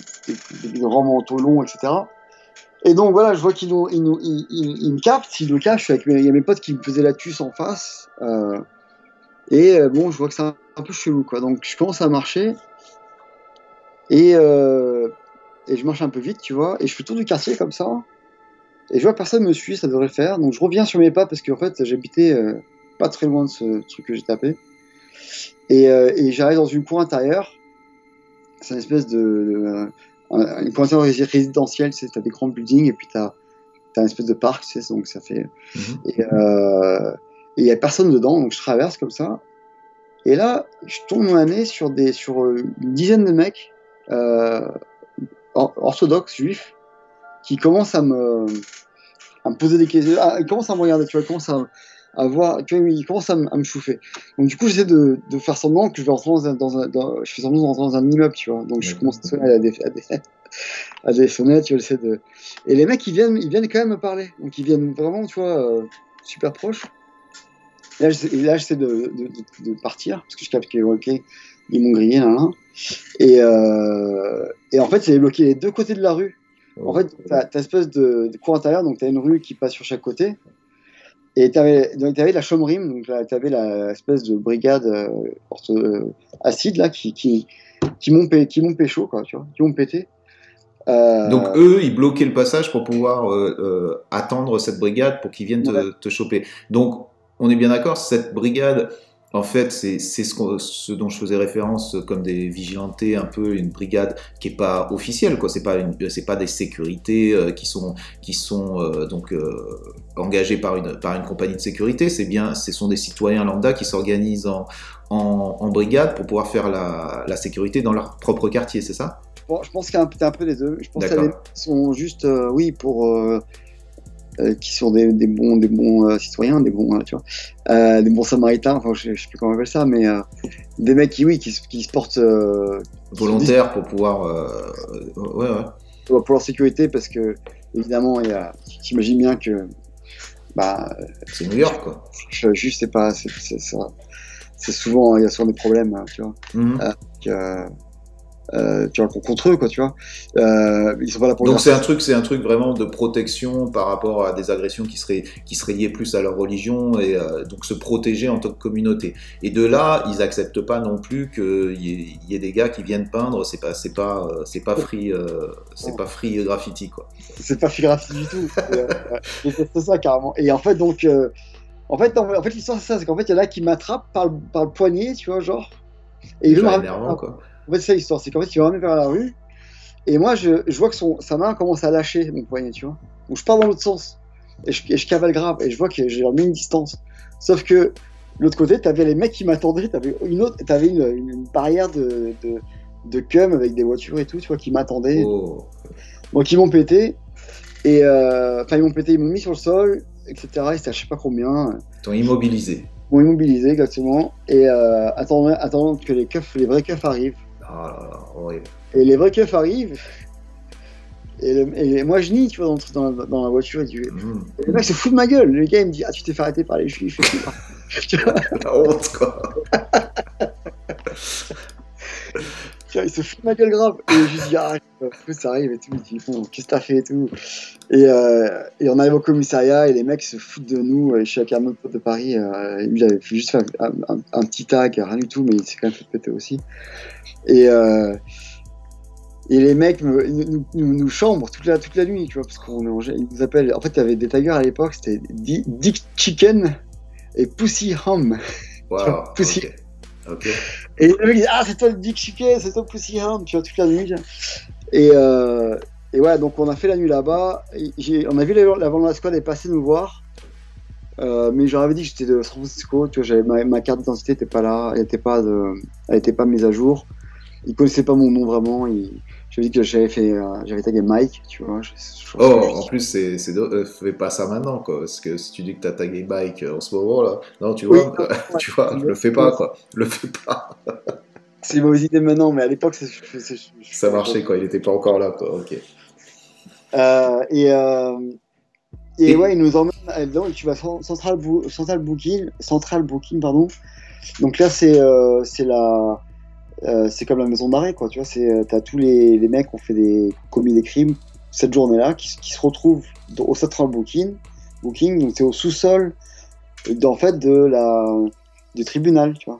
des- des grands manteaux longs, etc. Et donc voilà, je vois qu'ils nous, ils nous, ils, ils- ils me captent, ils le cachent. Avec mes, il y a mes potes qui me faisaient la tuce en face. euh, et euh, bon, je vois que c'est un, un peu chelou, quoi. Donc je commence à marcher. Et, euh, et je marche un peu vite, tu vois. Et je fais le tour du quartier comme ça. Et je vois que personne me suit, ça devrait le faire. Donc je reviens sur mes pas parce qu'en fait, j'habitais euh, pas très loin de ce truc que j'ai tapé. Et, euh, et j'arrive dans une cour intérieure. C'est une espèce de. de- un- une cour intérieure rési- résidentielle, sais, t'as des grands buildings et puis t'as as une espèce de parc, tu sais, donc ça fait. Mhm. Et euh, il y a personne dedans, donc je traverse comme ça. Et là, je tourne mon nez sur, des, sur euh, une dizaine de mecs euh, or- orthodoxes, juifs, qui commencent à me, à me poser des questions. Ah, ils commencent à me regarder, tu vois, ils commencent à, à voir, tu vois, ils commencent à, me- à me chauffer. Donc du coup, j'essaie de, de faire semblant que je vais rentrer dans un, dans un, dans- je fais semblant de rentrer dans un immeuble, tu vois. Donc je commence à sonner à des, à des, à des fenêtres, tu vois, j'essaie de. Et les mecs, ils viennent, ils viennent quand même me parler. Donc ils viennent vraiment, tu vois, euh, super proches. Et là, j'essaie, de- de partir parce que je capte que, ok, ils m'ont grillé, là, là. Et, euh, et en fait, j'avais bloqué les deux côtés de la rue. En fait, t'as as espèce de, de cour intérieure, donc t'as une rue qui passe sur chaque côté. Et t'avais donc t'avais la chomrim, donc là t'avais la espèce de brigade euh, ortho- euh, acide là qui qui qui m'ont pé- qui m'ont pécho quoi, tu vois, qui m'ont pété. Euh, Donc eux, ils bloquaient le passage pour pouvoir euh, euh, attendre cette brigade pour qu'ils viennent te choper. Donc on est bien d'accord, cette brigade, en fait, c'est ce, dont je faisais référence comme des vigilantés, un peu une brigade qui est pas officielle, quoi. C'est pas c'est pas des sécurités euh, qui sont qui sont euh, donc euh, engagés par une par une compagnie de sécurité. C'est bien, ce sont des citoyens lambda qui s'organisent en, en en brigade pour pouvoir faire la, la sécurité dans leur propre quartier, c'est ça? Bon, je pense qu'il y a un, peu des deux. Je pense que t'as D'accord. des mecs qui sont juste, euh, oui, pour euh, qui sont des, des bons des bons euh, citoyens, des bons, euh, tu vois, des bons samaritains. Enfin, je, je sais plus comment on appelle ça, mais des mecs qui, oui, qui, se- qui se portent euh, Volontaire pour pouvoir, ouais, ouais. pour pour leur sécurité parce que évidemment, il y a, t'imagines bien que bah C'est New York, quoi. Je, juste, c'est pas, c'est, c'est souvent, il y a souvent des problèmes, hein, tu vois, Mhm. Euh, tu vois, contre eux, quoi, tu vois. Euh, ils sont pas là pour Donc c'est un truc, c'est un truc vraiment de protection par rapport à des agressions qui seraient qui seraient liées plus à leur religion et euh, donc se protéger en tant que communauté. Et de là, ils acceptent pas non plus qu'il y, y ait des gars qui viennent peindre. C'est pas c'est pas c'est pas free c'est pas free graffiti quoi. c'est pas figuratif du tout. C'est ça carrément. Et en fait, donc, en fait, en, en fait, l'histoire c'est ça, c'est qu'en fait, il y en a qui m'attrapent par, le- par le poignet, tu vois, genre. Et il veut me Genre ramener- énervant quoi. En fait, c'est ça l'histoire, c'est qu'en fait, il va ramener vers la rue. Et moi, je, je vois que son, sa main commence à lâcher mon poignet, tu vois. Donc, je pars dans l'autre sens. Et je, et je cavale grave. Et je vois que j'ai mis une distance. Sauf que, l'autre côté, t'avais les mecs qui m'attendaient. T'avais une autre, t'avais une, barrière de, de, de cum avec des voitures et tout, tu vois, qui m'attendaient. Oh. Donc, ils m'ont pété. Et, euh, enfin, ils m'ont pété, ils m'ont mis sur le sol, etc. Et c'était à je sais pas combien. Ils t'ont immobilisé. Ils m'ont immobilisé, exactement. Et euh, attendant, attendant que les keufs, les vrais keufs arrivent. Là là, horrible. Et les vrais keufs arrivent. Et, le- et moi je nie, tu vois, dans, dans, la- dans la voiture. Et, du- Mhm. et le mec se fout de ma gueule. Le gars il me dit Ah, tu t'es fait arrêter par les juifs. Tu (laughs) La honte quoi. (laughs) vois, il se fout de ma gueule grave. Et je lui dis Ah, ça arrive et tout. Il dit Bon, qu'est-ce que t'as fait et tout. Et, euh, et on arrive au commissariat et les mecs se foutent de nous. Et je suis avec un autre pote de Paris. Euh, lui, il avait juste fait un, un- un petit tag, rien du tout, mais il s'est quand même fait péter aussi. Et. Euh, Et les mecs me- nous, nous, nous chambrent toute la, toute la nuit, tu vois, parce qu'on est en Ils nous appellent. En fait, il y avait des taggers à l'époque, c'était Di- Dick Chicken et Pussy Ham. Waouh. (laughs) Pussy. Ok. Et le mec dit Ah, c'est toi le Dick Chicken, c'est toi Pussy Ham, tu vois, toute la nuit. Et, euh, et ouais, donc on a fait la nuit là-bas. On a vu la, la Van Squad est passée nous voir. Euh, mais j'aurais dit que j'étais de San Francisco, tu vois, ma, carte d'identité n'était pas là, elle n'était pas, pas mise à jour. Ils connaissaient pas mon nom vraiment. Ils, j'avais dit que j'avais fait, euh, j'avais tagué Mike, tu vois. je- je- Oh, je- en plus, c'est, c'est, euh, fais pas ça maintenant, quoi. Parce que si tu dis que t'as tagué bike euh, en ce moment, là, non, tu Oui, vois, non, (laughs) tu vois, le fais pas, quoi. Le fais pas. C'est une mauvaise idée maintenant, mais à l'époque, c'est- c'est- Ça marchait, quoi. Il était pas encore là, quoi. Ok. Euh, et, euh, et, Et- ouais, ils nous emmènent là-dedans et tu vas cen- Central, Boo- Central Booking, Central Booking, pardon. Donc là, c'est euh, c'est la, euh, c'est comme la maison d'arrêt, quoi. Tu vois, c'est euh, t'as tous les, les mecs qui ont fait des commis des crimes cette journée-là, qui, se retrouvent au Central Booking, Booking. Donc c'est au sous-sol, en fait, de la du tribunal, tu vois.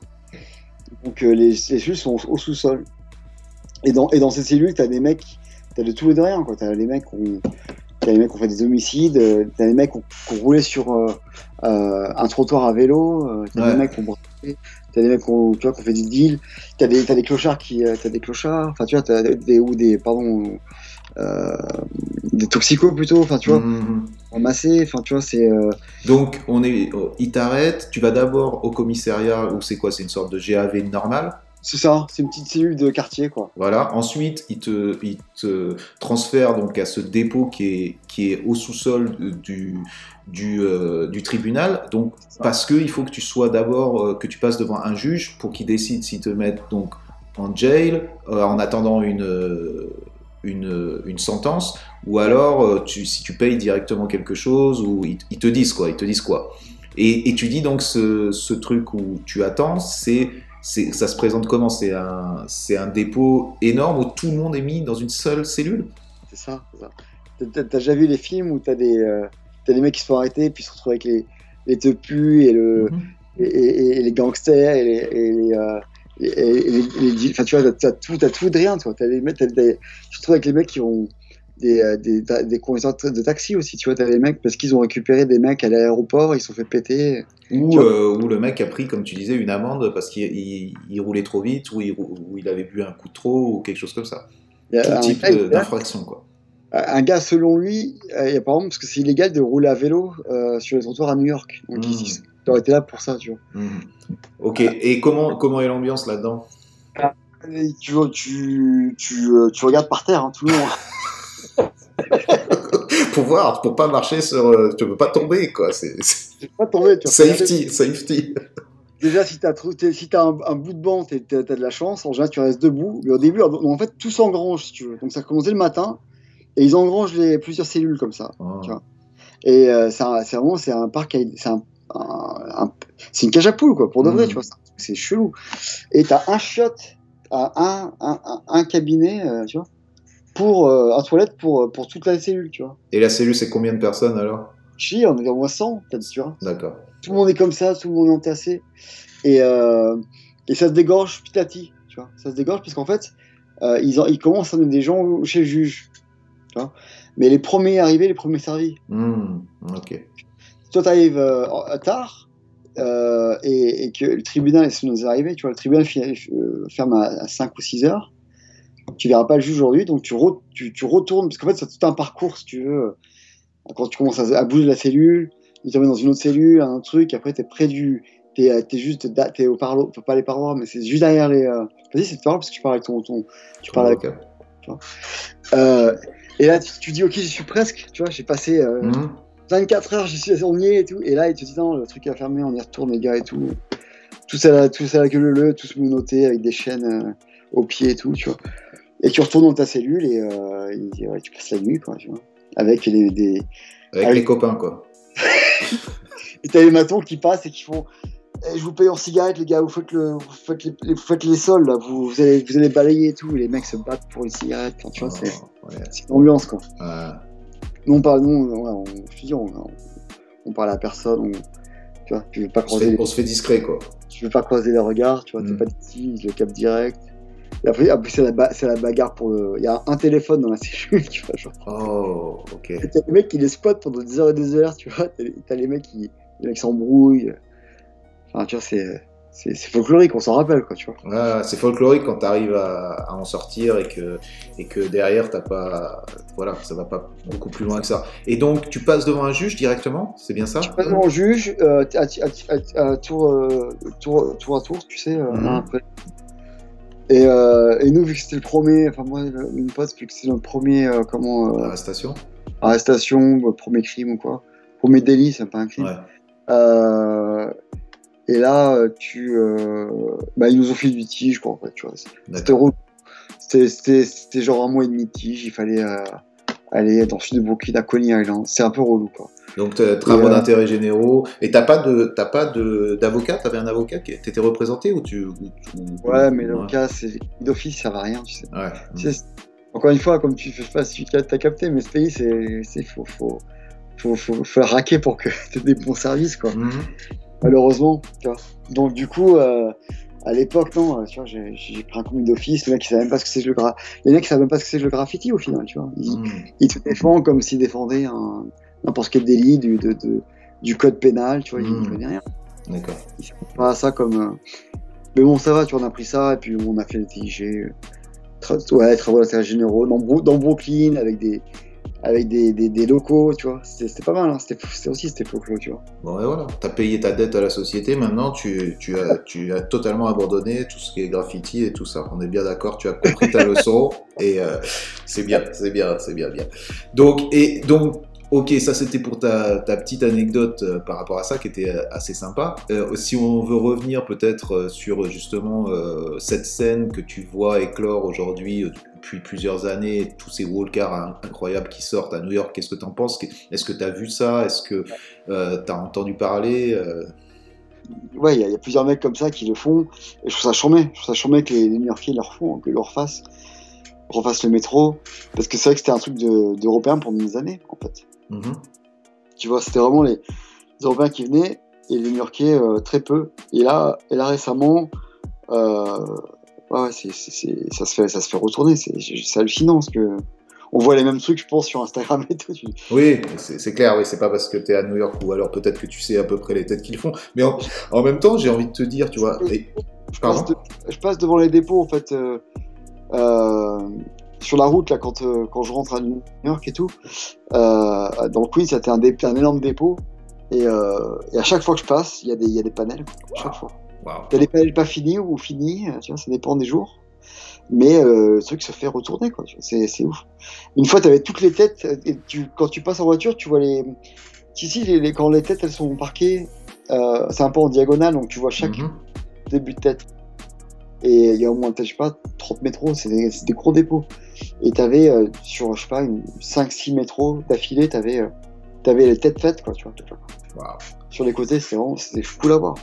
Donc euh, les, les cellules sont au, au sous-sol. Et dans, et dans ces cellules, t'as des mecs, t'as de tout et de rien, quoi. T'as les mecs qui ont, t'as les mecs qui ont fait des homicides, euh, t'as les mecs qui ont, qui ont roulé sur euh, euh, un trottoir à vélo, euh, t'as Ouais. des mecs qui ont braqué, t'as des mecs qui ont, tu vois, qui ont fait du deal, t'as des, t'as des clochards qui, t'as des clochards, enfin tu vois, t'as des, ou des, pardon, euh, des toxicos plutôt, enfin tu vois, Mhm. ramassés, enfin tu vois, c'est, euh, Donc, on est, oh, il t'arrête. Tu vas d'abord au commissariat, où c'est quoi C'est une sorte de GAV normal. C'est ça, c'est une petite cellule de quartier, quoi. Voilà. Ensuite, il te, il te transfère donc à ce dépôt qui est, qui est au sous-sol du, du, euh, du tribunal. Donc, parce que il faut que tu sois d'abord, euh, que tu passes devant un juge pour qu'il décide s'il te met donc en jail euh, en attendant une, une, une sentence, ou alors tu, si tu payes directement quelque chose, ou ils, ils te disent quoi, ils te disent quoi. Et, et tu dis donc ce, ce truc où tu attends, c'est- ça se présente comment? C'est un, c'est un dépôt énorme où tout le monde est mis dans une seule cellule? C'est ça. T'as- déjà vu les films où t'as des, euh, t'as des mecs qui se font arrêter puis ils se retrouvent avec les, les tepus et, le, Mhm. et, et- et les gangsters et les, et les, euh, et- et les- les tu vois, t'as- tout, t'as tout de rien, toi. T'as les mecs, t'as des- tu te retrouves avec les mecs qui ont des, euh, des, des conducteurs de taxi aussi, tu vois. T'as des mecs parce qu'ils ont récupéré des mecs à l'aéroport, ils se sont fait péter. Ou, euh, ou le mec a pris, comme tu disais, une amende parce qu'il il- il roulait trop vite, ou il, ou il avait bu un coup de trop, ou quelque chose comme ça. Il y a Tout un type d'infraction, quoi. un gars, selon lui, euh, il y a par exemple, parce que c'est illégal de rouler à vélo euh, sur les trottoirs à New York. Donc, Mhm. il, il aurait été là pour ça, tu vois. Mhm. Ok, et comment, comment est l'ambiance là-dedans? Et tu, vois, tu, tu, euh, tu regardes par terre, hein, tout le long. (laughs) (laughs) Pour voir, pour pas marcher sur. euh, tu peux pas tomber, quoi. C'est c'est- Tu peux pas tomber, tu safety, safety. Déjà, si tu as, si t'as un, un bout de banc, tu as, de la chance. En général, tu restes debout. Mais au début, en fait, tout s'engrange, si tu veux. Donc, ça a commencé le matin. Et ils engrangent les, plusieurs cellules comme ça. Oh. Tu vois. Et euh, c'est vraiment c'est un parc, c'est un, un- un- c'est une cage à poules, quoi, pour de vrai, Mhm. tu vois. C'est chelou. Et tu as un shot, à un cabinet, euh, tu vois, pour euh, un toilette pour, pour toute la cellule, tu vois. Et la cellule, c'est combien de personnes alors? Chi, on est au moins 100, peut-être, tu vois. D'accord. Tout le monde est comme ça, tout le monde est entassé. Et, euh, et ça se dégorge petit à petit, tu vois. Ça se dégorge parce qu'en fait, euh, ils, ils commencent à mettre des gens chez le juge, tu vois. Mais les premiers arrivés, les premiers servis. Hmm, ok. Toi, tu arrives tard euh, et, et que le tribunal est nous arrivé, tu vois, le tribunal euh, ferme à, à 5 ou 6 heures. Tu verras pas le juge aujourd'hui, donc tu, re- tu, tu retournes, parce qu'en fait, c'est tout un parcours, si tu veux. Quand tu commences à, à bouger la cellule, il t'emmène dans une autre cellule, un autre truc, après, tu es près du. Tu es, juste. T'es au parlo, pas les parois, mais c'est juste derrière les. euh, Vas-y, c'est parole parce que tu parles avec ton. ton tu parles avec. Euh, et là, tu, tu dis, ok, j'y suis presque, tu vois, j'ai passé. euh, Hmm. 24 heures, j'y suis, on y est et tout. Et là, il te dit, non, le truc est fermé, on y retourne, les gars, et tout. Tout ça, tout ça, la queue leu, tous menottés avec des chaînes euh, aux pieds et tout, tu vois. Et tu retournes dans ta cellule et euh, dit, ouais, tu passes la nuit, quoi, tu vois. Avec les, des. Avec les copains, quoi. (laughs) Et t'as les matons qui passent et qui font. Eh, je vous paye en cigarette, les gars, vous faites, le, vous faites, les, vous faites les sols, là, vous, vous, allez, vous allez balayer et tout. Les mecs se battent pour les cigarettes, enfin, tu vois, c'est Oh, ouais. c'est une ambiance, quoi. Ouais. Nous, on parle, nous, on, on, je te dis, on, on, parle à personne, on, tu vois, tu veux pas On se croiser fait- les on se fait discret, quoi. tu veux pas croiser les regards, tu vois, Mm. t'es pas d'ici, le cap direct. Et après, après c'est la, ba- c'est la bagarre pour le. Il y a un téléphone dans la cellule qui va genre. Oh, ok. Et T'as les mecs qui les spotent pendant des heures et des heures, tu vois. T'as les- mecs qui les mecs s'embrouillent. Enfin, tu vois, c'est. Folklorique, on s'en rappelle, quoi, tu vois. Ouais, c'est folklorique quand tu arrives à, à en sortir et que, et que derrière, t'as pas, voilà, ça va pas beaucoup plus loin que ça. Et donc, tu passes devant un juge directement, c'est bien ça? Tu passes devant le juge, euh, à, à- à- à tour, euh, tour, tour à tour, tu sais, euh, l'un après. Et, euh, et nous, vu que c'était le premier, enfin moi, mon pote, vu que c'était notre premier, euh, comment, euh, Arrestation arrestation, premier crime ou quoi, premier délit, c'est pas un crime. Ouais. Et là, tu, bah, ils nous ont fait du tige, quoi, en fait, tu vois. C'était. C'était- genre un mois et demi de tige, il fallait aller dans le sud de à Coney Island. C'est un peu relou, quoi. Donc, travaux euh, d'intérêt généraux. Et t'as pas de, t'as pas de, d'avocat? T'avais un avocat qui t'étais représenté ou tu, ou tu- ou- Ouais, mais ouais. cas, c'est d'office, ça va rien, tu sais. Ouais. Tu sais, encore une fois, comme tu fais pas, si tu as capté, mais ce pays, c'est, c'est, faut, faut, faut, faut, faut le raquer pour que (laughs) tu aies des bons services, quoi. Mhm. Malheureusement, tu vois. Donc, du coup, euh, à l'époque, non, euh, tu vois, j'ai, pris un commis d'office, le mec, il savait même pas ce que c'est le gra... Il y en a qui savent même pas ce que c'est que le graffiti, au final, tu vois. Il, Mhm. il te défend comme s'il défendait un, n'importe quel délit du, de, de- du code pénal, tu vois, il Mhm. ne connaît rien. D'accord. Il fait pas ça comme. euh, Mais bon, ça va, tu vois, on a pris ça, et puis on a fait le TIG. euh, tra- Ouais, travaux d'intérêt généraux, dans, Bro- dans Brooklyn, avec des, avec des, des, des locaux, tu vois. C'était pas mal, hein. c'était aussi, c'était folklore, tu vois. Bon, et voilà. T'as payé ta dette à la société. Maintenant, tu, tu, as, tu as totalement abandonné tout ce qui est graffiti et tout ça. On est bien d'accord. Tu as compris ta leçon (laughs) et euh, c'est bien, c'est bien, c'est bien, bien. Donc, et donc, ok, ça c'était pour ta, ta petite anecdote euh, par rapport à ça qui était euh, assez sympa. Euh, si on veut revenir peut-être sur justement euh, cette scène que tu vois éclore aujourd'hui depuis plusieurs années, tous ces wallcars in- incroyables qui sortent à New York, qu'est-ce que tu en penses Est-ce que tu as vu ça? Est-ce que tu as entendu parler Euh, Ouais, il y, a- il y a plusieurs mecs comme ça qui le font, et je trouve ça chambé. Je trouve ça chambé que les, les New-Yorkais le refont, que le refassent, refassent le métro, parce que c'est vrai que c'était un truc de- d'Européens pendant des années, en fait. mhm. Tu vois, c'était vraiment les, les Européens qui venaient et les New-Yorkais euh, très peu. Et là, et là récemment, euh, ouais, ouais, c'est, ça, se fait, ça se fait retourner. C'est, hallucinant parce que on voit les mêmes trucs, je pense, sur Instagram et tout. Oui, c'est clair, oui, c'est pas parce que tu es à New York ou alors peut-être que tu sais à peu près les têtes qu'ils font. Mais en, en même temps, j'ai envie de te dire, tu vois. et- Je, passe de- je passe devant les dépôts en fait. euh, euh, sur la route là quand, euh, quand je rentre à New York et tout dans le Queens c'était un, énorme dépôt et, euh, et à chaque fois que je passe il y, a des- il y a des panels à chaque fois Waouh. T'as panels pas finis ou finis, euh, tu vois, ça dépend des jours. Mais euh, le truc se fait retourner, quoi. C'est, c'est ouf. Une fois, t'avais toutes les têtes, euh, et tu, quand tu passes en voiture, tu vois les. Si, si, les, les- quand les têtes, elles sont parquées, euh, c'est un peu en diagonale, donc tu vois chaque Mhm. début de tête. Et il y a au moins, je sais pas, 30 métros, c'est des, gros dépôts. Et t'avais, euh, sur, je sais pas, 5-6 métros d'affilée, t'avais, t'avais les têtes faites, quoi, tu vois. Sur les côtés, c'est vraiment, c'était cool à voir.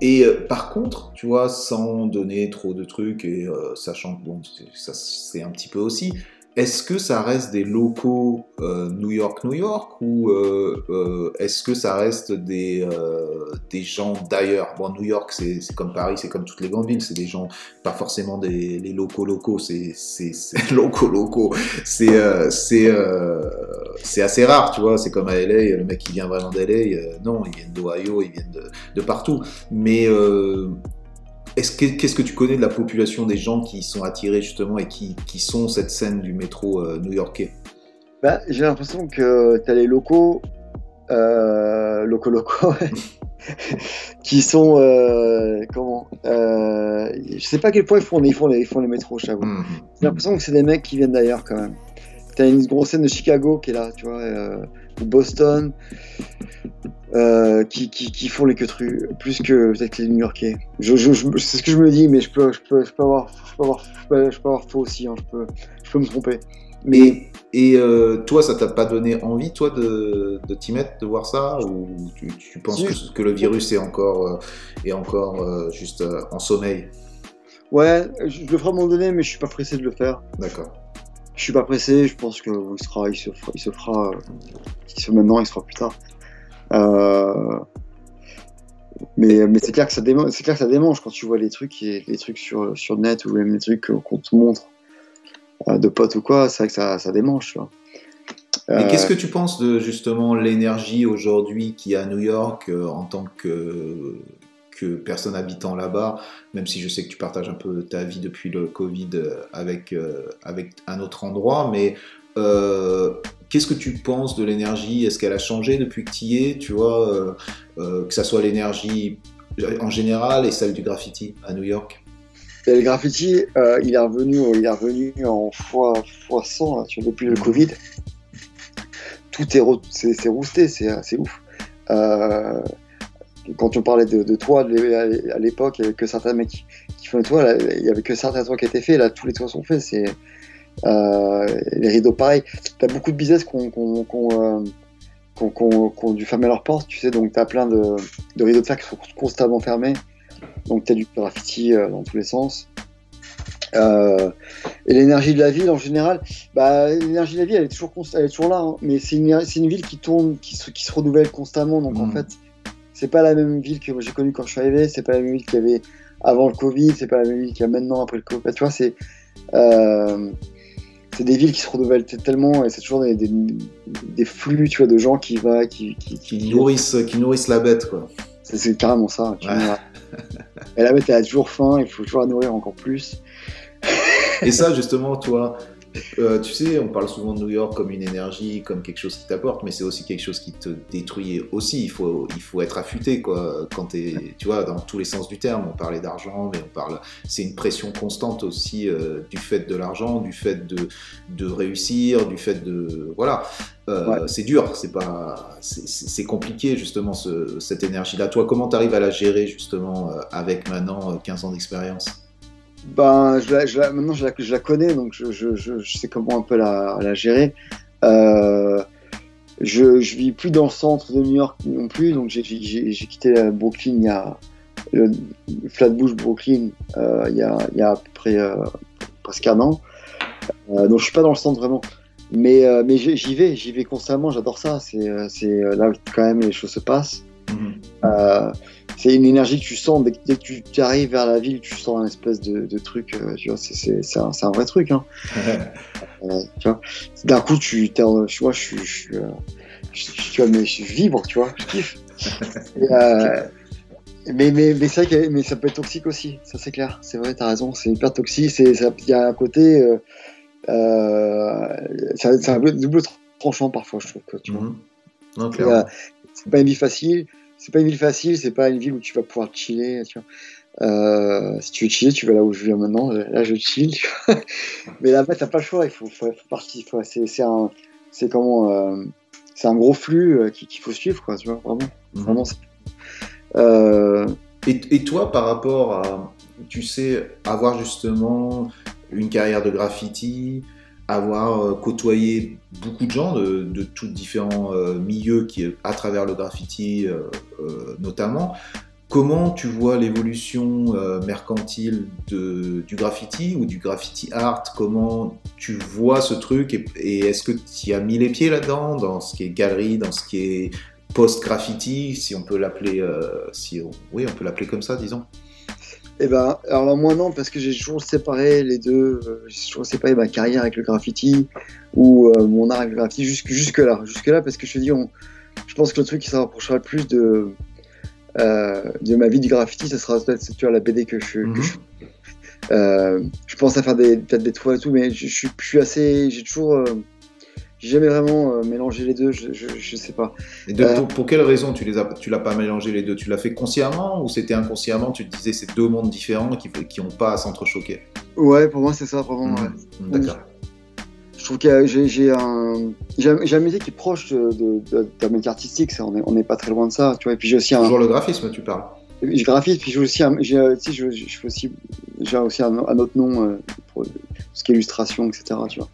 Et euh, par contre, tu vois, sans donner trop de trucs et euh, sachant que bon, ça c'est un petit peu aussi, est-ce que ça reste des locaux euh, New York, New York ou euh, euh, est-ce que ça reste des, euh, des gens d'ailleurs? Bon, New York, c'est comme Paris, c'est comme toutes les grandes villes, c'est des gens, pas forcément des les locaux locaux, c'est (laughs) locaux locaux, c'est euh, c'est assez rare, tu vois, c'est comme à LA, le mec qui vient vraiment d'LA, non, ils viennent d'Ohio, ils viennent de, de partout. Mais est-ce que, qu'est-ce que tu connais de la population des gens qui sont attirés justement et qui, qui sont cette scène du métro euh, new-yorkais? Bah, j'ai l'impression que tu as les locaux, euh, locaux locaux, (laughs) qui sont, euh, comment, je sais pas à quel point ils font, ils font les, ils font les métros, je t'avoue. Mhm. J'ai l'impression que c'est des mecs qui viennent d'ailleurs quand même. T'as une grosse scène de Chicago qui est là, tu vois, ou Boston, euh, qui, qui, qui font les queutrues, plus que peut-être les New-Yorkais. Je, je, je- c'est ce que je me dis, mais je peux, je peux, je peux avoir, je peux avoir, peux, avoir faux aussi, hein, je peux, je peux me tromper. Mais Et, et euh, toi, ça t'a pas donné envie, toi, de, de t'y mettre, de voir ça? Ou tu, tu penses que, que le virus est encore, euh, est encore juste en sommeil? Ouais, je le ferai à un moment donné, mais je suis pas pressé de le faire. D'accord. Je suis pas pressé, je pense que il sera, il se fera, il se fera, il se fait maintenant, il se fera plus tard. Euh, Mais, mais c'est clair que ça démange, c'est clair que ça démange quand tu vois les trucs, et- les trucs sur, sur net ou même les trucs qu'on te montre euh, de potes ou quoi, c'est vrai que ça, ça démange. Et Euh, qu'est-ce que tu penses de justement l'énergie aujourd'hui qui est à New York euh, en tant que, que personne habitant là-bas, même si je sais que tu partages un peu ta vie depuis le Covid avec, euh, avec un autre endroit, mais euh, qu'est-ce que tu penses de l'énergie? Est-ce qu'elle a changé depuis que tu y es Tu vois, euh, euh, que ça soit l'énergie en général et celle du graffiti à New York? Et le graffiti, il est revenu, il est revenu en fois, fois 100 là, vois, depuis le Covid. Tout est, c'est, rousté, c'est, ouf. Quand on parlait de, de l'é- à l'époque, il n'y avait que certains mecs qui, qui font les toits, là, il n'y avait que certains toits qui étaient faits, là tous les toits sont faits, c'est les rideaux pareil. Tu as beaucoup de business qui ont, qui ont- qui euh, dû fermer leurs portes, tu sais, donc tu as plein de, de rideaux de fer qui sont constamment fermés. Donc tu as du graffiti euh, dans tous les sens. Euh, et l'énergie de la ville en général, bah, l'énergie de la ville elle est toujours, elle est toujours là, hein, mais c'est une, ville qui tourne, qui se, qui se renouvelle constamment. Donc en Mhm. fait, c'est pas la même ville que j'ai connue quand je suis arrivé, c'est pas la même ville qu'il y avait avant le Covid, c'est pas la même ville qu'il y a maintenant après le Covid. Tu vois, c'est euh, c'est des villes qui se renouvellent tellement et c'est toujours des, des, des flux tu vois, de gens qui, va, qui, qui, qui nourrissent, qui nourrissent la bête, quoi. c'est, carrément ça. Tu Ouais. vois. Et la bête, elle a toujours faim, il faut toujours la nourrir encore plus. Et ça, justement, toi, euh, tu sais, on parle souvent de New York comme une énergie, comme quelque chose qui t'apporte, mais c'est aussi quelque chose qui te détruit aussi. Il faut, il faut être affûté, quoi. Quand t'es, tu vois, dans tous les sens du terme, on parlait d'argent, mais on parle, c'est une pression constante aussi euh, du fait de l'argent, du fait de, de réussir, du fait de, voilà. Euh, Ouais. C'est dur, c'est pas, c'est- compliqué justement ce- cette énergie-là. Toi, comment t'arrives à la gérer justement avec maintenant euh, 15 ans d'expérience? Ben, je la, maintenant je la, connais, donc je, sais comment un peu la, gérer. Euh, je, je vis plus dans le centre de New York non plus, donc j'ai- quitté Brooklyn il y a Flatbush Brooklyn euh, il, y a, à peu près euh, presque un an. Donc je suis pas dans le centre vraiment, mais mais j'y vais, j'y vais constamment. J'adore ça. C'est là quand même les choses se passent. Euh, c'est une énergie que tu sens dès que, dès que tu, arrives vers la ville, tu sens un espèce de, de truc. euh, tu vois, c'est c'est c'est un, un vrai truc. Hein. (laughs) Euh, tu vois, d'un coup, tu, t'es en- tu vois, je suis, je, tu vois, mais je vibre, tu vois, je kiffe. Et, (laughs) mais mais mais c'est vrai que mais ça peut être toxique aussi. Ça c'est clair. C'est vrai, t'as raison. C'est hyper toxique. Il y a un côté. C'est un- double tranchant parfois, je trouve. Que, tu vois. Mhm. Euh, c'est pas une ville facile. C'est pas une ville facile. C'est pas une ville où tu vas pouvoir chiller. Tu vois. Euh, si tu veux chiller, tu vas là où je viens maintenant. Là, je chill. tu vois. (laughs) Mais là-bas, t'as pas le choix. Il faut, faut, faut partir. c'est, un, c'est comment, euh, c'est un gros flux euh, qu'il, faut suivre, quoi. Tu vois, vraiment. Mhm. Vraiment. Euh, Et, et toi, par rapport à, tu sais, avoir justement une carrière de graffiti, avoir euh, côtoyé beaucoup de gens de, de tous différents euh, milieux qui, à travers le graffiti euh, notamment, comment tu vois l'évolution mercantile de, du graffiti ou du graffiti art? Comment tu vois ce truc et, est-ce que tu as mis les pieds là-dedans, dans ce qui est galerie, dans ce qui est post-graffiti, si on peut l'appeler, si oui, on peut l'appeler comme ça, disons? Eh ben, alors moi non, parce que j'ai toujours séparé les deux. euh, J'ai toujours séparé ma carrière avec le graffiti ou euh, mon art avec le graffiti jusque, jusque là. Jusque là, parce que je te dis, on, je pense que le truc qui se rapprochera le plus de, euh, de ma vie du graffiti, ce sera peut-être tu vois, la BD que je, Mhm. que je euh, je pense à faire des, peut-être des toiles et tout, mais je, je suis assez. J'ai toujours. J'ai jamais vraiment euh, mélangé les deux, je, je, je sais pas. Et de- Euh, pour, pour quelle raison tu les as, tu l'as pas mélangé les deux? Tu l'as fait consciemment ou c'était inconsciemment? Tu te disais c'est deux mondes différents qui qui ont pas à s'entrechoquer Ouais, pour moi, c'est ça, vraiment. Ouais. Mhm, D'accord. Je trouve que j'ai un j'ai un métier qui est proche de, de, de- d'un métier artistique, ça, on n'est on est pas très loin de ça, tu vois. Et puis j'ai aussi un Toujours le graphisme, tu parles. j'ai graphiste, puis j'ai aussi un j'ai euh, tu sais, je, je fais aussi j'ai aussi un, un autre nom euh, pour ce qui est illustration, etc. Tu vois.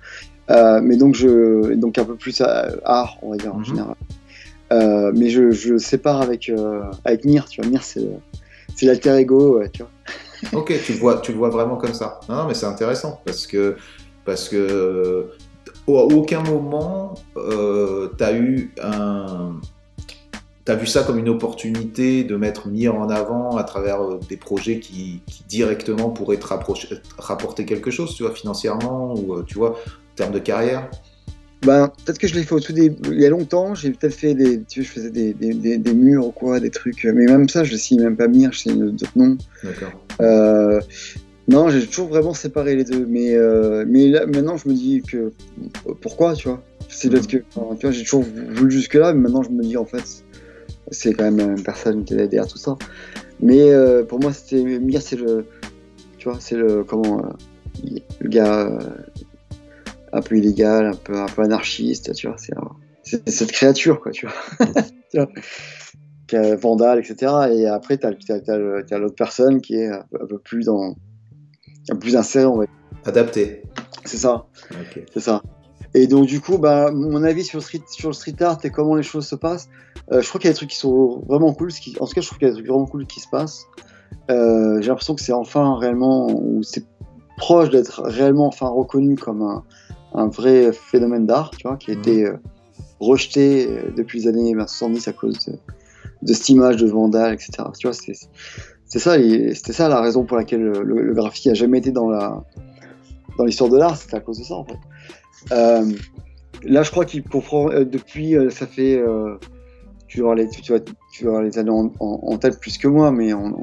Euh, mais donc je donc un peu plus art, on va dire en Mhm. général. Euh, mais je, je sépare avec euh, avec Nir, tu vois. Nir c'est c'est l'alter ego, ouais, tu vois. (laughs) Ok, tu le vois, tu le vois vraiment comme ça. Non, non, mais c'est intéressant parce que parce que à aucun moment euh, t'as eu un as vu ça comme une opportunité de mettre mis en avant à travers des projets qui, qui directement pourraient te rapprocher- te rapporter quelque chose, tu vois, financièrement ou tu vois, termes de carrière Ben, peut-être que je l'ai fait au tout début, il y a longtemps, j'ai peut-être fait des, tu sais, je faisais des, des, des, des murs ou quoi, des trucs, mais même ça, je ne sais même pas Mir, je sais d'autres noms. D'accord. Euh, non, j'ai toujours vraiment séparé les deux, mais, euh, mais là, maintenant, je me dis que, pourquoi, tu vois? C'est peut-être que, enfin, tu vois, j'ai toujours voulu jusque-là, mais maintenant, je me dis, en fait, c'est quand même une personne qui est derrière tout ça. Mais euh, pour moi, c'était, Mir, c'est le, tu vois, c'est le, comment, le gars un peu illégal, un peu, un peu anarchiste, tu vois, c'est, cette créature, quoi, tu vois. (laughs) Vandale, etc. Et après, tu as, l'autre personne qui est un peu, plus dans. un peu plus inséré, on va dire. Adapté. C'est ça, c'est ça. Et donc, du coup, bah, mon avis sur le street, sur le street art et comment les choses se passent, euh, je crois qu'il y a des trucs qui sont vraiment cool. ce qui- en tout cas, je trouve qu'il y a des trucs vraiment cool qui se passent. Euh, J'ai l'impression que c'est enfin réellement, ou c'est proche d'être réellement enfin reconnu comme un, un vrai phénomène d'art, tu vois, qui a Mhm. été euh, rejeté euh, depuis les années 70 à cause de, de cette image de vandale, etc. Tu vois, c'est ça, c'était ça la raison pour laquelle le, le graffiti a jamais été dans la dans l'histoire de l'art, c'était à cause de ça en fait. Euh, là, je crois qu'il comprend euh, depuis, euh, ça fait, euh, tu vas les, tu, en, en- tête plus que moi, mais on,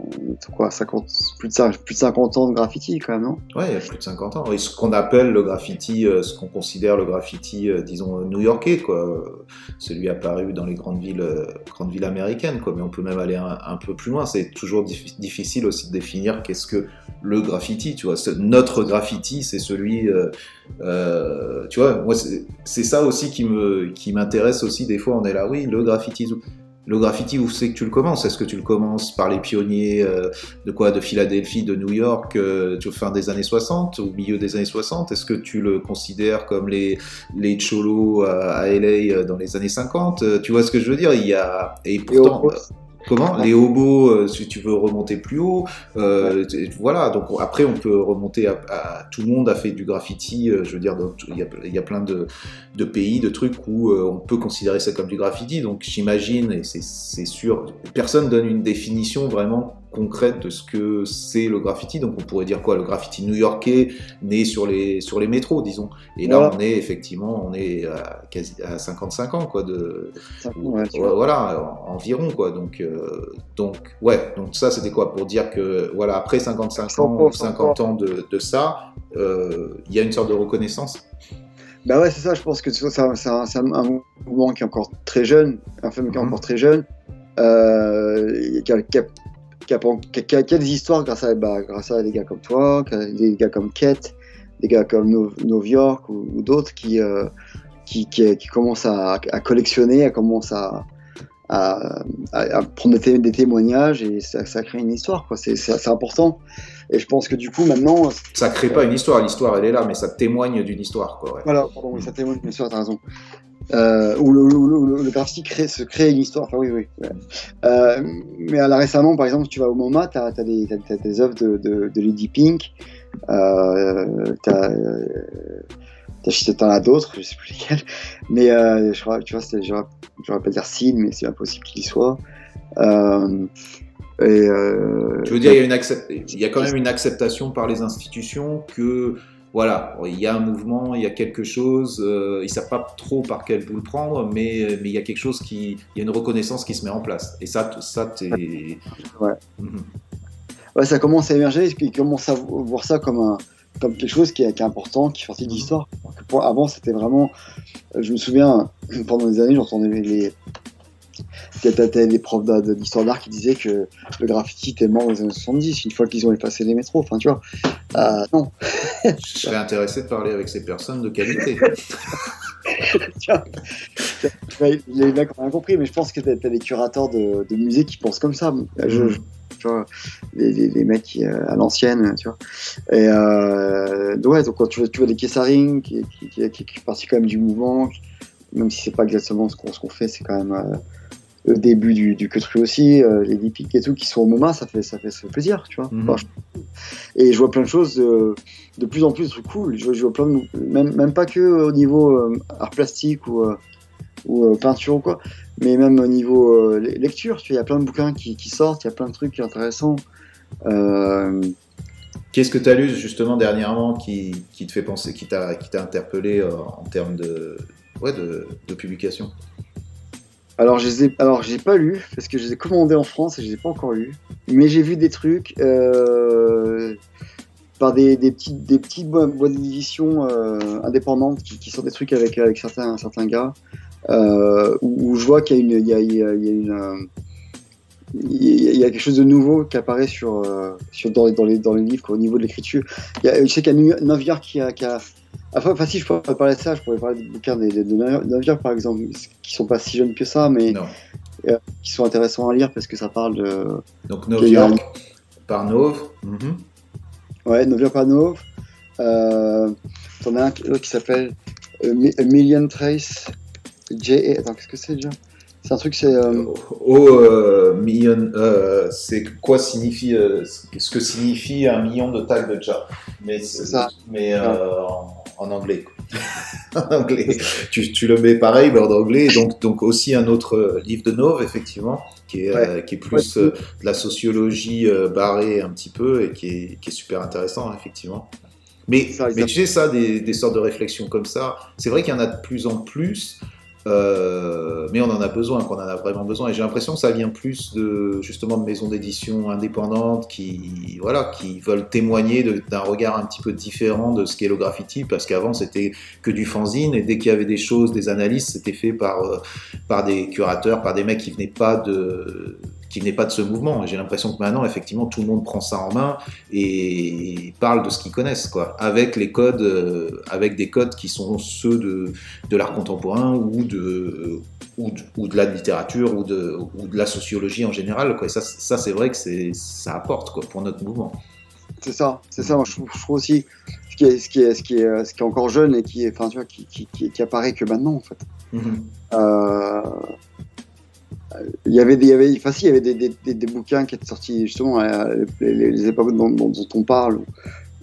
quoi, 50, plus de, plus de 50 ans de graffiti quand même, non? Ouais, il y a plus de 50 ans. Et ce qu'on appelle le graffiti, euh, ce qu'on considère le graffiti, euh, disons, new-yorkais, quoi. Celui apparu dans les grandes villes, euh, grandes villes américaines, quoi. Mais on peut même aller un, peu plus loin. C'est toujours diffi- difficile aussi de définir qu'est-ce que le graffiti, tu vois. Notre graffiti, c'est celui, euh, tu vois, moi, c'est ça aussi qui me, qui m'intéresse aussi. Des fois, on est là, oui, le graffiti. Le graffiti, où c'est que tu le commences? Est-ce que tu le commences par les pionniers euh, de quoi? De Philadelphie, de New York, euh, fin des années 60, au milieu des années 60 Est-ce que tu le considères comme les, les cholos à, à LA dans les années 50 Euh, Tu vois ce que je veux dire? Il y a et pourtant. Comment Les hobos, euh, si tu veux remonter plus haut, euh, voilà. Donc après, on peut remonter à, à- tout le monde a fait du graffiti. euh, je veux dire, il y a, il y a plein de, de pays, de trucs où on peut considérer ça comme du graffiti. Donc j'imagine, et c'est- c'est sûr, personne donne une définition vraiment concrète de ce que c'est le graffiti. Donc on pourrait dire quoi? Le graffiti new-yorkais né sur les, sur les métros, disons. Et là, Voilà. on est effectivement, on est à, quasi, à 55 ans, quoi, de, Ouais, voilà, en- environ quoi. Donc, euh, donc ouais, donc ça c'était quoi? Pour dire que voilà après 55 Sans ans, quoi, ou sans 50 ans de, de ça, euh, il y a une sorte de reconnaissance? Bah ouais, c'est ça, je pense que c'est un, un- mouvement qui est encore très jeune, un phénomène qui est Mhm. encore très jeune, euh, qui, a, qui, a, qui, a, qui a- qui a- qui a des histoires grâce à, bah, grâce à des gars comme toi, des gars comme Kate, des gars comme New York ou, ou d'autres qui, euh, qui, qui, qui commencent à, à collectionner, à commencer à, à, prendre des, té- des témoignages et ça, ça crée une histoire, quoi. C'est, c'est, c'est important. Et je pense que du coup, maintenant, Ça crée pas une histoire, l'histoire elle est là, mais ça témoigne d'une histoire quoi. ouais. voilà, pardon, oui, ça témoigne, bien sûr, t'as raison. Euh, où le, où le, où le- le graffiti crée, se crée une histoire. Enfin, oui, oui. ouais. Euh, mais là, récemment, par exemple, tu vas au MoMA, t'as as des, œuvres de, de, de Lady Pink. Euh, t'as, euh, t'as- t'en as d'autres, je sais plus lesquelles. Mais euh, je crois, tu vois, vais pas dire Sid, mais c'est impossible qu'il y soit. Euh, et, euh, Tu veux dire, il y, a une accep- il y a quand même une acceptation par les institutions que voilà, il y a un mouvement, il y a quelque chose, euh, ils savent pas trop par quel bout le prendre, mais, mais il y a quelque chose qui, il y a une reconnaissance qui se met en place. Et ça, ça t'es. Ouais. Mhm. ouais, ça commence à émerger, ils commencent à vo- voir ça comme, un, comme quelque chose qui est, qui est important, qui fait partie de l'histoire. Avant, c'était vraiment. euh, Je me souviens, (clears throat) pendant des années, j'entendais les. T'avais des profs de- d'histoire d'art qui disaient que le graffiti était mort dans les années 70, une fois qu'ils ont effacé les métros. Enfin, tu vois. Euh, non, Je serais intéressé de parler avec ces personnes de qualité. (laughs) les mecs ont rien compris, mais je pense que t'as as des curateurs de, de musées qui pensent comme ça. Je, je- tu vois, les, les, les mecs qui, euh, à l'ancienne, tu vois. Et euh, ouais, donc quand tu vois, tu vois des Kessaring qui, qui, qui, qui, qui quand même du mouvement, même si c'est pas exactement ce qu'on ce qu'on fait, c'est quand même euh, le début du, du aussi, euh, les Dipic et tout qui sont au MoMA, ça fait, ça fait, ça fait plaisir, tu vois. Mhm. Enfin, je- et je vois plein de choses, de, de plus en plus de trucs cool. Je, vois- je vois plein de, même, même pas que au niveau euh, art plastique ou, euh, ou euh, peinture ou quoi. Mais même au niveau euh, le- lecture, tu vois, il y a plein de bouquins qui, qui sortent, il y a plein de trucs intéressants. Euh, Qu'est-ce que tu as lu justement dernièrement qui, qui te fait penser, qui t'a interpellé euh, en termes de, ouais, de, de publication? Alors, je les ai, alors, j'ai pas lu parce que je les ai commandés en France et je les ai pas encore lus. Mais j'ai vu des trucs euh, par des, des petites, des petites bo- boîtes d'édition euh, indépendantes qui, qui sortent des trucs avec, avec certains, certains gars euh, où, je vois qu'il y a une, y y a- il y a quelque chose de nouveau qui apparaît sur, sur dans, dans, les, dans les livres au niveau de l'écriture. Il y a- Je sais qu'il y a New York qui a Enfin, enfin, si je pourrais parler de ça, je pourrais parler des bouquins de, de, de New York, par exemple, qui sont pas si jeunes que ça, mais Non. qui sont intéressants à lire parce que ça parle de Donc New Qu'il y a- York par Nove. Mhm. ouais Novia Panov euh, t'en as un qui- s'appelle euh, A Million Trace J attends qu'est-ce que c'est déjà? C'est un truc c'est euh, Oh, euh, million, euh, c'est quoi signifie euh, ce que signifie un million de tags de chat Mais C'est ça. Mais euh, en, en anglais. (laughs) en anglais. Tu, tu le mets pareil, mais en anglais. Donc, donc aussi un autre euh, livre de Nove, effectivement, qui est, euh, qui est plus Ouais. euh, de la sociologie euh, barrée un petit peu et qui est, qui est super intéressant, effectivement. Mais, Ça, mais tu sais, ça, des, des sortes de réflexions comme ça, c'est vrai qu'il y en a de plus en plus. Euh, mais on en a besoin, qu'on en a vraiment besoin. Et j'ai l'impression que ça vient plus de justement de maisons d'édition indépendantes qui, voilà, qui veulent témoigner d'un regard un petit peu différent de ce qu'est le graffiti, parce qu'avant c'était que du fanzine et dès qu'il y avait des choses, des analyses, c'était fait par euh, par des curateurs, par des mecs qui venaient pas de qui venaient pas de ce mouvement. Et J'ai l'impression que maintenant, effectivement, tout le monde prend ça en main et parle de ce qu'ils connaissent, quoi, avec les codes, euh, avec des codes qui sont ceux de, de l'art contemporain ou de, ou de, ou de la littérature ou de, ou de la sociologie en général, quoi. Et ça, ça c'est vrai que c'est, ça apporte, quoi, pour notre mouvement. c'est ça c'est ça moi je trouve, je trouve aussi ce qui est ce qui est ce qui est euh, ce qui est encore jeune et qui est enfin tu vois qui, qui, qui, apparaît que maintenant en fait Euh, il y avait des, il y avait, enfin, si, il y avait des, des, des, des bouquins qui étaient sortis justement à les, les- les époques dont, dont, dont on parle,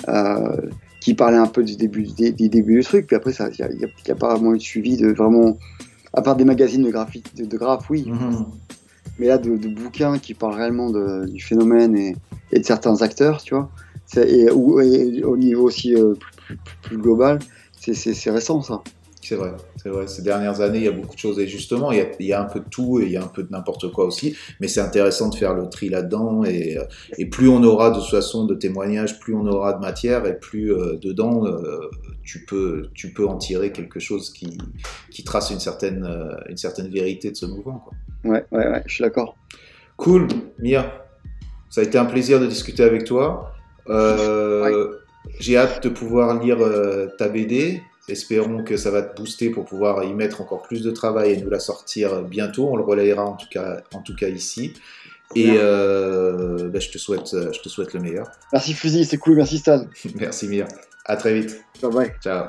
euh, qui parlaient un peu du début, des, du début du truc, puis après, ça, il n'y a, a- pas vraiment eu de suivi de vraiment, à part des magazines de graphique, de, de graphes, oui, Mhm. mais là, de, de bouquins qui parlent réellement de- du phénomène et, et de certains acteurs, tu vois, et, ou- et au niveau aussi euh, plus, plus- plus global, c'est récent ça. C'est vrai, c'est vrai. Ces dernières années, il y a beaucoup de choses. Et justement, il y a, il y a un peu de tout et il y a un peu de n'importe quoi aussi. Mais c'est intéressant de faire le tri là-dedans. Et, et plus on aura de toute façon de témoignages, plus on aura de matière et plus euh, dedans, euh, tu, peux, tu peux en tirer quelque chose qui, qui trace une certaine, euh, une certaine vérité de ce mouvement. quoi. Ouais, ouais, ouais, je suis d'accord. Cool, Mia. Ça a été un plaisir de discuter avec toi. J'ai hâte de pouvoir lire ta BD. Espérons que ça va te booster pour pouvoir y mettre encore plus de travail et nous la sortir bientôt. On le relayera en tout cas, en tout cas ici. Et euh, bah, je, te souhaite, je te souhaite le meilleur. Merci Fusil, c'est cool, merci Stan. (laughs) Merci Mia. À très vite. Bye bye. Ciao.